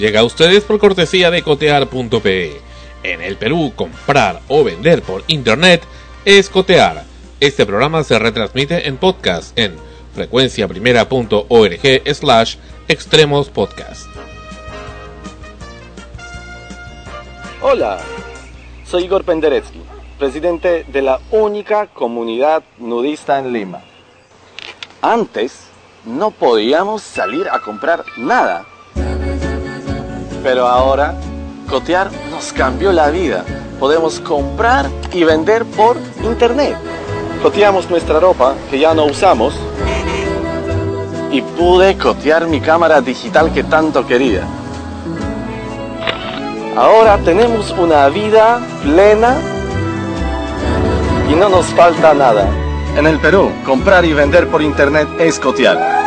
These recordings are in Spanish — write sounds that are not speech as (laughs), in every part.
llega a ustedes por cortesía de cotear.pe. En el Perú, comprar o vender por internet es cotear. Este programa se retransmite en podcast en frecuenciaprimera.org slash extremos podcast. Hola, soy Igor Penderecki, presidente de la única comunidad nudista en Lima. Antes no podíamos salir a comprar nada pero ahora, cotear nos cambió la vida. Podemos comprar y vender por internet. Coteamos nuestra ropa que ya no usamos. Y pude cotear mi cámara digital que tanto quería. Ahora tenemos una vida plena y no nos falta nada. En el Perú, comprar y vender por internet es cotear.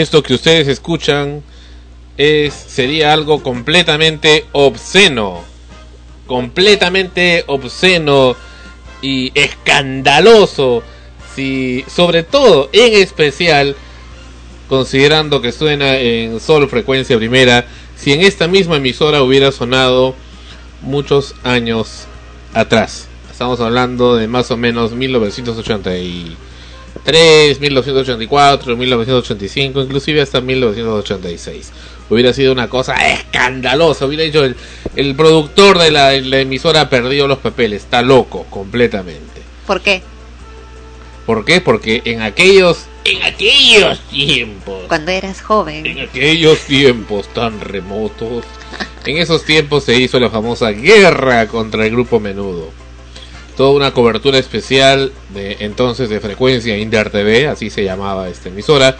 esto que ustedes escuchan es, sería algo completamente obsceno, completamente obsceno y escandaloso, si sobre todo en especial considerando que suena en sol frecuencia primera, si en esta misma emisora hubiera sonado muchos años atrás. Estamos hablando de más o menos 1980 y 3, 1984, 1985, inclusive hasta 1986. Hubiera sido una cosa escandalosa. Hubiera dicho el, el productor de la, la emisora perdió los papeles. Está loco, completamente. ¿Por qué? ¿Por qué? Porque en aquellos, en aquellos tiempos. Cuando eras joven. En aquellos tiempos tan remotos. en esos tiempos se hizo la famosa guerra contra el grupo menudo. Toda una cobertura especial de entonces de frecuencia Inter TV, así se llamaba esta emisora.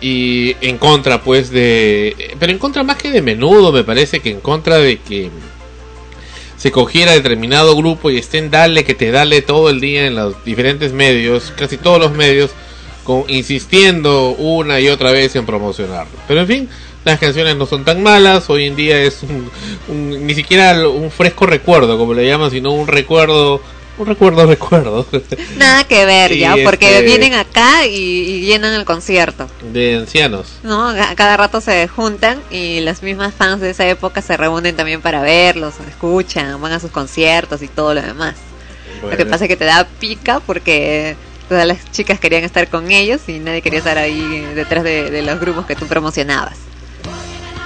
Y en contra pues de... Pero en contra más que de menudo me parece que en contra de que se cogiera determinado grupo y estén dale que te dale todo el día en los diferentes medios, casi todos los medios, insistiendo una y otra vez en promocionarlo. Pero en fin, las canciones no son tan malas, hoy en día es un- ni siquiera un fresco recuerdo, como le llaman, sino un recuerdo, un recuerdo (laughs) recuerdo Nada que ver Y ya, porque este- vienen acá y, y llenan el concierto. de ancianos. ¿no? A Cada rato se juntan y las mismas fans de esa época se reúnen también para verlos, escuchan, van a sus conciertos y todo lo demás. Lo que pasa es que te da pica porque todas las chicas querían estar con ellos y nadie quería estar ahí detrás de, de los grupos que tú promocionabas.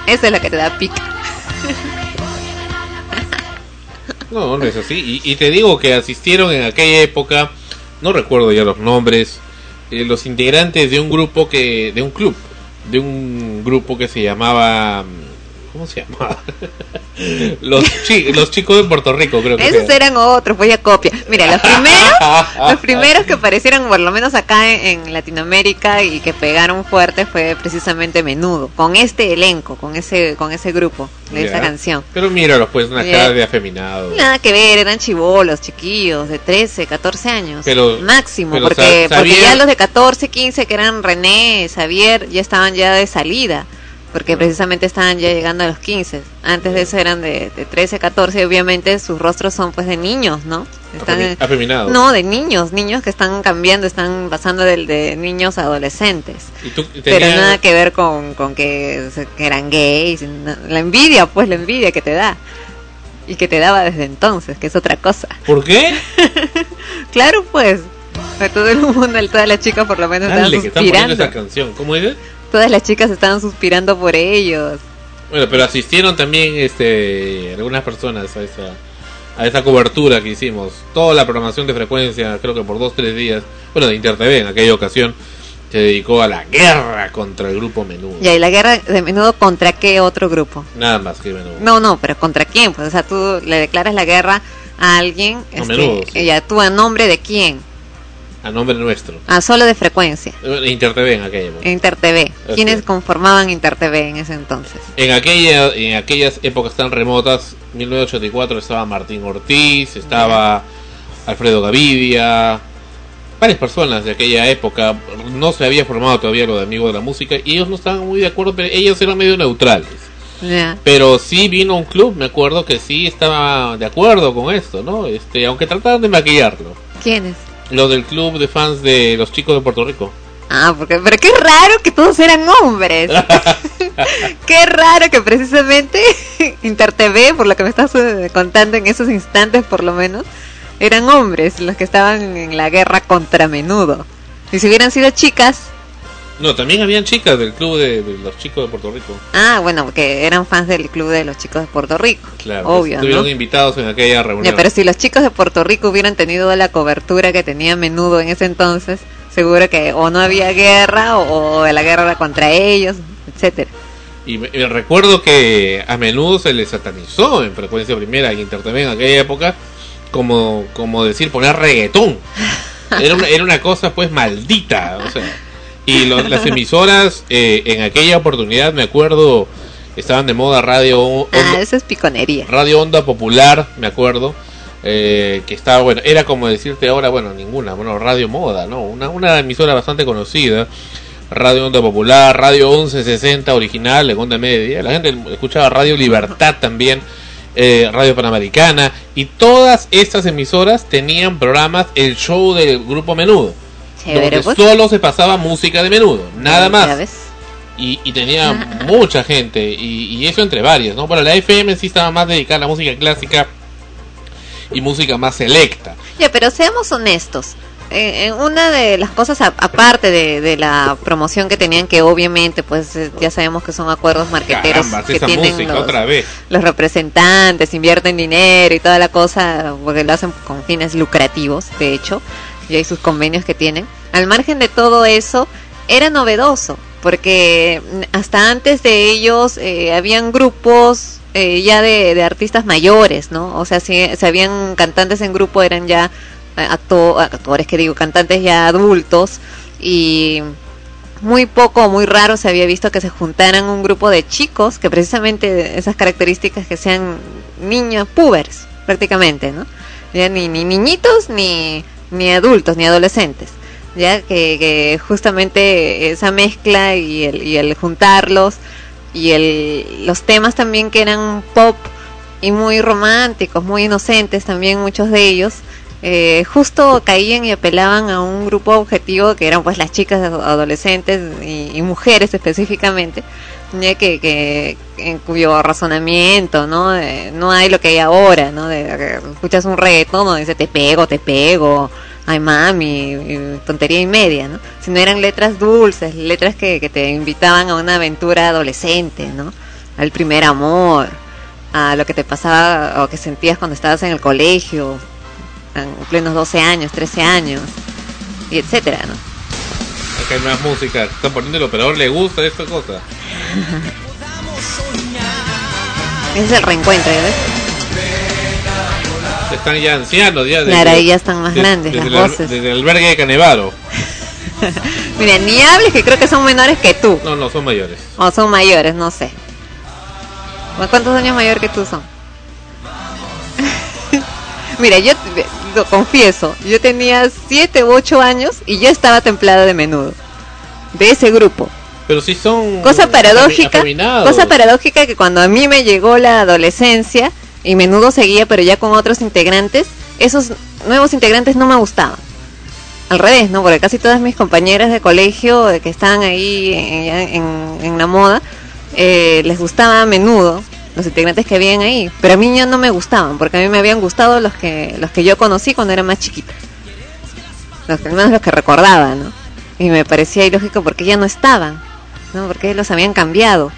Eso es lo que te da pica. (laughs) No, no es así. Y, y te digo que asistieron en aquella época, no recuerdo ya los nombres, eh, los integrantes de un grupo que, de un club, de un grupo que se llamaba, ¿cómo se llamaba? (laughs) los, chi- los chicos de Puerto Rico, creo que. Esos eran otros, voy a copia. Mira, los primeros, (laughs) los primeros que aparecieron por lo menos acá en, en Latinoamérica y que pegaron fuerte fue precisamente Menudo, con este elenco, con ese, con ese grupo de esa Ya. canción. Pero míralos, pues, una Ya. cara de afeminado. Nada que ver, eran chivolos, chiquillos, de 13, 14 años. Pero- máximo, pero porque, porque ya los de 14, 15, que eran René, Xavier, ya estaban ya de salida. Porque precisamente estaban ya llegando a los 15. Antes de eso eran de, de 13, 14. y Obviamente sus rostros son pues de niños, ¿no? Están Afemi- en- afeminado. no, de niños, niños que están cambiando, están pasando del de niños a adolescentes. Y tú Pero nada que ver con, con que, que eran gays. La envidia, pues la envidia que te da. Y que te daba desde entonces, que es otra cosa. ¿Por qué? (laughs) Claro, pues. A todo el mundo, todas las chicas por lo menos Dale, que están suspirando. esa canción. ¿Cómo es? Todas las chicas estaban suspirando por ellos. Bueno, pero asistieron también este algunas personas a esa a esa cobertura que hicimos. Toda la programación de frecuencia, creo que por dos tres días, bueno, de InterTV en aquella ocasión, se dedicó a la guerra contra el grupo Menudo. Y ahí la guerra de menudo contra qué otro grupo. Nada más que Menudo. No, no, pero contra quién. Pues, o sea, tú le declaras la guerra a alguien. este, Menudo, sí. y a tú a nombre de quién. A nombre nuestro. A solo de frecuencia. Eh, InterTV en aquella época. InterTV. ¿Quiénes es. conformaban InterTV en ese entonces? En aquella en aquellas épocas tan remotas, 1984 estaba Martín Ortiz, estaba Alfredo Gavidia, varias personas de aquella época. No se había formado todavía lo de Amigos de la Música y ellos no estaban muy de acuerdo, pero ellos eran medio neutrales. Pero sí vino un club, me acuerdo que sí estaba de acuerdo con esto, ¿no? Este, aunque trataban de maquillarlo. ¿Quiénes? Lo del club de fans de los chicos de Puerto Rico. Ah, porque, pero qué raro que todos eran hombres. (laughs) qué raro que precisamente (laughs) InterTV, por lo que me estás eh, contando en esos instantes por lo menos, eran hombres los que estaban en la guerra contra menudo. Y si hubieran sido chicas, No, también habían chicas del club de, los chicos de Puerto Rico. ah, bueno, porque eran fans del club de los chicos de Puerto Rico. Claro, Obvio, estuvieron ¿no? invitados en aquella reunión. Ya, pero si los chicos de Puerto Rico hubieran tenido la cobertura que tenía menudo en ese entonces, seguro que o no había guerra o, o la guerra era contra ellos, etcétera. Y me, me recuerdo que a menudo se les satanizó en frecuencia primera en InterTV en aquella época como, como decir poner reggaetón. (laughs) Era una, era una cosa pues maldita. O sea, y lo- las emisoras eh, en aquella oportunidad, me acuerdo, estaban de moda Radio, Ah, Onda, eso es piconería. Radio Onda Popular, me acuerdo. eh, que estaba bueno, era como decirte ahora, bueno, ninguna, bueno, Radio Moda, ¿no? Una, una emisora bastante conocida, Radio Onda Popular, Radio 1160 original, en Onda Media, la gente escuchaba Radio Libertad también, eh, Radio Panamericana, y todas estas emisoras tenían programas, el show del grupo Menudo, Chévere, donde pues. solo se pasaba música de Menudo, nada Ya más ves. y, y tenía mucha gente y, y eso entre varias, ¿no? Bueno, la FM sí estaba más dedicada a la música clásica y música más selecta. Ya, pero seamos honestos. eh, en una de las cosas a- aparte de, de la promoción que tenían, que obviamente, pues eh, ya sabemos que son acuerdos marqueteros Caramba, que tienen música los, otra vez. los representantes, invierten dinero y toda la cosa, porque lo hacen con fines lucrativos, de hecho, y sus convenios que tienen. Al margen de todo eso, era novedoso, porque hasta antes de ellos eh, habían grupos eh, ya de, de artistas mayores, ¿no? O sea, si, si habían cantantes en grupo, eran ya eh, acto- actores, que digo, cantantes ya adultos, y muy poco, muy raro se había visto que se juntaran un grupo de chicos que precisamente esas características que sean niños pubers prácticamente, ¿no? Ya ni, ni niñitos ni, ni adultos ni adolescentes, ya que, justamente esa mezcla y el, y el juntarlos y el, los temas también que eran pop y muy románticos, muy inocentes también muchos de ellos, eh, justo caían y apelaban a un grupo objetivo que eran pues las chicas ado- adolescentes y, y mujeres específicamente, que, que en cuyo razonamiento no no hay lo que hay ahora, no de, que escuchas un reggaetón donde dice te pego, te pego, ay mami, tontería y media, ¿no? Sino eran letras dulces, letras que, que te invitaban a una aventura adolescente, ¿no? Al primer amor, a lo que te pasaba o que sentías cuando estabas en el colegio, en plenos 12 años, 13 años, y etcétera, ¿no? Acá hay más música. Está poniendo el operador, le gusta esta cosa. Es el reencuentro. Están ya ancianos, ya. Claro, ahí ya están más grandes desde las voces. Desde el albergue de Canevaro. (laughs) Mira, ni hables que creo que son menores que tú, No, no, son mayores. o son mayores, no sé. ¿Cu- ¿Cuántos años mayor que tú son? (laughs) Mira, yo lo confieso, yo tenía 7 u 8 años y yo estaba templada de menudo. De ese grupo. Pero sí son. Cosa paradójica, afeminados. cosa paradójica que cuando a mí me llegó la adolescencia y menudo seguía, pero ya con otros integrantes, esos nuevos integrantes no me gustaban. Al revés, ¿no? Porque casi todas mis compañeras de colegio eh, que estaban ahí en, ya en- en la moda, eh, les gustaba a menudo los integrantes que habían ahí, pero a mí ya no me gustaban, porque a mí me habían gustado los que los que yo conocí cuando era más chiquita. Los al menos los que recordaba, ¿no? Y me parecía ilógico porque ya no estaban, ¿no? Porque los habían cambiado.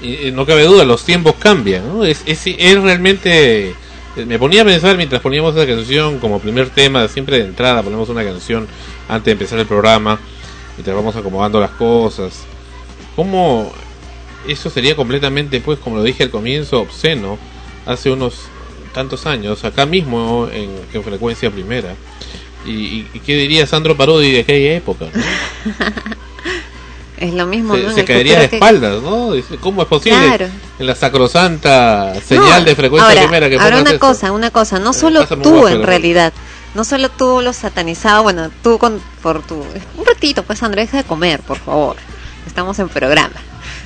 Y, y no cabe duda, los tiempos cambian, ¿no? Es, es, es realmente... eh, Me ponía a pensar mientras poníamos esa canción como primer tema, siempre de entrada ponemos una canción antes de empezar el programa, mientras vamos acomodando las cosas. ¿Cómo eso sería completamente, pues, como lo dije al comienzo, obsceno hace unos tantos años, acá mismo en, en frecuencia primera? ¿Y, y, y qué diría Sandro Parodi de aquella época? ¿no? (laughs) Es lo mismo, se, ¿no? Se caería de que- espaldas, ¿no? ¿Cómo es posible? Claro. En la sacrosanta señal No, de frecuencia ahora, primera que ahora una eso. cosa, una cosa, no Eh, solo tú en realidad, no solo tú los satanizabas, bueno, tú con, por tu... Un ratito, pues Andrés, deja de comer, por favor. Estamos en programa.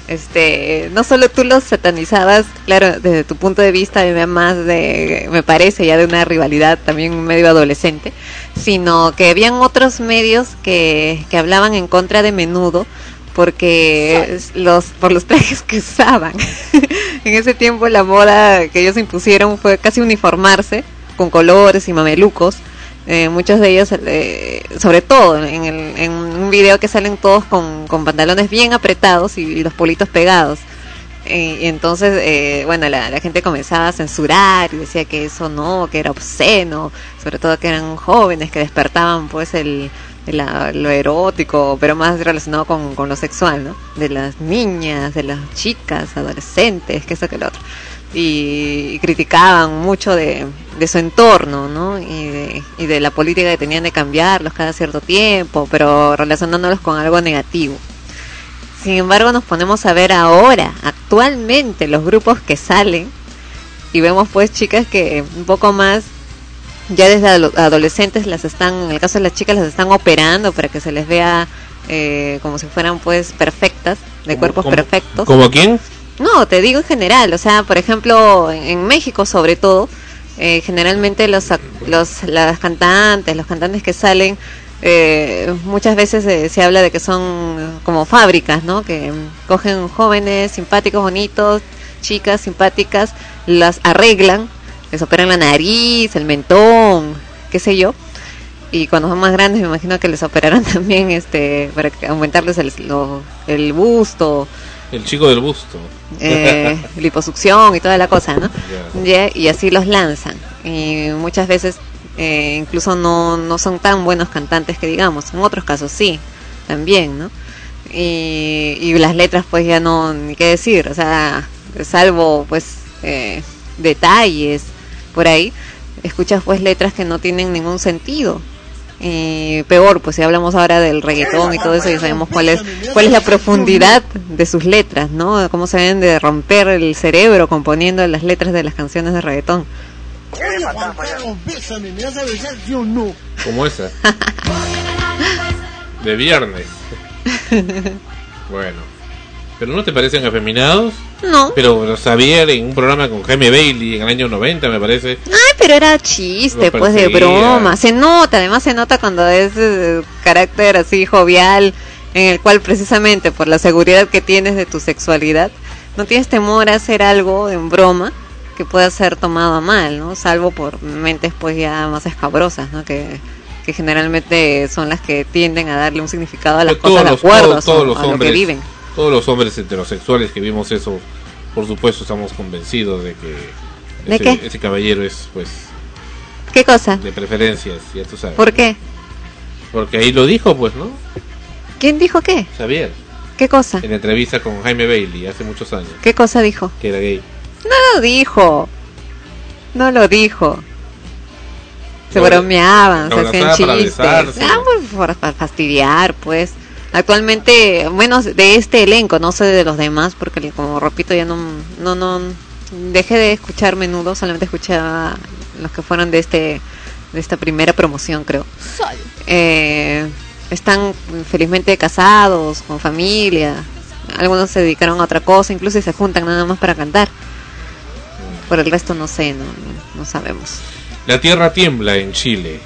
Este, no solo tú los satanizabas, claro, desde tu punto de vista, más de, me parece, ya de una rivalidad también medio adolescente, sino que habían otros medios que, que hablaban en contra de menudo, porque los por los trajes que usaban. (laughs) en ese tiempo la moda que ellos impusieron fue casi uniformarse con colores y mamelucos. Eh, muchos de ellos, eh, sobre todo en, el, en un video que salen todos con, con pantalones bien apretados y, los politos pegados. Eh, y entonces, eh, bueno, la, la gente comenzaba a censurar y decía que eso no, que era obsceno, sobre todo que eran jóvenes que despertaban pues el, la- lo erótico, pero más relacionado con, con lo sexual, ¿no? De las niñas, de las chicas, adolescentes, que eso que lo otro. Y, criticaban mucho de, de su entorno, ¿no? Y de, y de la política que tenían de cambiarlos cada cierto tiempo, pero relacionándolos con algo negativo. Sin embargo, nos ponemos a ver ahora, actualmente, los grupos que salen y vemos pues chicas que un poco más ya desde ado- adolescentes las están, en el caso de las chicas las están operando para que se les vea eh, como si fueran pues perfectas, de ¿Cómo- cuerpos perfectos. ¿Como quién? No, te digo en general, o sea, por ejemplo, en, México sobre todo, eh, generalmente los, los las cantantes, los cantantes que salen, eh, muchas veces eh, se habla de que son como fábricas, ¿no? Que cogen jóvenes simpáticos, bonitos, chicas simpáticas, las arreglan, les operan la nariz, el mentón, qué sé yo, y cuando son más grandes me imagino que les operarán (laughs) también este para aumentarles el, lo- el busto, El chico del busto. eh, (laughs) liposucción y toda la cosa, ¿no? Y así los lanzan. Y muchas veces eh, incluso no, no son tan buenos cantantes que digamos. En otros casos sí, también, ¿no? Y, y las letras pues ya no, ni qué decir. O sea, salvo pues eh, detalles por ahí, escuchas pues letras que no tienen ningún sentido. Y peor, pues si hablamos ahora del reggaetón y todo eso, ya sabemos cuál es, cuál es la profundidad de sus letras, ¿no? Cómo se ven de romper el cerebro componiendo las letras de las canciones de reggaetón. Como esa. (laughs) De viernes. Bueno. ¿Pero no te parecen afeminados? No. Pero pero Xavier en un programa con Jaime Bailey en el año 90 me parece. Ay, pero era chiste, Lo pues de broma. Se nota, además se nota cuando es eh, carácter así jovial, en el cual precisamente por la seguridad que tienes de tu sexualidad, no tienes temor a hacer algo en broma que pueda ser tomado a mal, ¿no? Salvo por mentes pues ya más escabrosas, ¿no? Que, que generalmente son las que tienden a darle un significado a las Pero cosas de acuerdo todos, todos a, los a lo que viven. Todos los hombres heterosexuales que vimos eso, por supuesto estamos convencidos de que ¿De ese, qué? ese caballero es pues ¿Qué cosa? de preferencias, ya tú sabes. ¿Por qué? Porque ahí lo dijo pues, ¿no? ¿Quién dijo qué? Xavier, ¿Qué cosa? en entrevista con Jaime Bailey hace muchos años, ¿Qué cosa dijo? que era gay. No lo dijo. No lo dijo. Se bromeaban, se hacían chistes. Ah, por- para fastidiar, pues. Actualmente, menos de este elenco, no sé de los demás, porque como repito, ya no, no, no, dejé de escuchar menudo, solamente escuchaba los que fueron de este, de esta primera promoción, creo. Eh, están felizmente casados, con familia. Algunos se dedicaron a otra cosa, incluso se juntan nada más para cantar. Por el resto no sé, no, no- no sabemos. La tierra tiembla en Chile.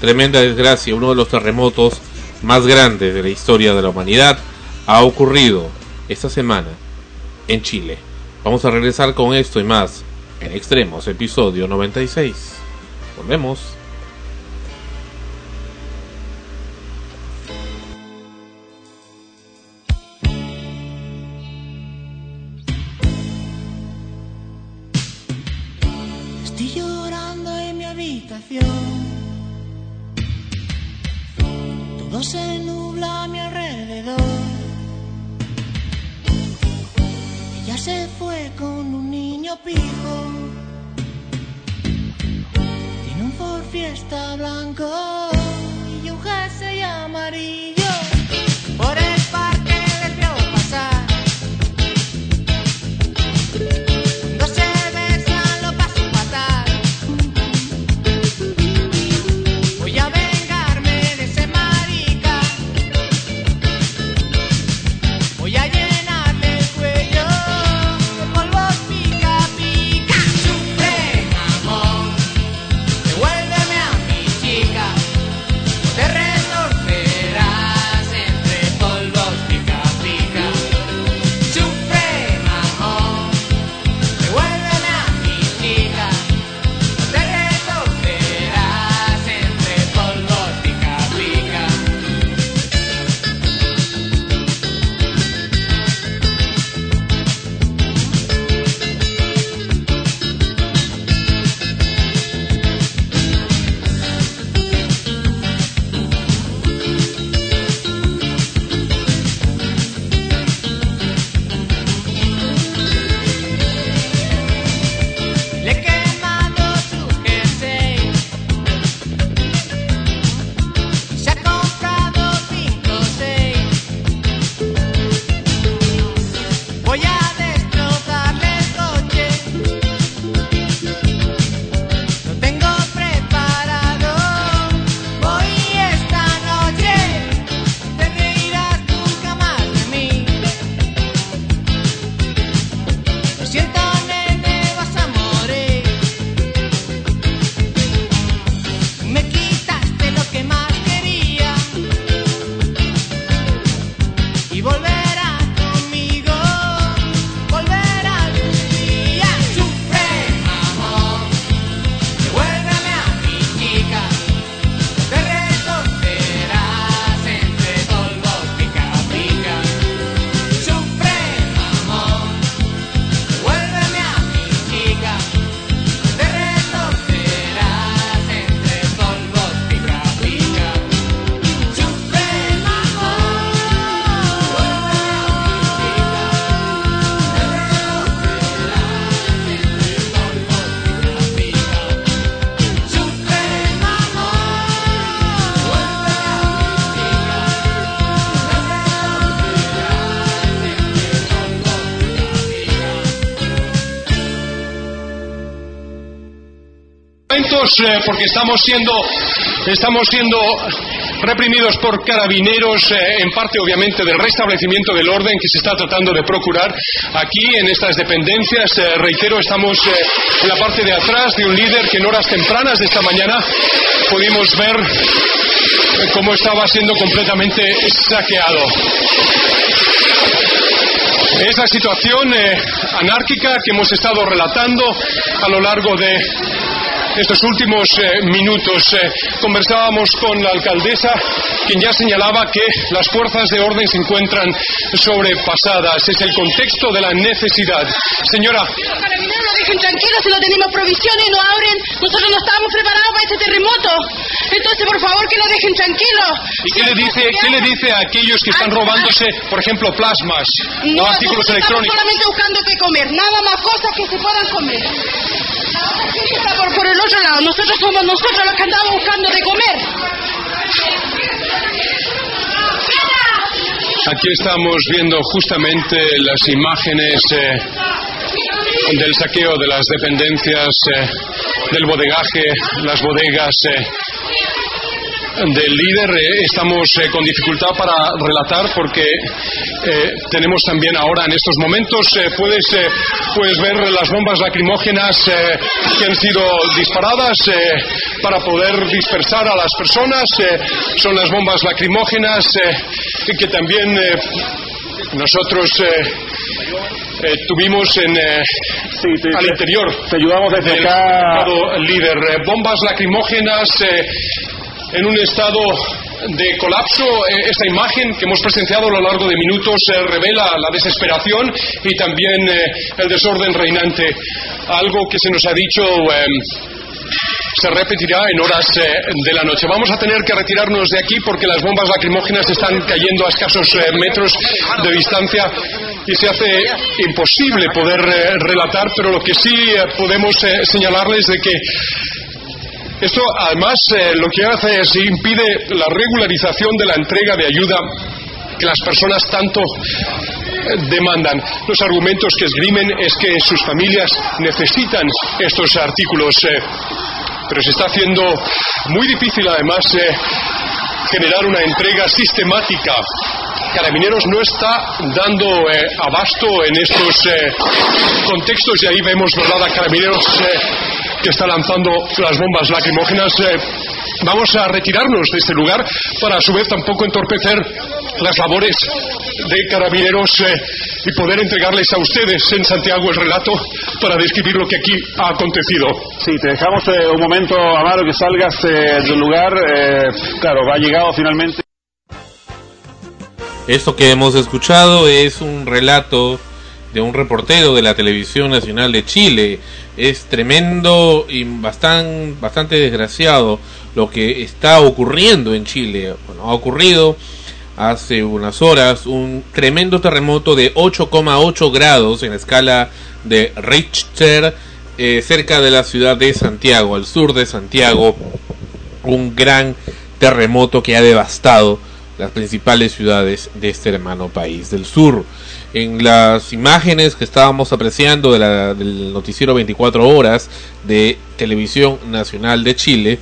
Tremenda desgracia, uno de los terremotos más grandes de la historia de la humanidad ha ocurrido esta semana en Chile. Vamos a regresar con esto y más en Extremos, episodio 96. Volvemos. Pijo. Tiene un Ford Fiesta blanco y un jersey amarillo. Eh, porque estamos siendo estamos siendo reprimidos por carabineros eh, en parte obviamente del restablecimiento del orden que se está tratando de procurar aquí en estas dependencias. Eh, reitero estamos eh, en la parte de atrás de un líder que en horas tempranas de esta mañana pudimos ver cómo estaba siendo completamente saqueado. Es la situación anárquica que hemos estado relatando a lo largo de estos últimos eh, minutos. Eh, conversábamos con la alcaldesa, quien ya señalaba que las fuerzas de orden se encuentran sobrepasadas. Es el contexto de la necesidad. Señora, Los carabineros lo dejen tranquilo si no tenemos provisiones no abren. Nosotros no estábamos preparados para este terremoto. Entonces, por favor, que lo dejen tranquilo. ¿y qué le dice, qué le dice a aquellos que están robándose, por ejemplo, plasmas o artículos electrónicos? Estamos solamente buscando qué comer, nada más cosas que se puedan comer. Está por, por el otro lado. Nosotros somos nosotros los que andamos buscando de comer. Aquí estamos viendo justamente las imágenes eh, del saqueo de las dependencias, eh, del bodegaje, las bodegas. eh, del líder eh, estamos eh, con dificultad para relatar porque eh, tenemos también ahora en estos momentos puedes puedes ver las bombas lacrimógenas que han sido disparadas para poder dispersar a las personas son las bombas lacrimógenas que también nosotros eh, tuvimos en eh, al interior te ayudamos desde acá. líder bombas lacrimógenas en un estado de colapso. Eh, esta imagen que hemos presenciado a lo largo de minutos eh, revela la desesperación y también eh, el desorden reinante. Algo que se nos ha dicho. se repetirá en horas de la noche. Vamos a tener que retirarnos de aquí porque las bombas lacrimógenas están cayendo a escasos metros de distancia y se hace imposible poder relatar, pero lo que sí podemos señalarles de que esto además eh, lo que hace es impide la regularización de la entrega de ayuda que las personas tanto eh, demandan. Los argumentos que esgrimen es que sus familias necesitan estos artículos, eh, pero se está haciendo muy difícil además generar una entrega sistemática. Carabineros no está dando abasto en estos contextos y ahí vemos, ¿verdad?, a Carabineros que está lanzando las bombas lacrimógenas. eh, vamos a retirarnos de este lugar para a su vez tampoco entorpecer las labores de Carabineros eh, y poder entregarles a ustedes en Santiago el relato para describir lo que aquí ha acontecido. Sí, te dejamos eh, un momento, Amaro, que salgas eh, del lugar. eh, claro, ha llegado finalmente. Esto que hemos escuchado es un relato de un reportero de la Televisión Nacional de Chile. Es tremendo y bastante, bastante desgraciado lo que está ocurriendo en Chile. Bueno, ha ocurrido hace unas horas un tremendo terremoto de 8,8 grados en la escala de Richter eh, cerca de la ciudad de Santiago, al sur de Santiago. Un gran terremoto que ha devastado las principales ciudades de este hermano país del sur. En las imágenes que estábamos apreciando de la- del noticiero 24 horas de Televisión Nacional de Chile,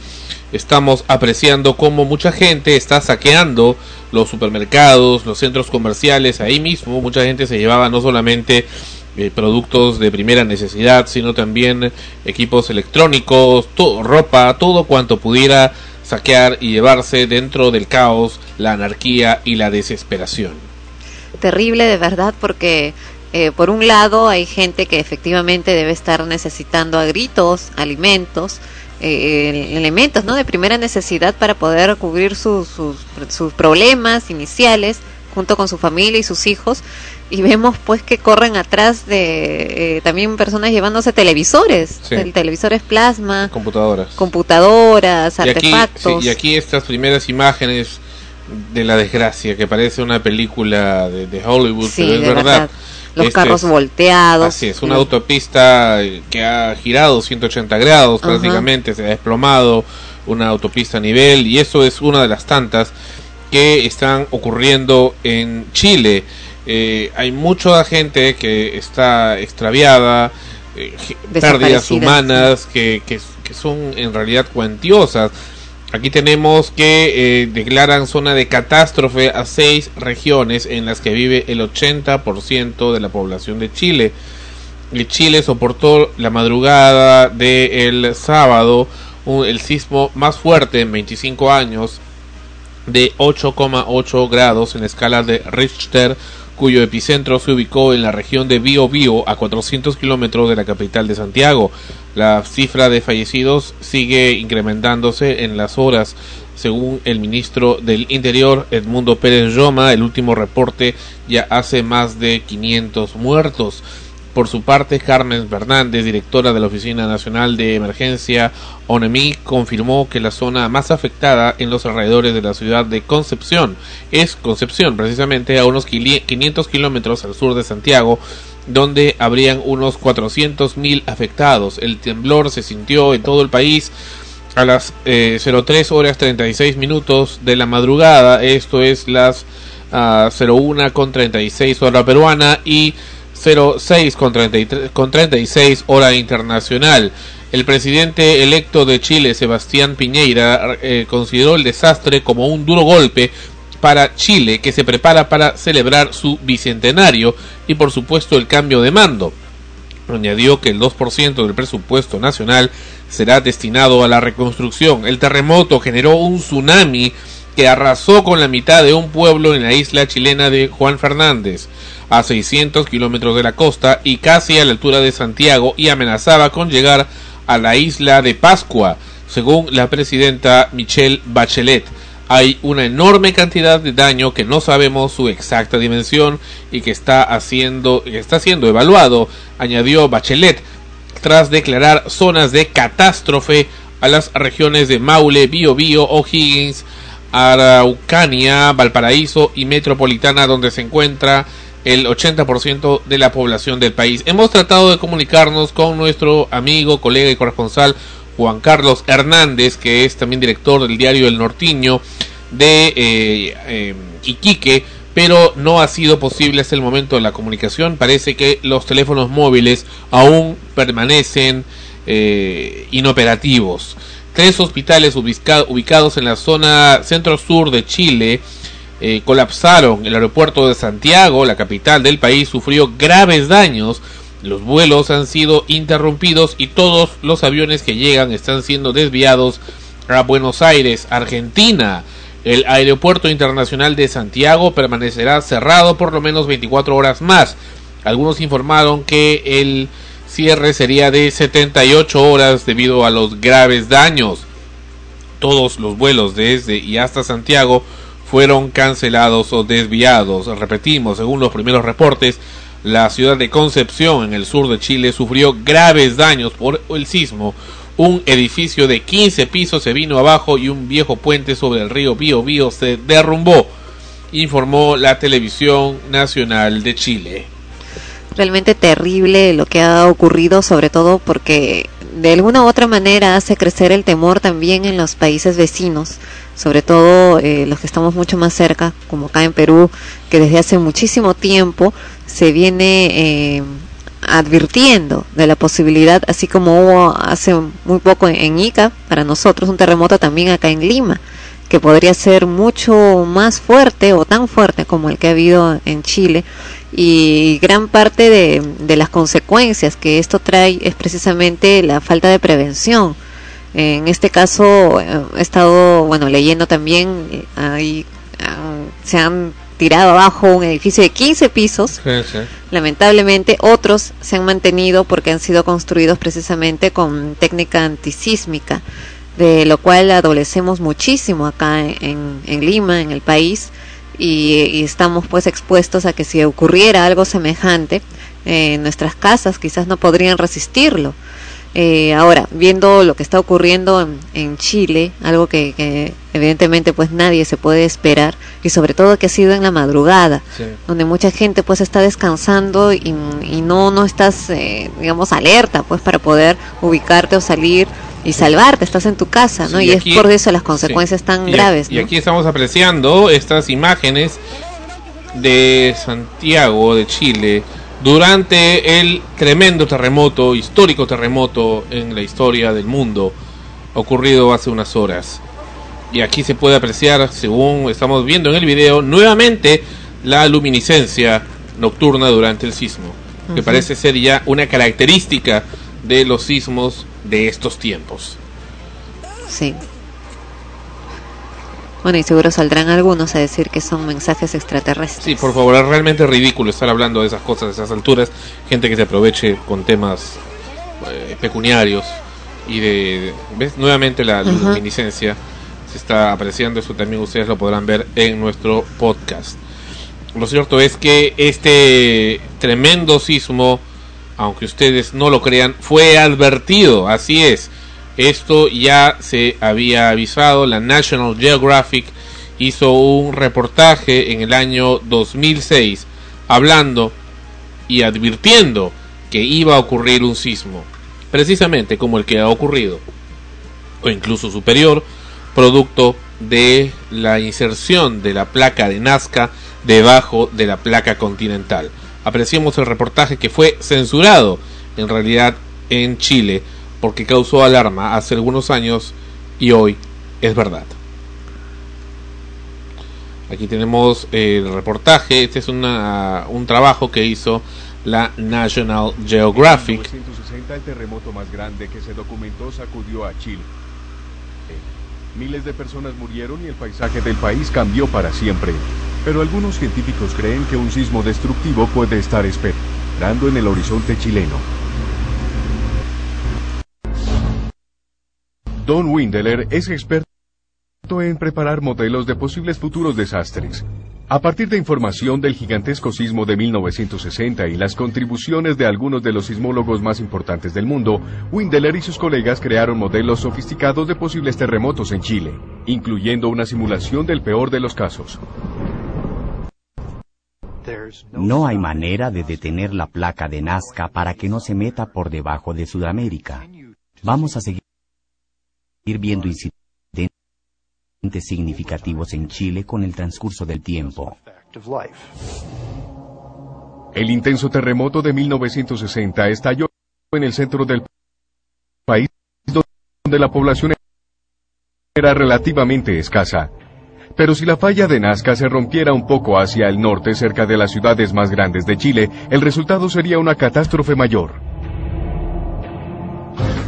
estamos apreciando cómo mucha gente está saqueando los supermercados, los centros comerciales, ahí mismo mucha gente se llevaba no solamente eh, productos de primera necesidad, sino también equipos electrónicos, ropa, todo cuanto pudiera saquear y llevarse dentro del caos, la anarquía y la desesperación. Terrible de verdad porque eh, por un lado hay gente que efectivamente debe estar necesitando a gritos alimentos eh, elementos no de primera necesidad para poder cubrir sus, sus, sus problemas iniciales junto con su familia y sus hijos y vemos pues que corren atrás de eh, también personas llevándose televisores Sí. televisores plasma Computadoras. computadoras Y aquí, artefactos sí, y aquí estas primeras imágenes de la desgracia que parece una película de, de Hollywood, Sí, pero es verdad. verdad. Los Este carros volteados. Así es, una Sí. autopista eh, que ha girado 180 grados prácticamente, se ha desplomado, una autopista a nivel, y eso es una de las tantas que están ocurriendo en Chile. Eh, hay mucha gente que está extraviada, eh, pérdidas humanas que, que, que son en realidad cuantiosas. Aquí tenemos que eh, declaran zona de catástrofe a seis regiones en las que vive el 80% de la población de Chile. Y Chile soportó la madrugada del sábado un- el sismo más fuerte en 25 años de 8,8 grados en la escala de Richter, cuyo epicentro se ubicó en la región de Bio Bio, a 400 kilómetros de la capital de Santiago. La cifra de fallecidos sigue incrementándose en las horas. Según el ministro del Interior, Edmundo Pérez Roma, el último reporte ya hace más de 500 muertos. Por su parte, Carmen Fernández, directora de la Oficina Nacional de Emergencia ONEMI, confirmó que la zona más afectada en los alrededores de la ciudad de Concepción es Concepción, precisamente a unos quili- 500 kilómetros al sur de Santiago, donde habrían unos 400.000 afectados. El temblor se sintió en todo el país a las eh, 03 horas 36 minutos de la madrugada, esto es las ah, 01 con 36 hora peruana y 06 con, 33 con 36 hora internacional. El presidente electo de Chile, Sebastián Piñeira, eh, consideró el desastre como un duro golpe para Chile que se prepara para celebrar su bicentenario y por supuesto el cambio de mando. Añadió que el 2% del presupuesto nacional será destinado a la reconstrucción. El terremoto generó un tsunami que arrasó con la mitad de un pueblo en la isla chilena de Juan Fernández, a 600 kilómetros de la costa y casi a la altura de Santiago, y amenazaba con llegar a la isla de Pascua, según la presidenta Michelle Bachelet. Hay una enorme cantidad de daño que no sabemos su exacta dimensión y que está haciendo, está siendo evaluado, añadió Bachelet, tras declarar zonas de catástrofe a las regiones de Maule, Biobío, O'Higgins, Araucania, Valparaíso y Metropolitana, donde se encuentra el 80% de la población del país. Hemos tratado de comunicarnos con nuestro amigo, colega y corresponsal Juan Carlos Hernández, que es también director del diario El Nortiño de eh, eh, Iquique, pero no ha sido posible hasta el momento de la comunicación. Parece que los teléfonos móviles aún permanecen eh, inoperativos. Tres hospitales ubica- ubicados en la zona centro-sur de Chile eh, colapsaron. El aeropuerto de Santiago, la capital del país, sufrió graves daños. Los vuelos han sido interrumpidos y todos los aviones que llegan están siendo desviados a Buenos Aires, Argentina. El aeropuerto internacional de Santiago permanecerá cerrado por lo menos 24 horas más. Algunos informaron que el cierre sería de 78 horas debido a los graves daños. Todos los vuelos desde y hasta Santiago fueron cancelados o desviados. Repetimos, según los primeros reportes, la ciudad de Concepción en el sur de Chile sufrió graves daños por el sismo. Un edificio de 15 pisos se vino abajo y un viejo puente sobre el río Bío Bío se derrumbó, informó la televisión nacional de Chile. realmente terrible lo que ha ocurrido, sobre todo porque de alguna u otra manera hace crecer el temor también en los países vecinos, sobre todo eh, los que estamos mucho más cerca, como acá en Perú, que desde hace muchísimo tiempo se viene eh, advirtiendo de la posibilidad, así como hubo hace muy poco en, Ica, para nosotros un terremoto también acá en Lima que podría ser mucho más fuerte o tan fuerte como el que ha habido en Chile y gran parte de las consecuencias que esto trae es precisamente la falta de prevención. En este caso eh, he estado bueno leyendo también eh, ahí ah, se han tirado abajo un edificio de 15 pisos lamentablemente otros se han mantenido porque han sido construidos precisamente con técnica antisísmica de lo cual adolecemos muchísimo acá en, en Lima, en el país, y, y estamos pues expuestos a que si ocurriera algo semejante, eh, nuestras casas quizás no podrían resistirlo. Eh, ahora, viendo lo que está ocurriendo en, en Chile, algo que, que evidentemente pues nadie se puede esperar, y sobre todo que ha sido en la madrugada, donde mucha gente pues está descansando y, y no, no estás, eh, digamos, alerta pues para poder ubicarte o salir y salvarte, estás en tu casa, ¿no? Sí, y aquí- es por eso las consecuencias sí. tan Y a- graves, Y ¿no? aquí estamos apreciando estas imágenes de Santiago, de Chile, durante el tremendo terremoto, histórico terremoto en la historia del mundo, ocurrido hace unas horas. Y aquí se puede apreciar, según estamos viendo en el video, nuevamente la luminiscencia nocturna durante el sismo, que parece ser ya una característica de los sismos de estos tiempos. Sí. Bueno, y seguro saldrán algunos a decir que son mensajes extraterrestres. Sí, por favor, es realmente ridículo estar hablando de esas cosas a esas alturas. Gente que se aproveche con temas eh, pecuniarios y de... ¿Ves? Nuevamente la luminiscencia se está apreciando. Eso también ustedes lo podrán ver en nuestro podcast. Lo cierto es que este tremendo sismo, aunque ustedes no lo crean, fue advertido. Así es. Esto ya se había avisado. La National Geographic hizo un reportaje en el año 2006 hablando y advirtiendo que iba a ocurrir un sismo, precisamente como el que ha ocurrido, o incluso superior, producto de la inserción de la placa de Nazca debajo de la placa continental. Apreciamos el reportaje que fue censurado en realidad en Chile porque causó alarma hace algunos años y hoy es verdad. Aquí tenemos el reportaje, este es una- un trabajo que hizo la National Geographic. En 1960 el terremoto más grande que se documentó sacudió a Chile. Miles de personas murieron y el paisaje del país cambió para siempre. Pero algunos científicos creen que un sismo destructivo puede estar esperando en el horizonte chileno. Don Windeler es experto en preparar modelos de posibles futuros desastres. A partir de información del gigantesco sismo de 1960 y las contribuciones de algunos de los sismólogos más importantes del mundo, Windeler y sus colegas crearon modelos sofisticados de posibles terremotos en Chile, incluyendo una simulación del peor de los casos. No hay manera de detener la placa de Nazca para que no se meta por debajo de Sudamérica. Vamos a seguir viendo incidentes significativos en Chile con el transcurso del tiempo. El intenso terremoto de 1960 estalló en el centro del país, donde la población era relativamente escasa. Pero si la falla de Nazca se rompiera un poco hacia el norte, cerca de las ciudades más grandes de Chile, el resultado sería una catástrofe mayor.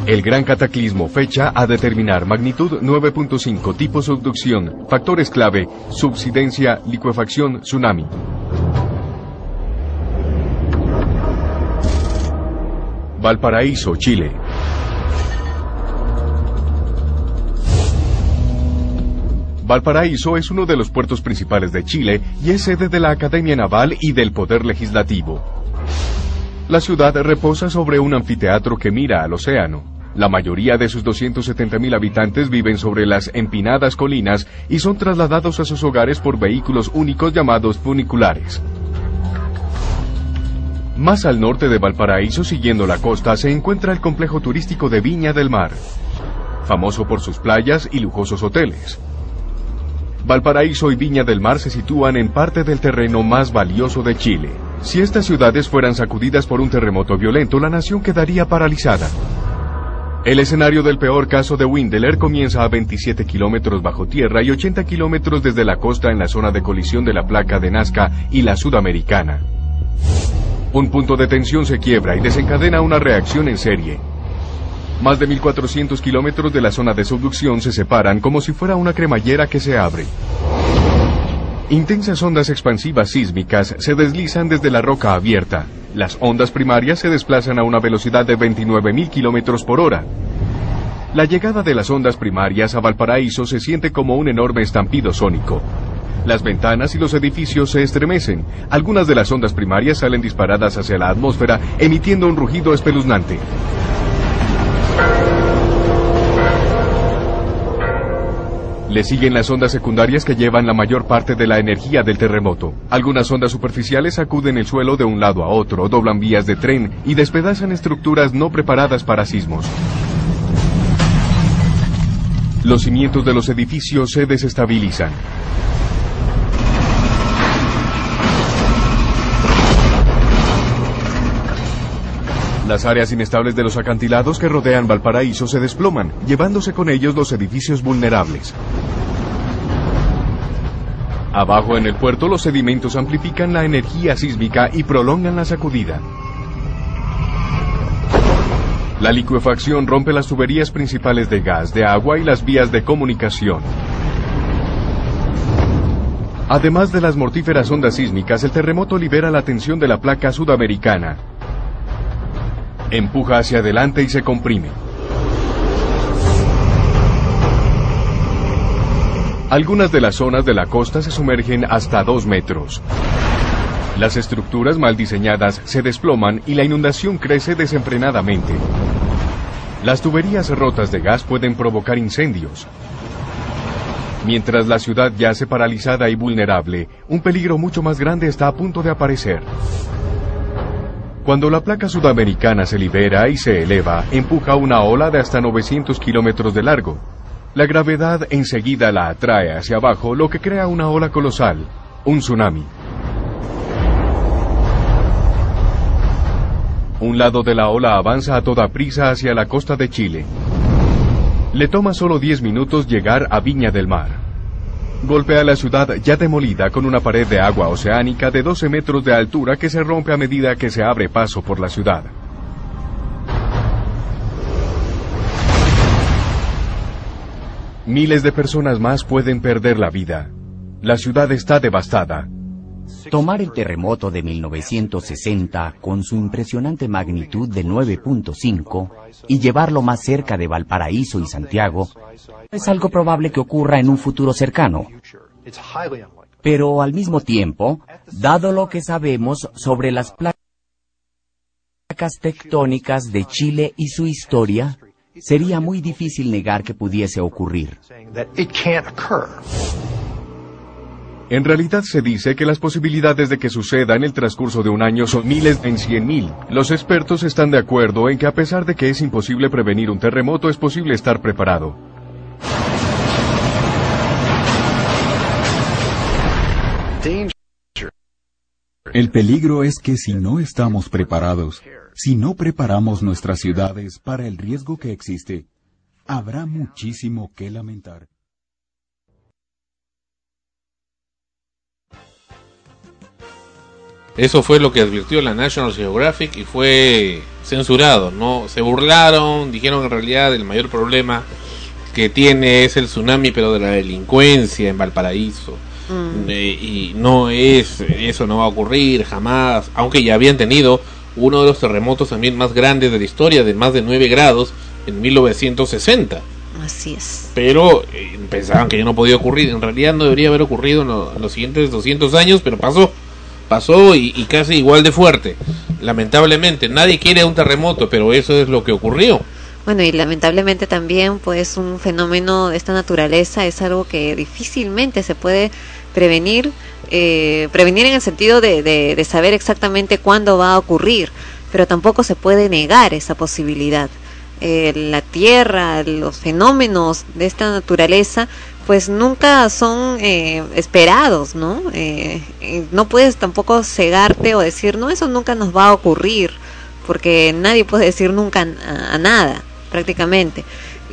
El gran cataclismo fecha a determinar magnitud 9.5 tipo subducción, factores clave, subsidencia, licuefacción, tsunami. Valparaíso, Chile. Valparaíso es uno de los puertos principales de Chile y es sede de la Academia Naval y del Poder Legislativo. La ciudad reposa sobre un anfiteatro que mira al océano. La mayoría de sus 270.000 habitantes viven sobre las empinadas colinas y son trasladados a sus hogares por vehículos únicos llamados funiculares. Más al norte de Valparaíso, siguiendo la costa, se encuentra el complejo turístico de Viña del Mar, famoso por sus playas y lujosos hoteles. Valparaíso y Viña del Mar se sitúan en parte del terreno más valioso de Chile. Si estas ciudades fueran sacudidas por un terremoto violento, la nación quedaría paralizada. El escenario del peor caso de Windeler comienza a 27 kilómetros bajo tierra y 80 kilómetros desde la costa en la zona de colisión de la placa de Nazca y la sudamericana. Un punto de tensión se quiebra y desencadena una reacción en serie. Más de 1.400 kilómetros de la zona de subducción se separan como si fuera una cremallera que se abre. Intensas ondas expansivas sísmicas se deslizan desde la roca abierta. Las ondas primarias se desplazan a una velocidad de 29.000 kilómetros por hora. La llegada de las ondas primarias a Valparaíso se siente como un enorme estampido sónico. Las ventanas y los edificios se estremecen. Algunas de las ondas primarias salen disparadas hacia la atmósfera, emitiendo un rugido espeluznante. Le siguen las ondas secundarias que llevan la mayor parte de la energía del terremoto. Algunas ondas superficiales sacuden el suelo de un lado a otro, doblan vías de tren y despedazan estructuras no preparadas para sismos. Los cimientos de los edificios se desestabilizan. Las áreas inestables de los acantilados que rodean Valparaíso se desploman, llevándose con ellos los edificios vulnerables. Abajo en el puerto los sedimentos amplifican la energía sísmica y prolongan la sacudida. La licuefacción rompe las tuberías principales de gas, de agua y las vías de comunicación. Además de las mortíferas ondas sísmicas, el terremoto libera la tensión de la placa sudamericana. Empuja hacia adelante y se comprime. Algunas de las zonas de la costa se sumergen hasta dos metros. Las estructuras mal diseñadas se desploman y la inundación crece desenfrenadamente. Las tuberías rotas de gas pueden provocar incendios. Mientras la ciudad yace paralizada y vulnerable, un peligro mucho más grande está a punto de aparecer. Cuando la placa sudamericana se libera y se eleva, empuja una ola de hasta 900 kilómetros de largo. La gravedad enseguida la atrae hacia abajo, lo que crea una ola colosal, un tsunami. Un lado de la ola avanza a toda prisa hacia la costa de Chile. Le toma solo 10 minutos llegar a Viña del Mar. Golpea la ciudad ya demolida con una pared de agua oceánica de 12 metros de altura que se rompe a medida que se abre paso por la ciudad. Miles de personas más pueden perder la vida. La ciudad está devastada. Tomar el terremoto de 1960 con su impresionante magnitud de 9.5 y llevarlo más cerca de Valparaíso y Santiago es algo probable que ocurra en un futuro cercano. Pero al mismo tiempo, dado lo que sabemos sobre las placas tectónicas de Chile y su historia, sería muy difícil negar que pudiese ocurrir. En realidad se dice que las posibilidades de que suceda en el transcurso de un año son miles en cien mil. Los expertos están de acuerdo en que a pesar de que es imposible prevenir un terremoto, es posible estar preparado. El peligro es que si no estamos preparados, si no preparamos nuestras ciudades para el riesgo que existe, habrá muchísimo que lamentar. Eso fue lo que advirtió la National Geographic y fue censurado, ¿no? Se burlaron, dijeron que en realidad el mayor problema que tiene es el tsunami, pero de la delincuencia en Valparaíso. Mm. Eh, y no es, eso no va a ocurrir jamás, aunque ya habían tenido uno de los terremotos también más grandes de la historia, de más de 9 grados, en 1960. Así es. Pero eh, pensaban que ya no podía ocurrir. En realidad no debería haber ocurrido en, lo- en los siguientes 200 años, pero pasó. Pasó y, y casi igual de fuerte. Lamentablemente, nadie quiere un terremoto, pero eso es lo que ocurrió. Bueno, y lamentablemente también, pues, un fenómeno de esta naturaleza es algo que difícilmente se puede prevenir, eh, prevenir en el sentido de, de, saber exactamente cuándo va a ocurrir, pero tampoco se puede negar esa posibilidad. Eh, la Tierra, los fenómenos de esta naturaleza, pues nunca son eh, esperados, ¿no? Eh, no puedes tampoco cegarte o decir, no, eso nunca nos va a ocurrir, porque nadie puede decir nunca a, a nada, prácticamente.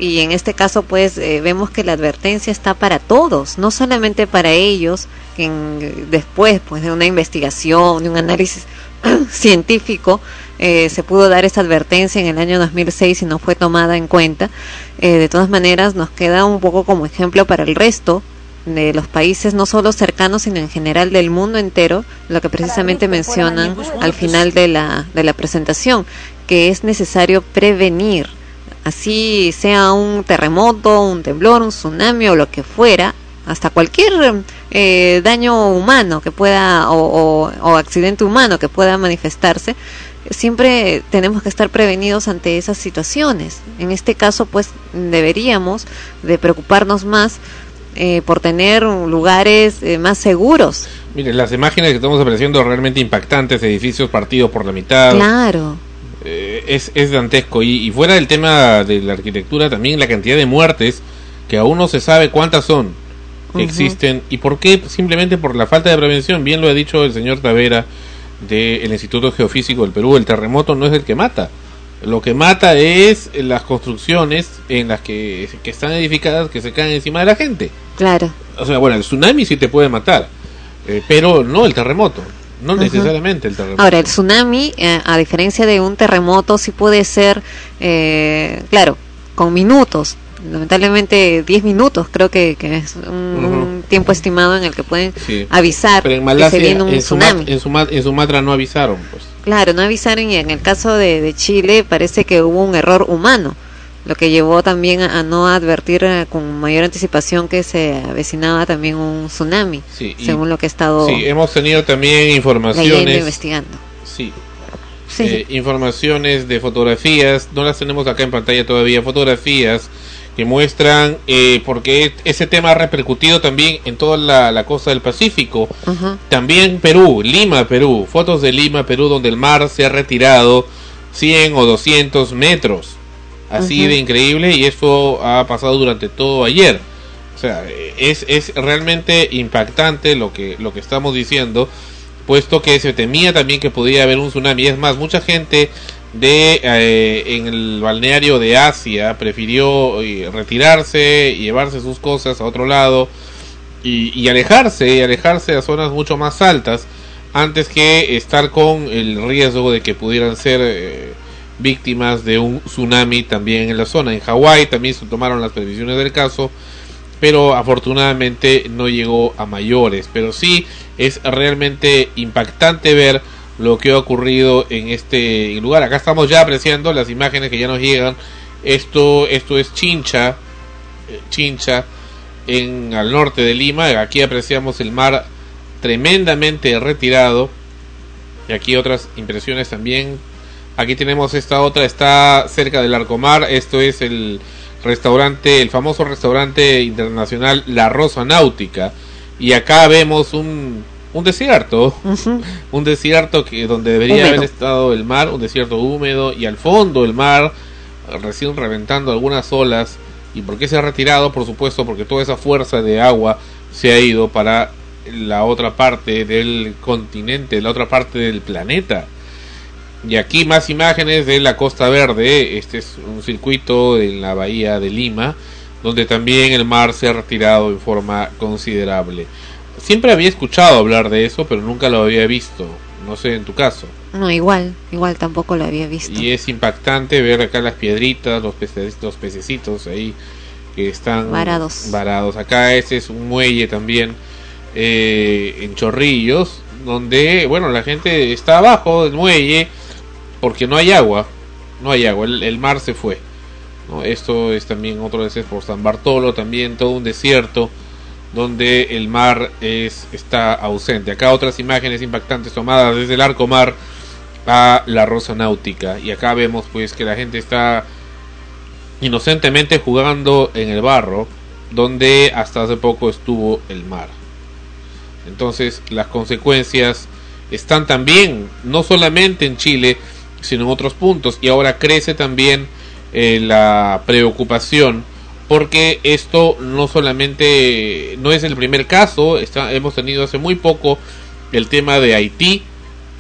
Y en este caso, pues eh, vemos que la advertencia está para todos, no solamente para ellos, que en- después pues de una investigación, de un análisis (clears throat) científico, eh, se pudo dar esa advertencia en el año 2006 y no fue tomada en cuenta. Eh, de todas maneras, nos queda un poco como ejemplo para el resto de los países, no solo cercanos, sino en general del mundo entero, lo que precisamente mencionan al final de la, de la presentación, que es necesario prevenir, así sea un terremoto, un temblor, un tsunami o lo que fuera, hasta cualquier eh, daño humano que pueda o, o- o accidente humano que pueda manifestarse, siempre tenemos que estar prevenidos ante esas situaciones. En este caso, pues deberíamos de preocuparnos más eh, por tener lugares eh, más seguros. Miren, las imágenes que estamos apareciendo realmente impactantes, edificios partidos por la mitad. Claro. Eh, es, es dantesco. Y, y fuera del tema de la arquitectura, también la cantidad de muertes, que aún no se sabe cuántas son, que existen. ¿Y por qué? Simplemente por la falta de prevención. Bien lo ha dicho el señor Tavera del Instituto Geofísico del Perú, el terremoto no es el que mata. Lo que mata es las construcciones en las que, que están edificadas que se caen encima de la gente. Claro. O sea, bueno, el tsunami sí te puede matar, eh, pero no el terremoto. No necesariamente el terremoto. Ahora, el tsunami, eh, a diferencia de un terremoto, sí puede ser, eh, claro, con minutos. Lamentablemente 10 minutos creo que, que es un, un tiempo estimado en el que pueden Sí. avisar Pero en que Malasia, se viene un en, tsunami. en, Suma- en Sumatra no avisaron, pues. Claro, no avisaron y en el caso de, de Chile parece que hubo un error humano, lo que llevó también a, a no advertir eh, con mayor anticipación que se avecinaba también un tsunami, Sí, según lo que he estado Sí, hemos tenido también leyendo e informaciones. investigando. Sí. Sí. Eh, informaciones de fotografías, no las tenemos acá en pantalla todavía, fotografías que muestran, eh, porque ese tema ha repercutido también en toda la, la costa del Pacífico, también Perú, Lima, Perú, fotos de Lima, Perú, donde el mar se ha retirado 100 o 200 metros, así Ujú. de increíble, y eso ha pasado durante todo ayer. O sea, es, es realmente impactante lo que, lo que estamos diciendo, puesto que se temía también que podía haber un tsunami. Es más, mucha gente de eh, en el balneario de Asia prefirió eh, retirarse y llevarse sus cosas a otro lado y, y alejarse, y alejarse a zonas mucho más altas antes que estar con el riesgo de que pudieran ser eh, víctimas de un tsunami también en la zona. En Hawái también se tomaron las previsiones del caso, pero afortunadamente no llegó a mayores. Pero sí es realmente impactante ver lo que ha ocurrido en este lugar. Acá estamos ya apreciando las imágenes que ya nos llegan. Esto, esto es Chincha, eh, Chincha, en al norte de Lima. Aquí apreciamos el mar tremendamente retirado. Y aquí otras impresiones también. Aquí tenemos esta otra, está cerca del Arcomar. Esto es el restaurante, el famoso restaurante internacional La Rosa Náutica. Y acá vemos un, un desierto. (laughs) Un desierto que donde debería Húmedo. haber estado el mar, un desierto húmedo. Y al fondo el mar, recién reventando algunas olas. ¿Y por qué se ha retirado? Por supuesto, porque toda esa fuerza de agua se ha ido para la otra parte del continente, la otra parte del planeta. Y aquí más imágenes de la Costa Verde. Este es un circuito en la bahía de Lima, donde también el mar se ha retirado en forma considerable. Siempre había escuchado hablar de eso, pero nunca lo había visto. No sé en tu caso. No, igual, igual tampoco lo había visto. Y es impactante ver acá las piedritas, los, peces, los pececitos ahí que están Varados. varados. Acá este es un muelle también eh, en Chorrillos, donde, bueno, la gente está abajo del muelle porque no hay agua. No hay agua, el, mar se fue. Esto es también otro veces por San Bartolo, también todo un desierto donde el mar es, está ausente. Acá otras imágenes impactantes tomadas desde el arco mar a la rosa náutica. Y acá vemos pues que la gente está inocentemente jugando en el barro donde hasta hace poco estuvo el mar. Entonces las consecuencias están también, no solamente en Chile, sino en otros puntos. Y ahora crece también eh, la preocupación porque esto no solamente no es el primer caso, está, hemos tenido hace muy poco el tema de Haití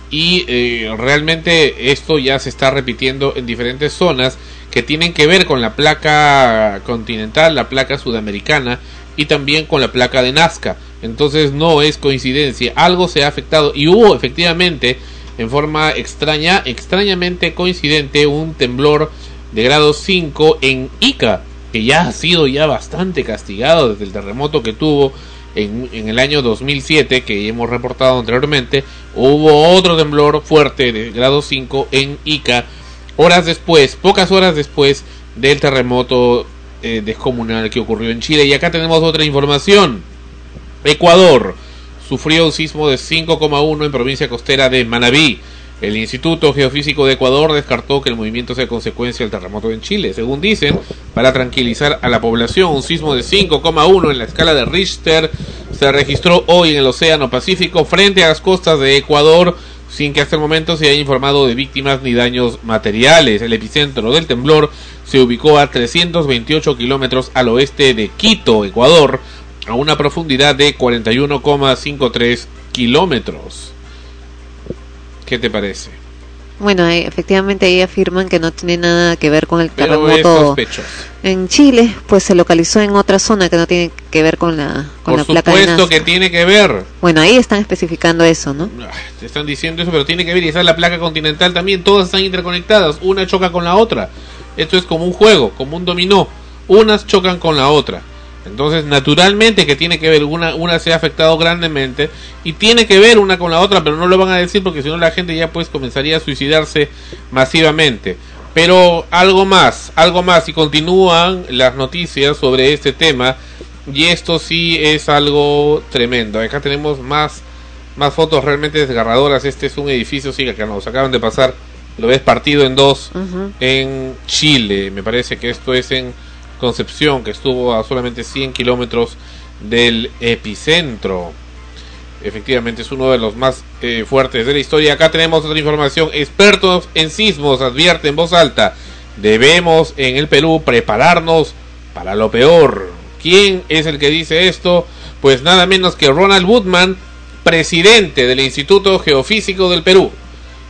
y eh, realmente esto ya se está repitiendo en diferentes zonas que tienen que ver con la placa continental, la placa sudamericana y también con la placa de Nazca. Entonces no es coincidencia, algo se ha afectado y hubo efectivamente en forma extraña, extrañamente coincidente un temblor de grado 5 en Ica, que ya ha sido ya bastante castigado desde el terremoto que tuvo en, en el año 2007 que hemos reportado anteriormente, hubo otro temblor fuerte de grado 5 en Ica horas después, pocas horas después del terremoto eh, descomunal que ocurrió en Chile. Y acá tenemos otra información. Ecuador sufrió un sismo de 5,1 en provincia costera de Manabí. El Instituto Geofísico de Ecuador descartó que el movimiento sea consecuencia del terremoto en Chile. Según dicen, para tranquilizar a la población, un sismo de 5,1 en la escala de Richter se registró hoy en el Océano Pacífico frente a las costas de Ecuador, sin que hasta el momento se haya informado de víctimas ni daños materiales. El epicentro del temblor se ubicó a 328 kilómetros al oeste de Quito, Ecuador, a una profundidad de 41,53 kilómetros. ¿Qué te parece? Bueno, ahí, efectivamente ahí afirman que no tiene nada que ver con el terremoto en Chile, pues se localizó en otra zona que no tiene que ver con la con Por la placa de supuesto Nazca. que tiene que ver. Bueno, ahí están especificando eso, ¿no? Te están diciendo eso, pero tiene que ver. Y esa es la placa continental también. Todas están interconectadas. Una choca con la otra. Esto es como un juego, como un dominó. Unas chocan con la otra. Entonces, naturalmente que tiene que ver. Una, una se ha afectado grandemente. Y tiene que ver una con la otra, pero no lo van a decir porque si no la gente ya pues comenzaría a suicidarse masivamente. Pero algo más, algo más. Y continúan las noticias sobre este tema. Y esto sí es algo tremendo. Acá tenemos más más fotos realmente desgarradoras. Este es un edificio, sí, que nos acaban de pasar. Lo ves partido en dos en Chile. Me parece que esto es en Concepción, que estuvo a solamente 100 kilómetros del epicentro. Efectivamente es uno de los más eh, fuertes de la historia. Acá tenemos otra información. Expertos en sismos advierten en voz alta. Debemos en el Perú prepararnos para lo peor. ¿Quién es el que dice esto? Pues nada menos que Ronald Woodman, presidente del Instituto Geofísico del Perú.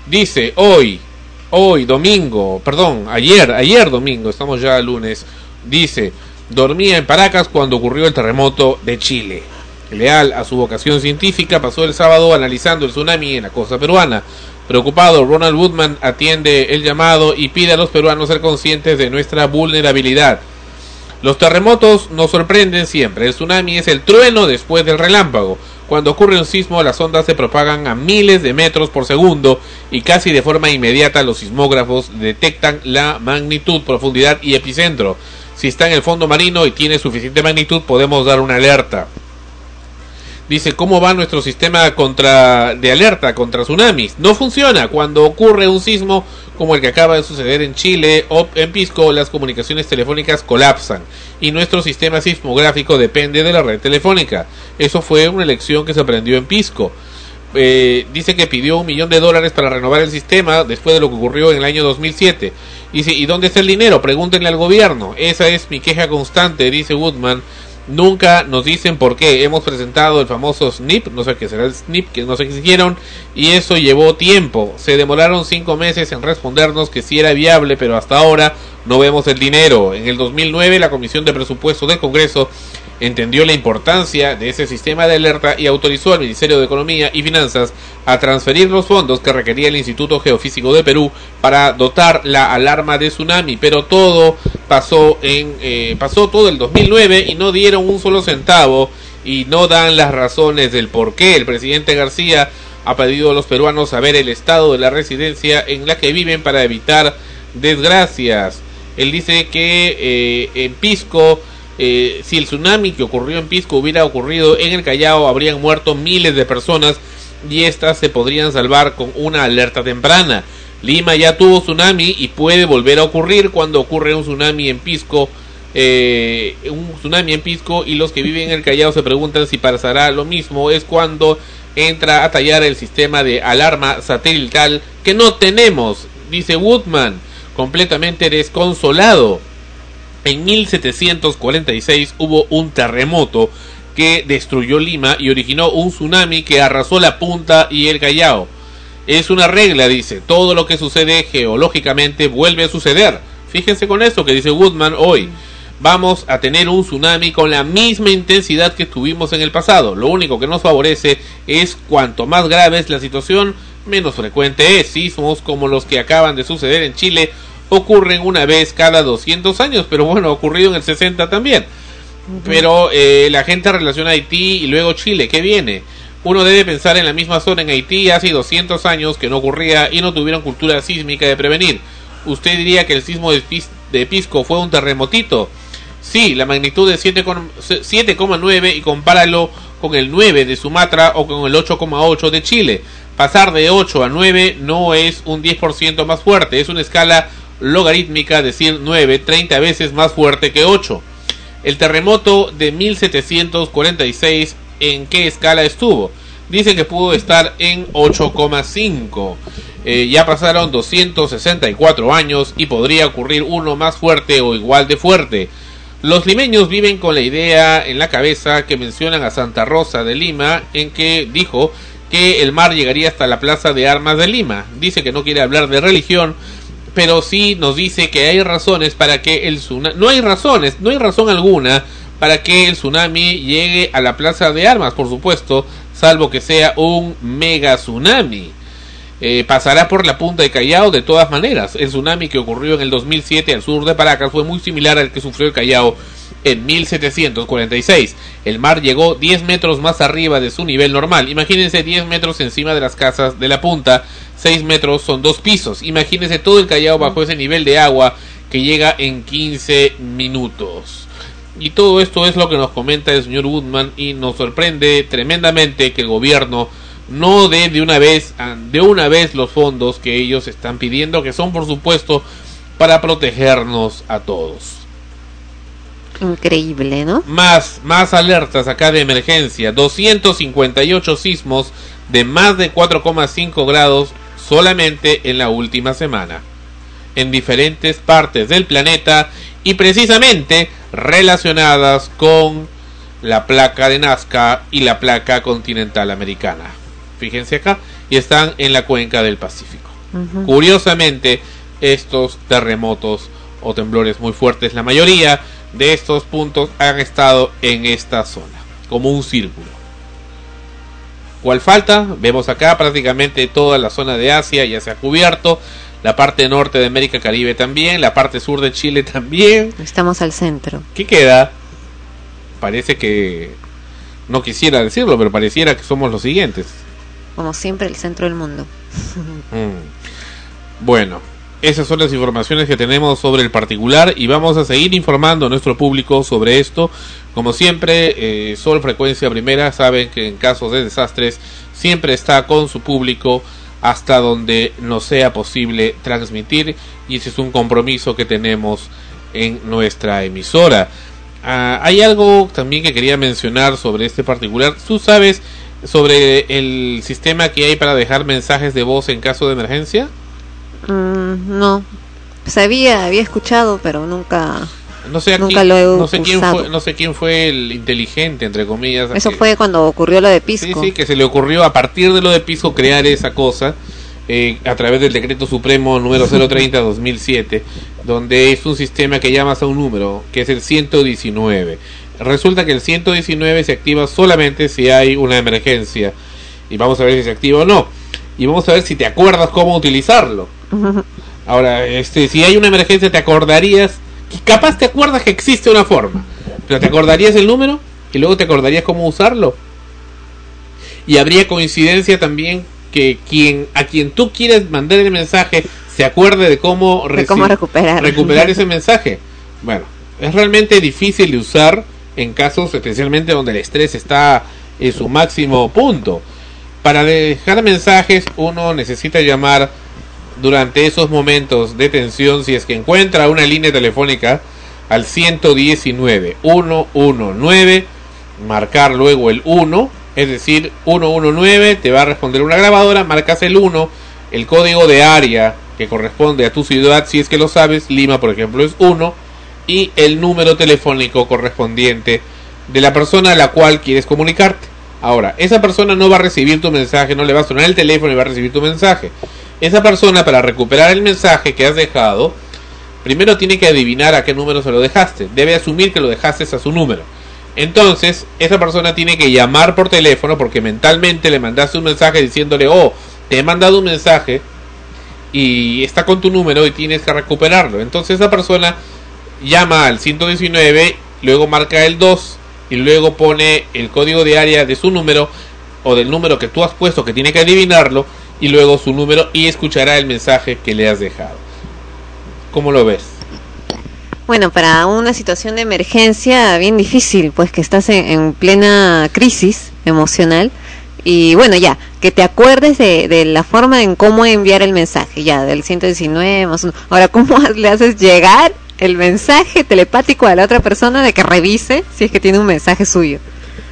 Dice hoy, hoy domingo, perdón, ayer, ayer domingo, estamos ya lunes, dice, dormía en Paracas cuando ocurrió el terremoto de Chile. Leal a su vocación científica, pasó el sábado analizando el tsunami en la costa peruana. Preocupado, Ronald Woodman atiende el llamado y pide a los peruanos ser conscientes de nuestra vulnerabilidad. Los terremotos nos sorprenden siempre. El tsunami es el trueno después del relámpago. Cuando ocurre un sismo, las ondas se propagan a miles de metros por segundo y casi de forma inmediata los sismógrafos detectan la magnitud, profundidad y epicentro. Si está en el fondo marino y tiene suficiente magnitud, podemos dar una alerta. Dice, ¿cómo va nuestro sistema contra de alerta contra tsunamis? No funciona. Cuando ocurre un sismo como el que acaba de suceder en Chile o en Pisco, las comunicaciones telefónicas colapsan y nuestro sistema sismográfico depende de la red telefónica. Eso fue una elección que se aprendió en Pisco. Eh, dice que pidió un millón de dólares para renovar el sistema después de lo que ocurrió en el año 2007. Dice, ¿y dónde está el dinero? Pregúntenle al gobierno. Esa es mi queja constante, dice Woodman. Nunca nos dicen por qué. Hemos presentado el famoso SNIP, no sé qué será el SNIP, que nos exigieron, y eso llevó tiempo. Se demoraron cinco meses en respondernos que sí era viable, pero hasta ahora no vemos el dinero. En el 2009, la Comisión de Presupuestos del Congreso entendió la importancia de ese sistema de alerta y autorizó al Ministerio de Economía y Finanzas a transferir los fondos que requería el Instituto Geofísico de Perú para dotar la alarma de tsunami, pero todo pasó en eh, pasó todo el 2009 y no dieron un solo centavo y no dan las razones del por qué el presidente García ha pedido a los peruanos saber el estado de la residencia en la que viven para evitar desgracias. Él dice que eh, en Pisco eh, si el tsunami que ocurrió en Pisco hubiera ocurrido en el Callao, habrían muerto miles de personas y estas se podrían salvar con una alerta temprana. Lima ya tuvo tsunami y puede volver a ocurrir cuando ocurre un tsunami en Pisco. eh, un tsunami en Pisco y los que viven en el Callao se preguntan si pasará lo mismo. Es cuando entra a tallar el sistema de alarma satelital que no tenemos, dice Woodman, completamente desconsolado. En 1746 hubo un terremoto que destruyó Lima y originó un tsunami que arrasó la punta y el Callao. Es una regla, dice, todo lo que sucede geológicamente vuelve a suceder. Fíjense con esto que dice Woodman hoy. Vamos a tener un tsunami con la misma intensidad que tuvimos en el pasado. Lo único que nos favorece es cuanto más grave es la situación, menos frecuente es. Sismos como los que acaban de suceder en Chile ocurren una vez cada 200 años, pero bueno, ha ocurrido en el 60 también. Pero eh, la gente relaciona Haití y luego Chile, ¿qué viene? Uno debe pensar en la misma zona en Haití hace 200 años que no ocurría y no tuvieron cultura sísmica de prevenir. ¿Usted diría que el sismo de, Pis- de Pisco fue un terremotito? Sí, la magnitud de 7,- 7,9 y compáralo con el 9 de Sumatra o con el 8,8 de Chile. Pasar de 8 a 9 no es un 10% más fuerte, es una escala logarítmica, decir 9, 30 veces más fuerte que 8. El terremoto de 1746, ¿en qué escala estuvo? Dice que pudo estar en 8,5. Eh, ya pasaron 264 años y podría ocurrir uno más fuerte o igual de fuerte. Los limeños viven con la idea en la cabeza que mencionan a Santa Rosa de Lima, en que dijo que el mar llegaría hasta la Plaza de Armas de Lima. Dice que no quiere hablar de religión, pero sí nos dice que hay razones para que el tsunami... No hay razones, no hay razón alguna para que el tsunami llegue a la Plaza de Armas, por supuesto, salvo que sea un mega tsunami. Eh, pasará por la punta de Callao de todas maneras. El tsunami que ocurrió en el 2007 al sur de Paracas fue muy similar al que sufrió el Callao en 1746. El mar llegó 10 metros más arriba de su nivel normal. Imagínense 10 metros encima de las casas de la punta. 6 metros son dos pisos. Imagínense todo el Callao bajo ese nivel de agua que llega en 15 minutos. Y todo esto es lo que nos comenta el señor Woodman y nos sorprende tremendamente que el gobierno no dé de una vez de una vez los fondos que ellos están pidiendo, que son por supuesto para protegernos a todos. Increíble, ¿no? Más, más alertas acá de emergencia. 258 sismos de más de 4,5 grados solamente en la última semana. En diferentes partes del planeta y precisamente relacionadas con la placa de Nazca y la placa continental americana. Fíjense acá, y están en la cuenca del Pacífico. Curiosamente, estos terremotos o temblores muy fuertes, la mayoría de estos puntos han estado en esta zona, como un círculo. ¿Cuál falta? Vemos acá prácticamente toda la zona de Asia ya se ha cubierto, la parte norte de América Caribe también, la parte sur de Chile también. Estamos al centro. ¿Qué queda? Parece que no quisiera decirlo, pero pareciera que somos los siguientes. Como siempre, el centro del mundo. (laughs) Mm. Bueno, esas son las informaciones que tenemos sobre el particular y vamos a seguir informando a nuestro público sobre esto. Como siempre, eh, Sol Frecuencia Primera saben que en casos de desastres siempre está con su público hasta donde nos sea posible transmitir y ese es un compromiso que tenemos en nuestra emisora. Ah, hay algo también que quería mencionar sobre este particular. Tú sabes sobre el sistema que hay para dejar mensajes de voz en caso de emergencia. Mm, no. Sabía, había escuchado, pero nunca. No sé, aquí- Nunca lo he no sé quién fue, no sé quién fue el inteligente entre comillas. Eso que- fue cuando ocurrió lo de Pisco. Sí, sí, que se le ocurrió a partir de lo de Pisco crear esa cosa eh, a través del decreto supremo número (laughs) 030-2007, donde es un sistema que llamas a un número, que es el 119. Resulta que el 119 se activa solamente si hay una emergencia. Y vamos a ver si se activa o no. Y vamos a ver si te acuerdas cómo utilizarlo. (laughs) Ahora, este, si hay una emergencia, te acordarías, capaz te acuerdas que existe una forma, pero te acordarías el número y luego te acordarías cómo usarlo. Y habría coincidencia también que quien a quien tú quieres mandar el mensaje se acuerde de cómo, De cómo recuperar. recuperar ese mensaje. Bueno, es realmente difícil de usar en casos especialmente donde el estrés está en su máximo punto. Para dejar mensajes uno necesita llamar durante esos momentos de tensión si es que encuentra una línea telefónica al 119 119 marcar luego el 1 es decir 119 te va a responder una grabadora marcas el 1 el código de área que corresponde a tu ciudad si es que lo sabes Lima por ejemplo es 1 y el número telefónico correspondiente de la persona a la cual quieres comunicarte ahora esa persona no va a recibir tu mensaje no le va a sonar el teléfono y va a recibir tu mensaje esa persona para recuperar el mensaje que has dejado primero tiene que adivinar a qué número se lo dejaste. Debe asumir que lo dejaste a su número. Entonces, esa persona tiene que llamar por teléfono porque mentalmente le mandaste un mensaje diciéndole, oh, te he mandado un mensaje y está con tu número y tienes que recuperarlo. Entonces esa persona llama al 119, luego marca el 2 y luego pone el código de área de su número o del número que tú has puesto que tiene que adivinarlo y luego su número y escuchará el mensaje que le has dejado. ¿Cómo lo ves? Bueno, para una situación de emergencia bien difícil, pues que estás en, en plena crisis emocional y bueno, ya, que te acuerdes de, de la forma en cómo enviar el mensaje, ya, del 119 más uno. Ahora, ¿cómo (laughs) le haces llegar el mensaje telepático a la otra persona de que revise si es que tiene un mensaje suyo?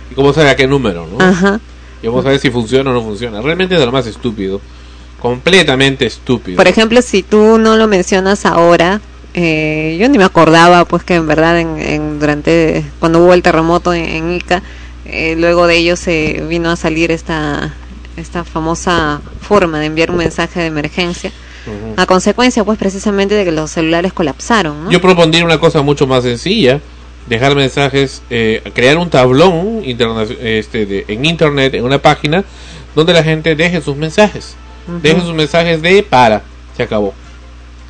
¿Y cómo sabe a qué número, no? Ajá. Y vamos a ver si funciona o no funciona. Realmente es de lo más estúpido. Completamente estúpido. Por ejemplo, si tú no lo mencionas ahora, eh, yo ni me acordaba, pues que en verdad en, en- durante cuando hubo el terremoto en, en Ica, eh, luego de ello se vino a salir esta esta famosa forma de enviar un mensaje de emergencia, A consecuencia pues precisamente de que los celulares colapsaron, ¿no? Yo propondría una cosa mucho más sencilla, dejar mensajes, eh, crear un tablón este, de- en internet, en una página, donde la gente deje sus mensajes. Deje sus mensajes de para, se acabó.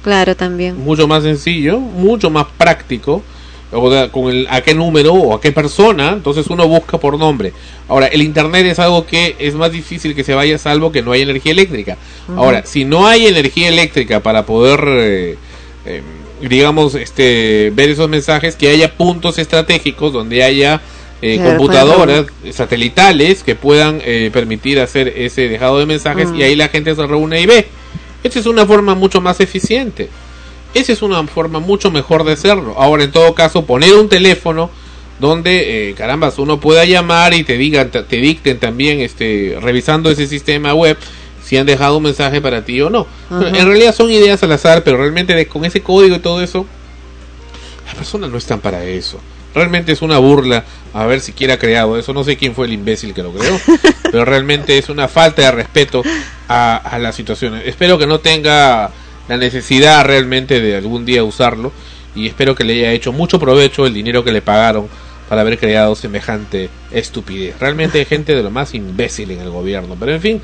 Claro, también. Mucho más sencillo, mucho más práctico. O sea, con el, a qué número o a qué persona, entonces uno busca por nombre. Ahora, el internet es algo que es más difícil que se vaya salvo que no hay energía eléctrica. Ahora, si no hay energía eléctrica para poder, eh, eh, digamos, este, ver esos mensajes, que haya puntos estratégicos donde haya eh, Claro, computadoras satelitales que puedan eh, permitir hacer ese dejado de mensajes y ahí la gente se reúne y ve. Esa es una forma mucho más eficiente. Esa es una forma mucho mejor de hacerlo. Ahora, en todo caso, poner un teléfono donde, eh, carambas, uno pueda llamar y te digan, te, te dicten también, este, revisando ese sistema web, si han dejado un mensaje para ti o no. Ajá. En realidad son ideas al azar, pero realmente de- con ese código y todo eso, las personas no están para eso. Realmente es una burla haber siquiera creado eso. No sé quién fue el imbécil que lo creó, (laughs) pero realmente es una falta de respeto a, a las situaciones. Espero que no tenga la necesidad realmente de algún día usarlo y espero que le haya hecho mucho provecho el dinero que le pagaron para haber creado semejante estupidez. Realmente hay gente de lo más imbécil en el gobierno, pero en fin,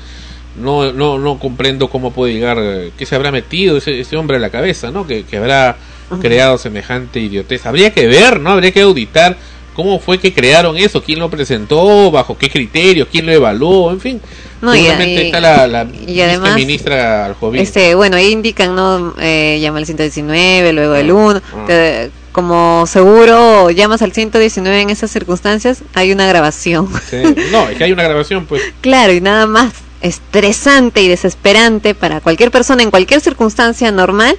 no no no comprendo cómo puede llegar, qué se habrá metido ese, ese hombre a la cabeza, ¿no? Que, que habrá creado semejante idiotez. Habría que ver, ¿no? Habría que auditar cómo fue que crearon eso, quién lo presentó, bajo qué criterios, quién lo evaluó, en fin. No, y- está la, la y además, ministra al joven. Este, bueno, ahí indican, ¿no? Eh, llama al 119, luego el 1. Ah. Te- como seguro llamas al 119 en esas circunstancias, hay una grabación. Sí. No, es que hay una grabación, pues. (laughs) Claro, y nada más estresante y desesperante para cualquier persona en cualquier circunstancia normal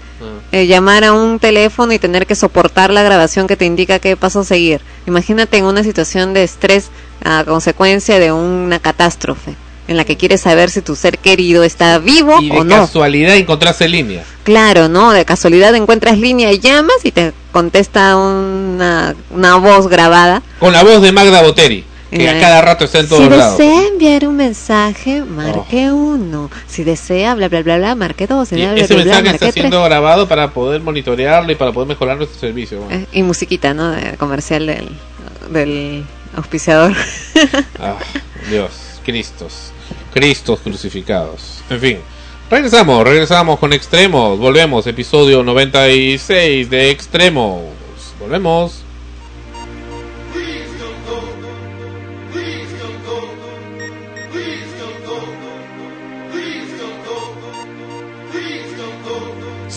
eh, llamar a un teléfono y tener que soportar la grabación que te indica qué paso seguir. Imagínate en una situación de estrés a consecuencia de una catástrofe en la que quieres saber si tu ser querido está vivo Y de o no. casualidad encontrarse en línea. Claro, ¿no? De casualidad encuentras línea y llamas y te contesta una, una voz grabada. Con la voz de Magda Boteri, que a Eh, cada rato está en todos si lados. desea enviar un mensaje, marque uno. Si desea, bla, bla, bla, bla, marque dos. Bla, bla, ese bla, mensaje está siendo tres. grabado para poder monitorearlo y para poder mejorar nuestro servicio. Eh, y musiquita, ¿no? De comercial del, del auspiciador. (laughs) Ah, Dios, Cristos, Cristos crucificados. En fin, regresamos, regresamos con Extremos, volvemos, episodio 96 de Extremos. Volvemos.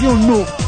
vas a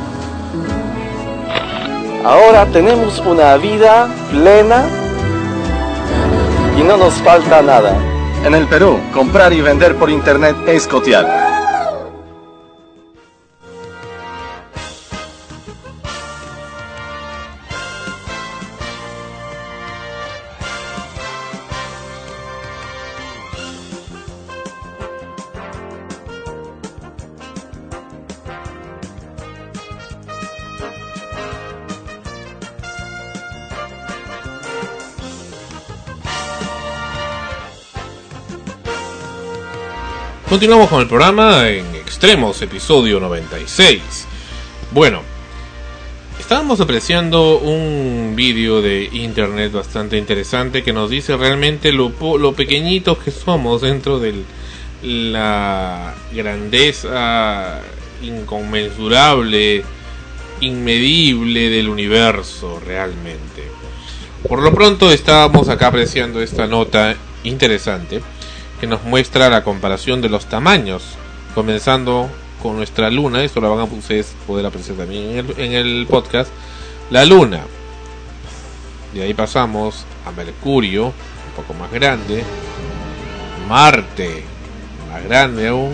Ahora tenemos una vida plena y no nos falta nada. En el Perú, comprar y vender por internet es cotear. Continuamos con el programa en Extremos, episodio 96. Bueno, estábamos apreciando un vídeo de internet bastante interesante que nos dice realmente lo, pequeñitos que somos dentro de la grandeza inconmensurable, inmedible del universo realmente. Por lo pronto estábamos acá apreciando esta nota interesante que nos muestra la comparación de los tamaños, comenzando con nuestra luna, esto lo van a ustedes poder apreciar también en el, en el podcast, la luna. De ahí pasamos a Mercurio, un poco más grande, Marte, más grande aún,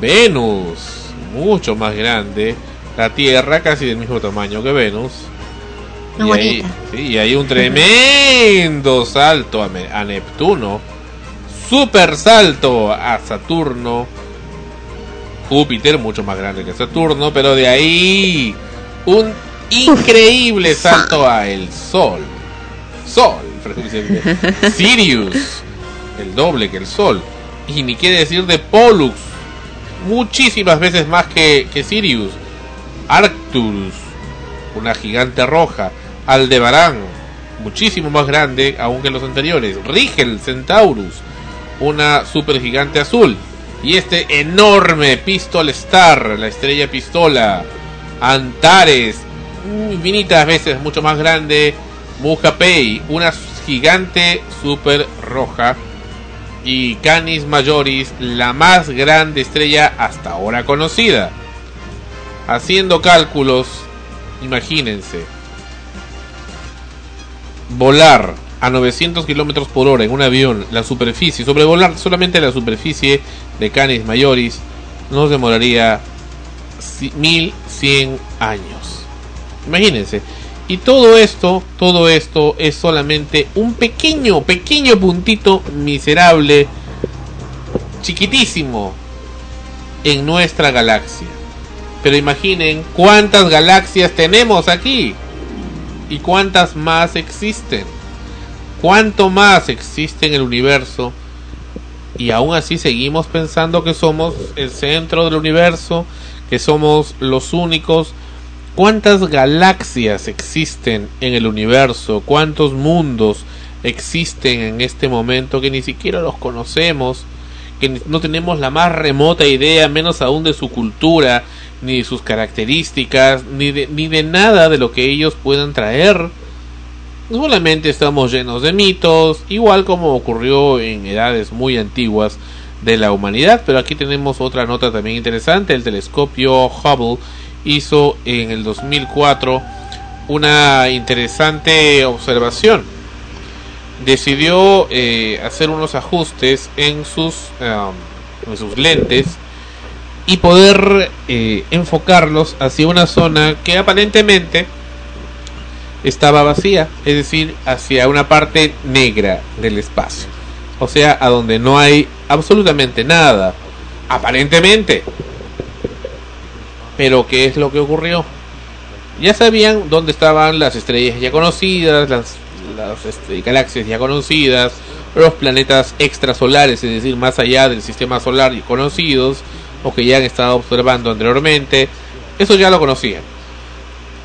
Venus, mucho más grande, la Tierra casi del mismo tamaño que Venus, y ahí, sí, y un tremendo salto a, a Neptuno, super salto a Saturno, Júpiter mucho más grande que Saturno, pero de ahí un increíble salto a el Sol, Sol, (laughs) Sirius, el doble que el Sol, y ni qué decir de Pollux, muchísimas veces más que, que Sirius, Arcturus, una gigante roja, Aldebarán, muchísimo más grande aún que los anteriores, Rigel, Centaurus, una supergigante azul. Y este enorme Pistol Star, la estrella pistola. Antares, infinitas veces mucho más grande. Mujapei, una gigante super roja. Y Canis Majoris, la más grande estrella hasta ahora conocida. Haciendo cálculos, imagínense. Volar a 900 kilómetros por hora en un avión, la superficie, sobrevolar solamente la superficie de Canis Majoris, nos demoraría ci- 1100 años. Imagínense. Y todo esto, todo esto es solamente un pequeño, pequeño puntito miserable, chiquitísimo, en nuestra galaxia. Pero imaginen cuántas galaxias tenemos aquí y cuántas más existen. Cuánto más existe en el universo y aún así seguimos pensando que somos el centro del universo, que somos los únicos. ¿Cuántas galaxias existen en el universo? ¿Cuántos mundos existen en este momento que ni siquiera los conocemos? Que no tenemos la más remota idea, menos aún de su cultura, ni de sus características, ni de, ni de nada de lo que ellos puedan traer. Solamente estamos llenos de mitos, igual como ocurrió en edades muy antiguas de la humanidad. Pero aquí tenemos otra nota también interesante. El telescopio Hubble hizo en el 2004 una interesante observación. Decidió eh, hacer unos ajustes en sus, um, en sus lentes y poder eh, enfocarlos hacia una zona que aparentemente estaba vacía, es decir, hacia una parte negra del espacio. O sea, a donde no hay absolutamente nada, aparentemente. Pero ¿qué es lo que ocurrió? Ya sabían dónde estaban las estrellas ya conocidas, las, las este, galaxias ya conocidas, los planetas extrasolares, es decir, más allá del sistema solar y conocidos, o que ya han estado observando anteriormente. Eso ya lo conocían.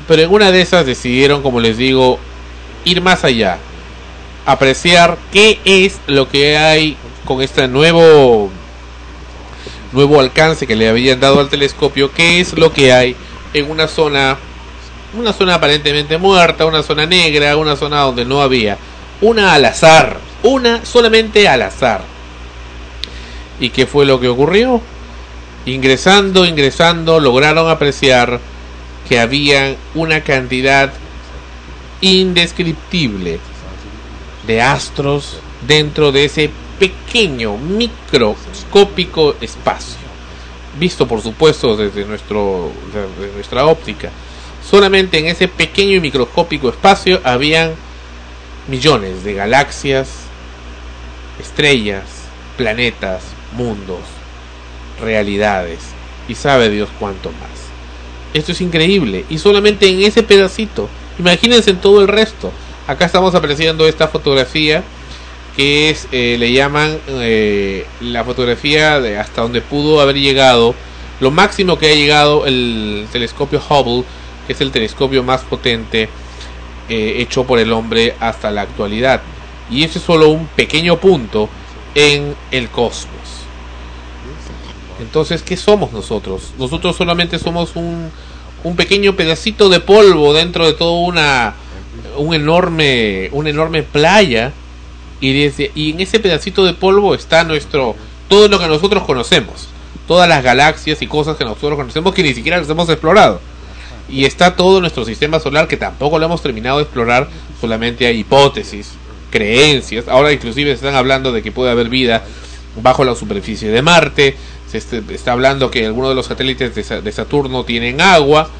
Pero en una de esas decidieron, como les digo, ir más allá. Apreciar qué es lo que hay con este nuevo nuevo alcance que le habían dado al telescopio, qué es lo que hay en una zona una zona aparentemente muerta, una zona negra, una zona donde no había, una al azar, una solamente al azar. ¿Y qué fue lo que ocurrió? Ingresando, ingresando, lograron apreciar que había una cantidad indescriptible de astros dentro de ese pequeño microscópico espacio. Visto por supuesto desde nuestro desde nuestra óptica. Solamente en ese pequeño y microscópico espacio habían millones de galaxias estrellas planetas mundos realidades y sabe Dios cuánto más esto es increíble. Y solamente en ese pedacito. Imagínense en todo el resto. Acá estamos apreciando esta fotografía que es, eh, le llaman eh, la fotografía de hasta donde pudo haber llegado, lo máximo que ha llegado el telescopio Hubble, que es el telescopio más potente eh, hecho por el hombre hasta la actualidad. Y ese es solo un pequeño punto en el cosmos. Entonces, ¿qué somos nosotros? Nosotros solamente somos un, un pequeño pedacito de polvo dentro de toda una un enorme una enorme playa y desde y en ese pedacito de polvo está nuestro todo lo que nosotros conocemos, todas las galaxias y cosas que nosotros conocemos que ni siquiera las hemos explorado. Y está todo nuestro sistema solar que tampoco lo hemos terminado de explorar, solamente hay hipótesis, creencias. Ahora inclusive están hablando de que puede haber vida bajo la superficie de Marte, se este- está hablando que algunos de los satélites de, Sa- de Saturno tienen agua.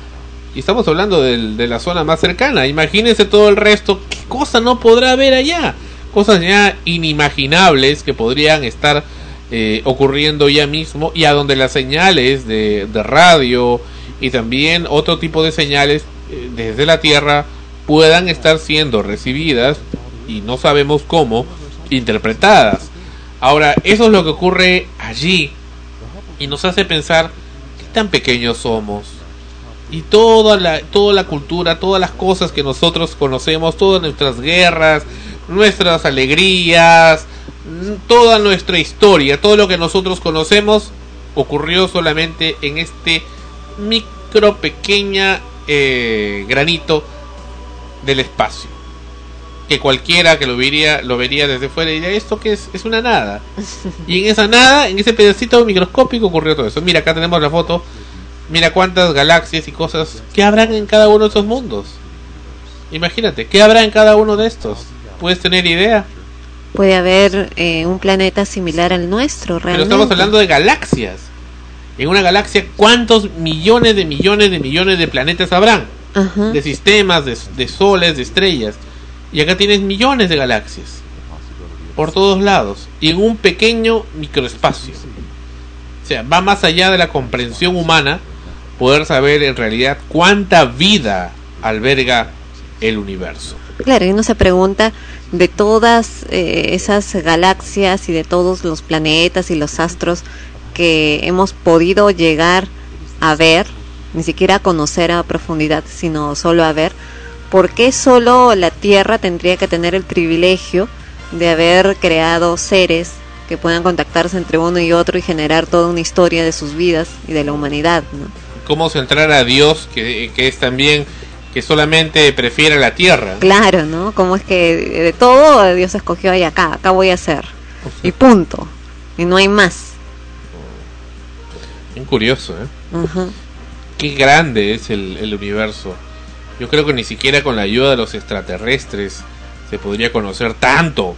Y estamos hablando del- de la zona más cercana. Imagínense todo el resto. ¿Qué cosa no podrá haber allá? Cosas ya inimaginables que podrían estar eh, ocurriendo ya mismo. Y a donde las señales de, de radio y también otro tipo de señales eh, desde la Tierra puedan estar siendo recibidas y no sabemos cómo interpretadas. Ahora, eso es lo que ocurre allí y nos hace pensar qué tan pequeños somos. Y toda la, toda la cultura, todas las cosas que nosotros conocemos, todas nuestras guerras, nuestras alegrías, toda nuestra historia, todo lo que nosotros conocemos, ocurrió solamente en este micro pequeña eh, granito del espacio. Que cualquiera que lo vería, lo vería desde fuera y diría, ¿esto qué es? Es una nada. Y en esa nada, en ese pedacito microscópico ocurrió todo eso. Mira, acá tenemos la foto. Mira cuántas galaxias y cosas que habrán en cada uno de esos mundos. Imagínate, ¿qué habrá en cada uno de estos? ¿Puedes tener idea? Puede haber eh, un planeta similar al nuestro, Pero realmente. estamos hablando de galaxias. En una galaxia, ¿cuántos millones de millones de millones de planetas habrán? Ajá. De sistemas, de, de soles, de estrellas. Y acá tienes millones de galaxias. Por todos lados. Y en un pequeño microespacio. O sea, va más allá de la comprensión humana poder saber en realidad cuánta vida alberga el universo. Claro, y uno se pregunta de todas eh, esas galaxias y de todos los planetas y los astros que hemos podido llegar a ver, ni siquiera a conocer a profundidad, sino solo a ver, ¿por qué solo la Tierra tendría que tener el privilegio de haber creado seres que puedan contactarse entre uno y otro y generar toda una historia de sus vidas y de la humanidad? ¿no? Cómo centrar a Dios, que, que es también que solamente prefiere la tierra. Claro, ¿no? Como es que de todo Dios escogió ahí acá, acá voy a ser. Y punto. Y no hay más. Bien curioso, ¿eh? Ujú. Qué grande es el, el universo. Yo creo que ni siquiera con la ayuda de los extraterrestres se podría conocer tanto.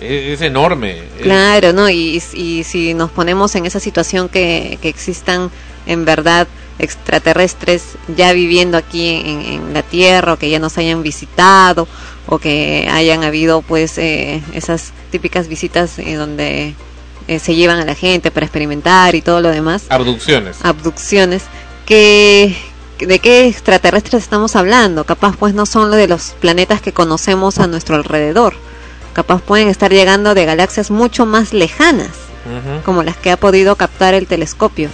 Es, es enorme. Claro, ¿no? Y, y si nos ponemos en esa situación que, que existan en verdad extraterrestres ya viviendo aquí en, en la Tierra o que ya nos hayan visitado o que hayan habido pues eh, esas típicas visitas en donde eh, se llevan a la gente para experimentar y todo lo demás. Abducciones. abducciones que de qué extraterrestres estamos hablando. Capaz pues no son los de los planetas que conocemos a nuestro alrededor. Capaz pueden estar llegando de galaxias mucho más lejanas como las que ha podido captar el telescopio.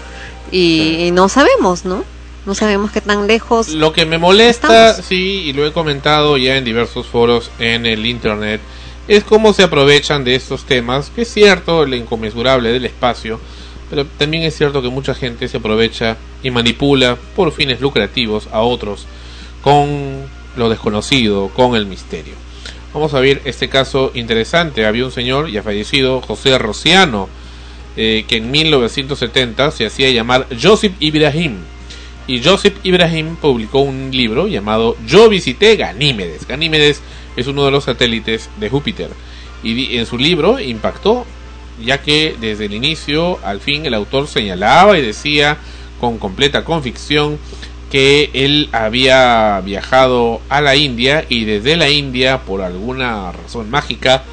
Y, y no sabemos no no sabemos qué tan lejos Lo que me molesta, Estamos. sí, y lo he comentado ya en diversos foros en el internet, es cómo se aprovechan de estos temas, que es cierto, el inconmensurable del espacio, pero también es cierto que mucha gente se aprovecha y manipula por fines lucrativos a otros con lo desconocido, con el misterio. Vamos a ver este caso interesante. Había un señor ya fallecido, José Rociano, eh, que en 1970 se hacía llamar Joseph Ibrahim. Y Joseph Ibrahim publicó un libro llamado Yo visité Ganímedes. Ganímedes es uno de los satélites de Júpiter. Y en su libro impactó, ya que desde el inicio al fin el autor señalaba y decía con completa convicción que él había viajado a la India y desde la India, por alguna razón mágica,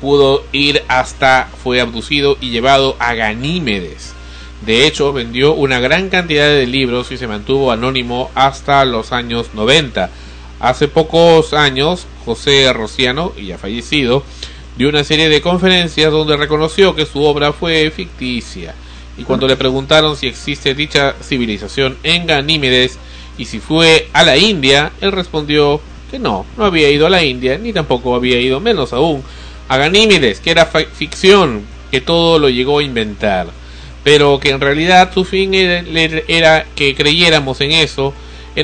pudo ir hasta, fue abducido y llevado a Ganímedes. De hecho, vendió una gran cantidad de libros y se mantuvo anónimo hasta los años 90. Hace pocos años, José Rociano, ya fallecido, dio una serie de conferencias donde reconoció que su obra fue ficticia. Y cuando le preguntaron si existe dicha civilización en Ganímedes y si fue a la India, él respondió que no, no había ido a la India, ni tampoco había ido, menos aún, a Ganímedes, que era ficción, que todo lo llegó a inventar, pero que en realidad su fin era, que creyéramos en eso,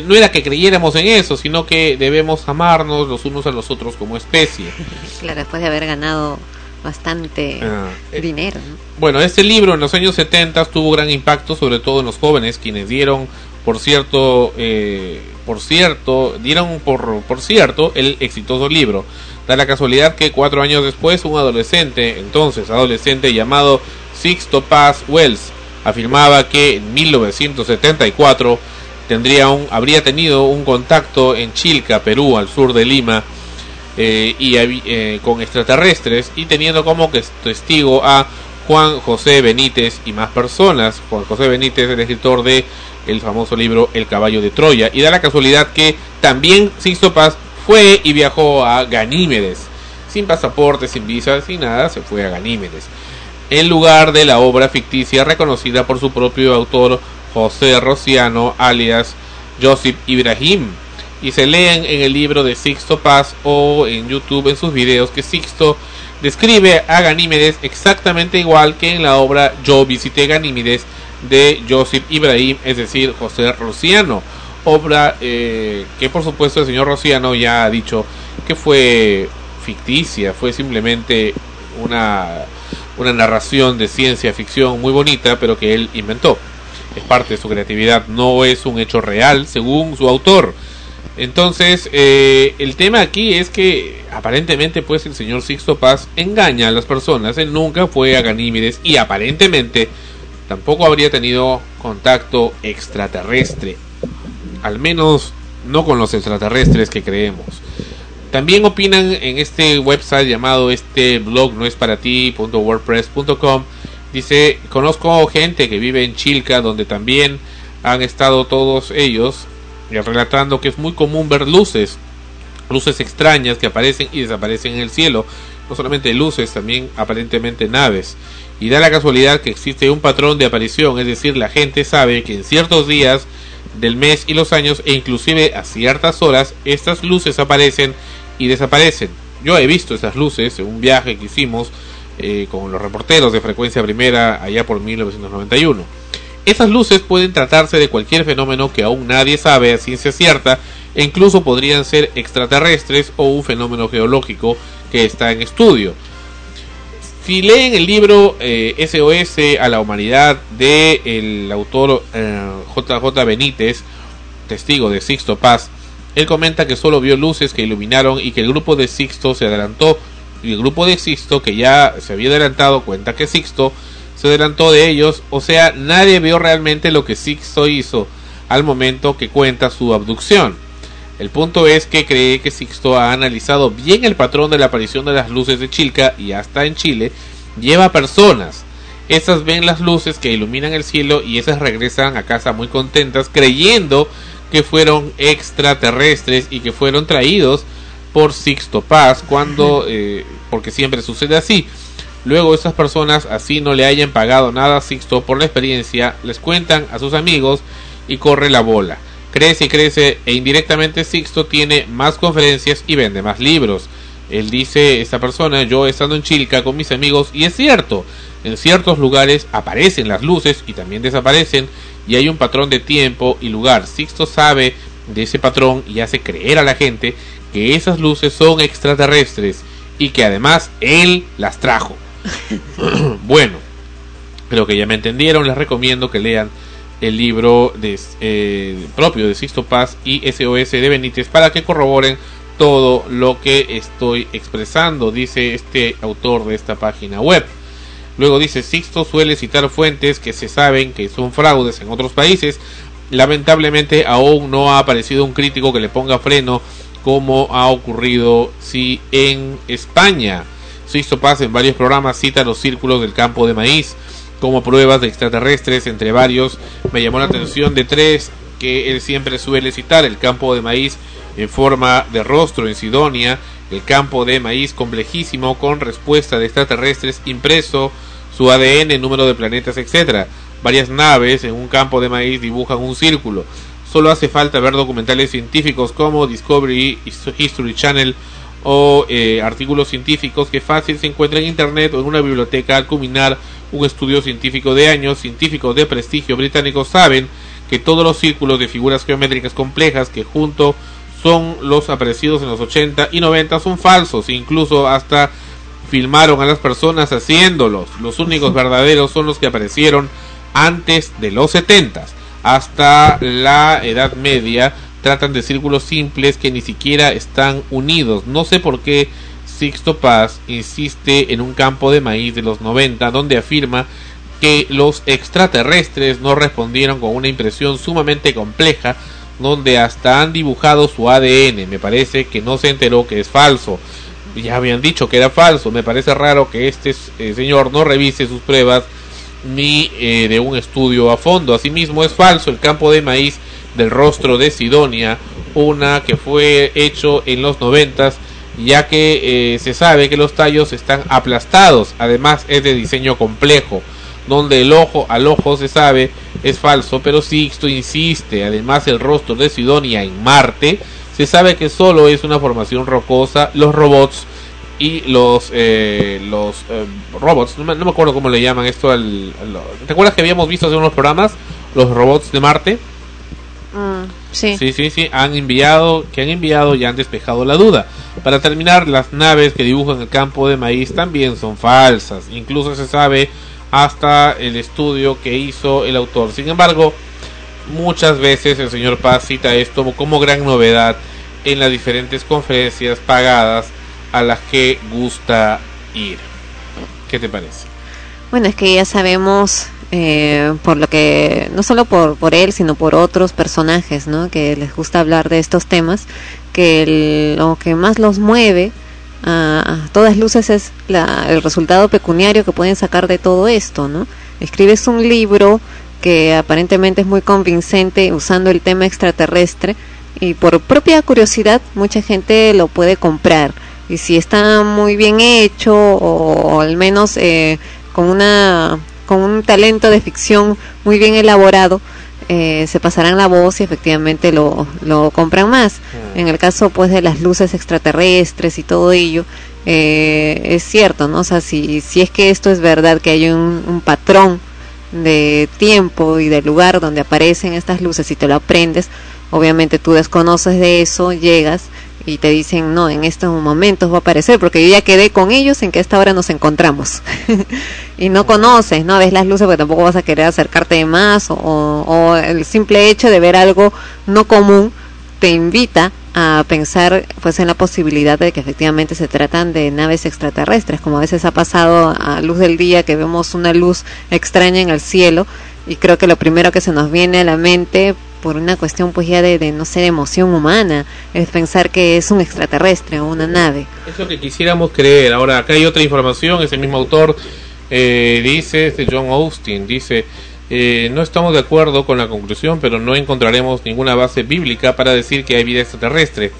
no era que creyéramos en eso, sino que debemos amarnos los unos a los otros como especie. (laughs) claro después de haber ganado bastante Ah, eh, dinero ¿no? Bueno, este libro en los años 70 tuvo gran impacto, sobre todo en los jóvenes, quienes dieron, por cierto, eh, por cierto, dieron por, por cierto el exitoso libro. Da la casualidad que cuatro años después, un adolescente, entonces adolescente llamado Sixto Paz Wells, afirmaba que en 1974 tendría un, habría tenido un contacto en Chilca, Perú, al sur de Lima, eh, y eh, con extraterrestres y teniendo como testigo a Juan José Benítez y más personas. Juan José Benítez, el escritor de el famoso libro El caballo de Troya. Y da la casualidad que también Sixto Paz fue y viajó a Ganímedes. Sin pasaporte, sin visa, sin nada, se fue a Ganímedes. En lugar de la obra ficticia reconocida por su propio autor José Rociano, alias Joseph Ibrahim. Y se leen en el libro de Sixto Paz o en YouTube en sus videos que Sixto describe a Ganímedes exactamente igual que en la obra Yo visité Ganímedes de Joseph Ibrahim, es decir, José Rociano. Obra eh, que por supuesto el señor Rociano ya ha dicho que fue ficticia, fue simplemente una, una narración de ciencia ficción muy bonita, pero que él inventó. Es parte de su creatividad, no es un hecho real según su autor. Entonces, eh, el tema aquí es que aparentemente pues el señor Sixto Paz engaña a las personas. Él nunca fue a Ganímedes y aparentemente tampoco habría tenido contacto extraterrestre. Al menos no con los extraterrestres que creemos. También opinan en este website llamado este blog no es para ti.wordpress.com. Dice, conozco gente que vive en Chilca donde también han estado todos ellos y relatando que es muy común ver luces, luces extrañas que aparecen y desaparecen en el cielo. No solamente luces, también aparentemente naves. Y da la casualidad que existe un patrón de aparición, es decir, la gente sabe que en ciertos días del mes y los años e inclusive a ciertas horas estas luces aparecen y desaparecen. Yo he visto esas luces en un viaje que hicimos eh, con los reporteros de frecuencia primera allá por 1991. Esas luces pueden tratarse de cualquier fenómeno que aún nadie sabe a ciencia cierta e incluso podrían ser extraterrestres o un fenómeno geológico que está en estudio. Si leen el libro eh, SOS a la humanidad de el autor eh, JJ Benítez, testigo de Sixto Paz, él comenta que solo vio luces que iluminaron y que el grupo de Sixto se adelantó y el grupo de Sixto que ya se había adelantado cuenta que Sixto se adelantó de ellos, o sea, nadie vio realmente lo que Sixto hizo al momento que cuenta su abducción. El punto es que cree que Sixto ha analizado bien el patrón de la aparición de las luces de Chilca y hasta en Chile lleva personas. Esas ven las luces que iluminan el cielo y esas regresan a casa muy contentas creyendo que fueron extraterrestres y que fueron traídos por Sixto Paz cuando eh, porque siempre sucede así. Luego esas personas así no le hayan pagado nada a Sixto por la experiencia, les cuentan a sus amigos y corre la bola. Crece y crece e indirectamente Sixto tiene más conferencias y vende más libros. Él dice, esta persona, yo estando en Chilca con mis amigos, y es cierto, en ciertos lugares aparecen las luces y también desaparecen, y hay un patrón de tiempo y lugar. Sixto sabe de ese patrón y hace creer a la gente que esas luces son extraterrestres y que además él las trajo. (clears throat) bueno, creo que ya me entendieron, les recomiendo que lean el libro de, eh, propio de Sixto Paz y SOS de Benítez para que corroboren todo lo que estoy expresando, dice este autor de esta página web. Luego dice, Sixto suele citar fuentes que se saben que son fraudes en otros países. Lamentablemente aún no ha aparecido un crítico que le ponga freno como ha ocurrido si en España. Sixto Paz en varios programas cita los círculos del campo de maíz como pruebas de extraterrestres, entre varios. Me llamó la atención de tres que él siempre suele citar, el campo de maíz en forma de rostro en Sidonia, el campo de maíz complejísimo con respuesta de extraterrestres impreso, su ADN, número de planetas, etc. Varias naves en un campo de maíz dibujan un círculo. Solo hace falta ver documentales científicos como Discovery History Channel o eh, artículos científicos que fácil se encuentran en internet o en una biblioteca al culminar un estudio científico de años, científicos de prestigio británicos saben que todos los círculos de figuras geométricas complejas que junto son los aparecidos en los 80 y 90 son falsos, incluso hasta filmaron a las personas haciéndolos. Los únicos (laughs) verdaderos son los que aparecieron antes de los 70 hasta la Edad Media tratan de círculos simples que ni siquiera están unidos. No sé por qué Sixto Paz insiste en un campo de maíz de los 90 donde afirma que los extraterrestres no respondieron con una impresión sumamente compleja donde hasta han dibujado su ADN. Me parece que no se enteró que es falso. Ya habían dicho que era falso. Me parece raro que este eh, señor no revise sus pruebas ni eh, de un estudio a fondo. Asimismo es falso el campo de maíz del rostro de Sidonia, una que fue hecho en los noventas, ya que eh, se sabe que los tallos están aplastados. Además es de diseño complejo, donde el ojo al ojo se sabe es falso, pero Sixto insiste. Además el rostro de Sidonia en Marte se sabe que solo es una formación rocosa. Los robots y los eh, los eh, robots, no me, no me acuerdo cómo le llaman esto al, al- ¿Te acuerdas que habíamos visto hace unos programas los robots de Marte? Mm, sí. Sí, sí, sí, han enviado, que han enviado y han despejado la duda. Para terminar, las naves que dibujan el campo de maíz también son falsas. Incluso se sabe hasta el estudio que hizo el autor. Sin embargo, muchas veces el señor Paz cita esto como gran novedad en las diferentes conferencias pagadas a las que gusta ir. ¿Qué te parece? Bueno, es que ya sabemos eh, por lo que, no solo por, por él, sino por otros personajes, ¿no? Que les gusta hablar de estos temas, que lo que más los mueve a, a todas luces es la, el resultado pecuniario que pueden sacar de todo esto, ¿no? Escribes un libro que aparentemente es muy convincente usando el tema extraterrestre y por propia curiosidad mucha gente lo puede comprar y si está muy bien hecho o, al menos eh, con una con un talento de ficción muy bien elaborado eh, se pasarán la voz y efectivamente lo, lo compran más. En el caso pues de las luces extraterrestres y todo ello eh, es cierto no o sea si si es que esto es verdad que hay un, un patrón de tiempo y de lugar donde aparecen estas luces y te lo aprendes, obviamente tú desconoces de eso, llegas y te dicen, no, en estos momentos va a aparecer, porque yo ya quedé con ellos en que a esta hora nos encontramos. (laughs) y no conoces, no ves las luces porque tampoco vas a querer acercarte de más o, o el simple hecho de ver algo no común te invita a pensar pues en la posibilidad de que efectivamente se tratan de naves extraterrestres, como a veces ha pasado a luz del día que vemos una luz extraña en el cielo y creo que lo primero que se nos viene a la mente por una cuestión pues ya de, de no ser emoción humana es pensar que es un extraterrestre o una nave. Es lo que quisiéramos creer. Ahora, acá hay otra información. Ese mismo autor eh, dice, este John Austin, dice, eh, no estamos de acuerdo con la conclusión, pero no encontraremos ninguna base bíblica para decir que hay vida extraterrestre.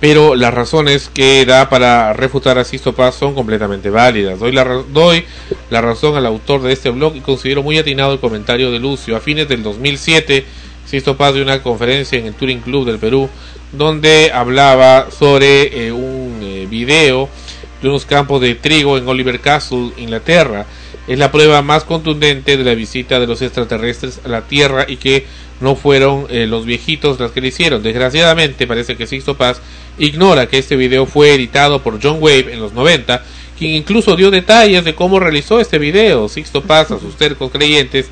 Pero las razones que da para refutar a Sisto Paz son completamente válidas. Doy la, doy la razón al autor de este blog y considero muy atinado el comentario de Lucio. A fines del 2007, Sisto Paz dio una conferencia en el Touring Club del Perú, donde hablaba sobre eh, un eh, video de unos campos de trigo en Oliver Castle, Inglaterra. Es la prueba más contundente de la visita de los extraterrestres a la Tierra y que no fueron eh, los viejitos las que lo hicieron. Desgraciadamente parece que Sixto Paz ignora que este video fue editado por John Wave en los 90, quien incluso dio detalles de cómo realizó este video. Sixto Paz a sus tercos creyentes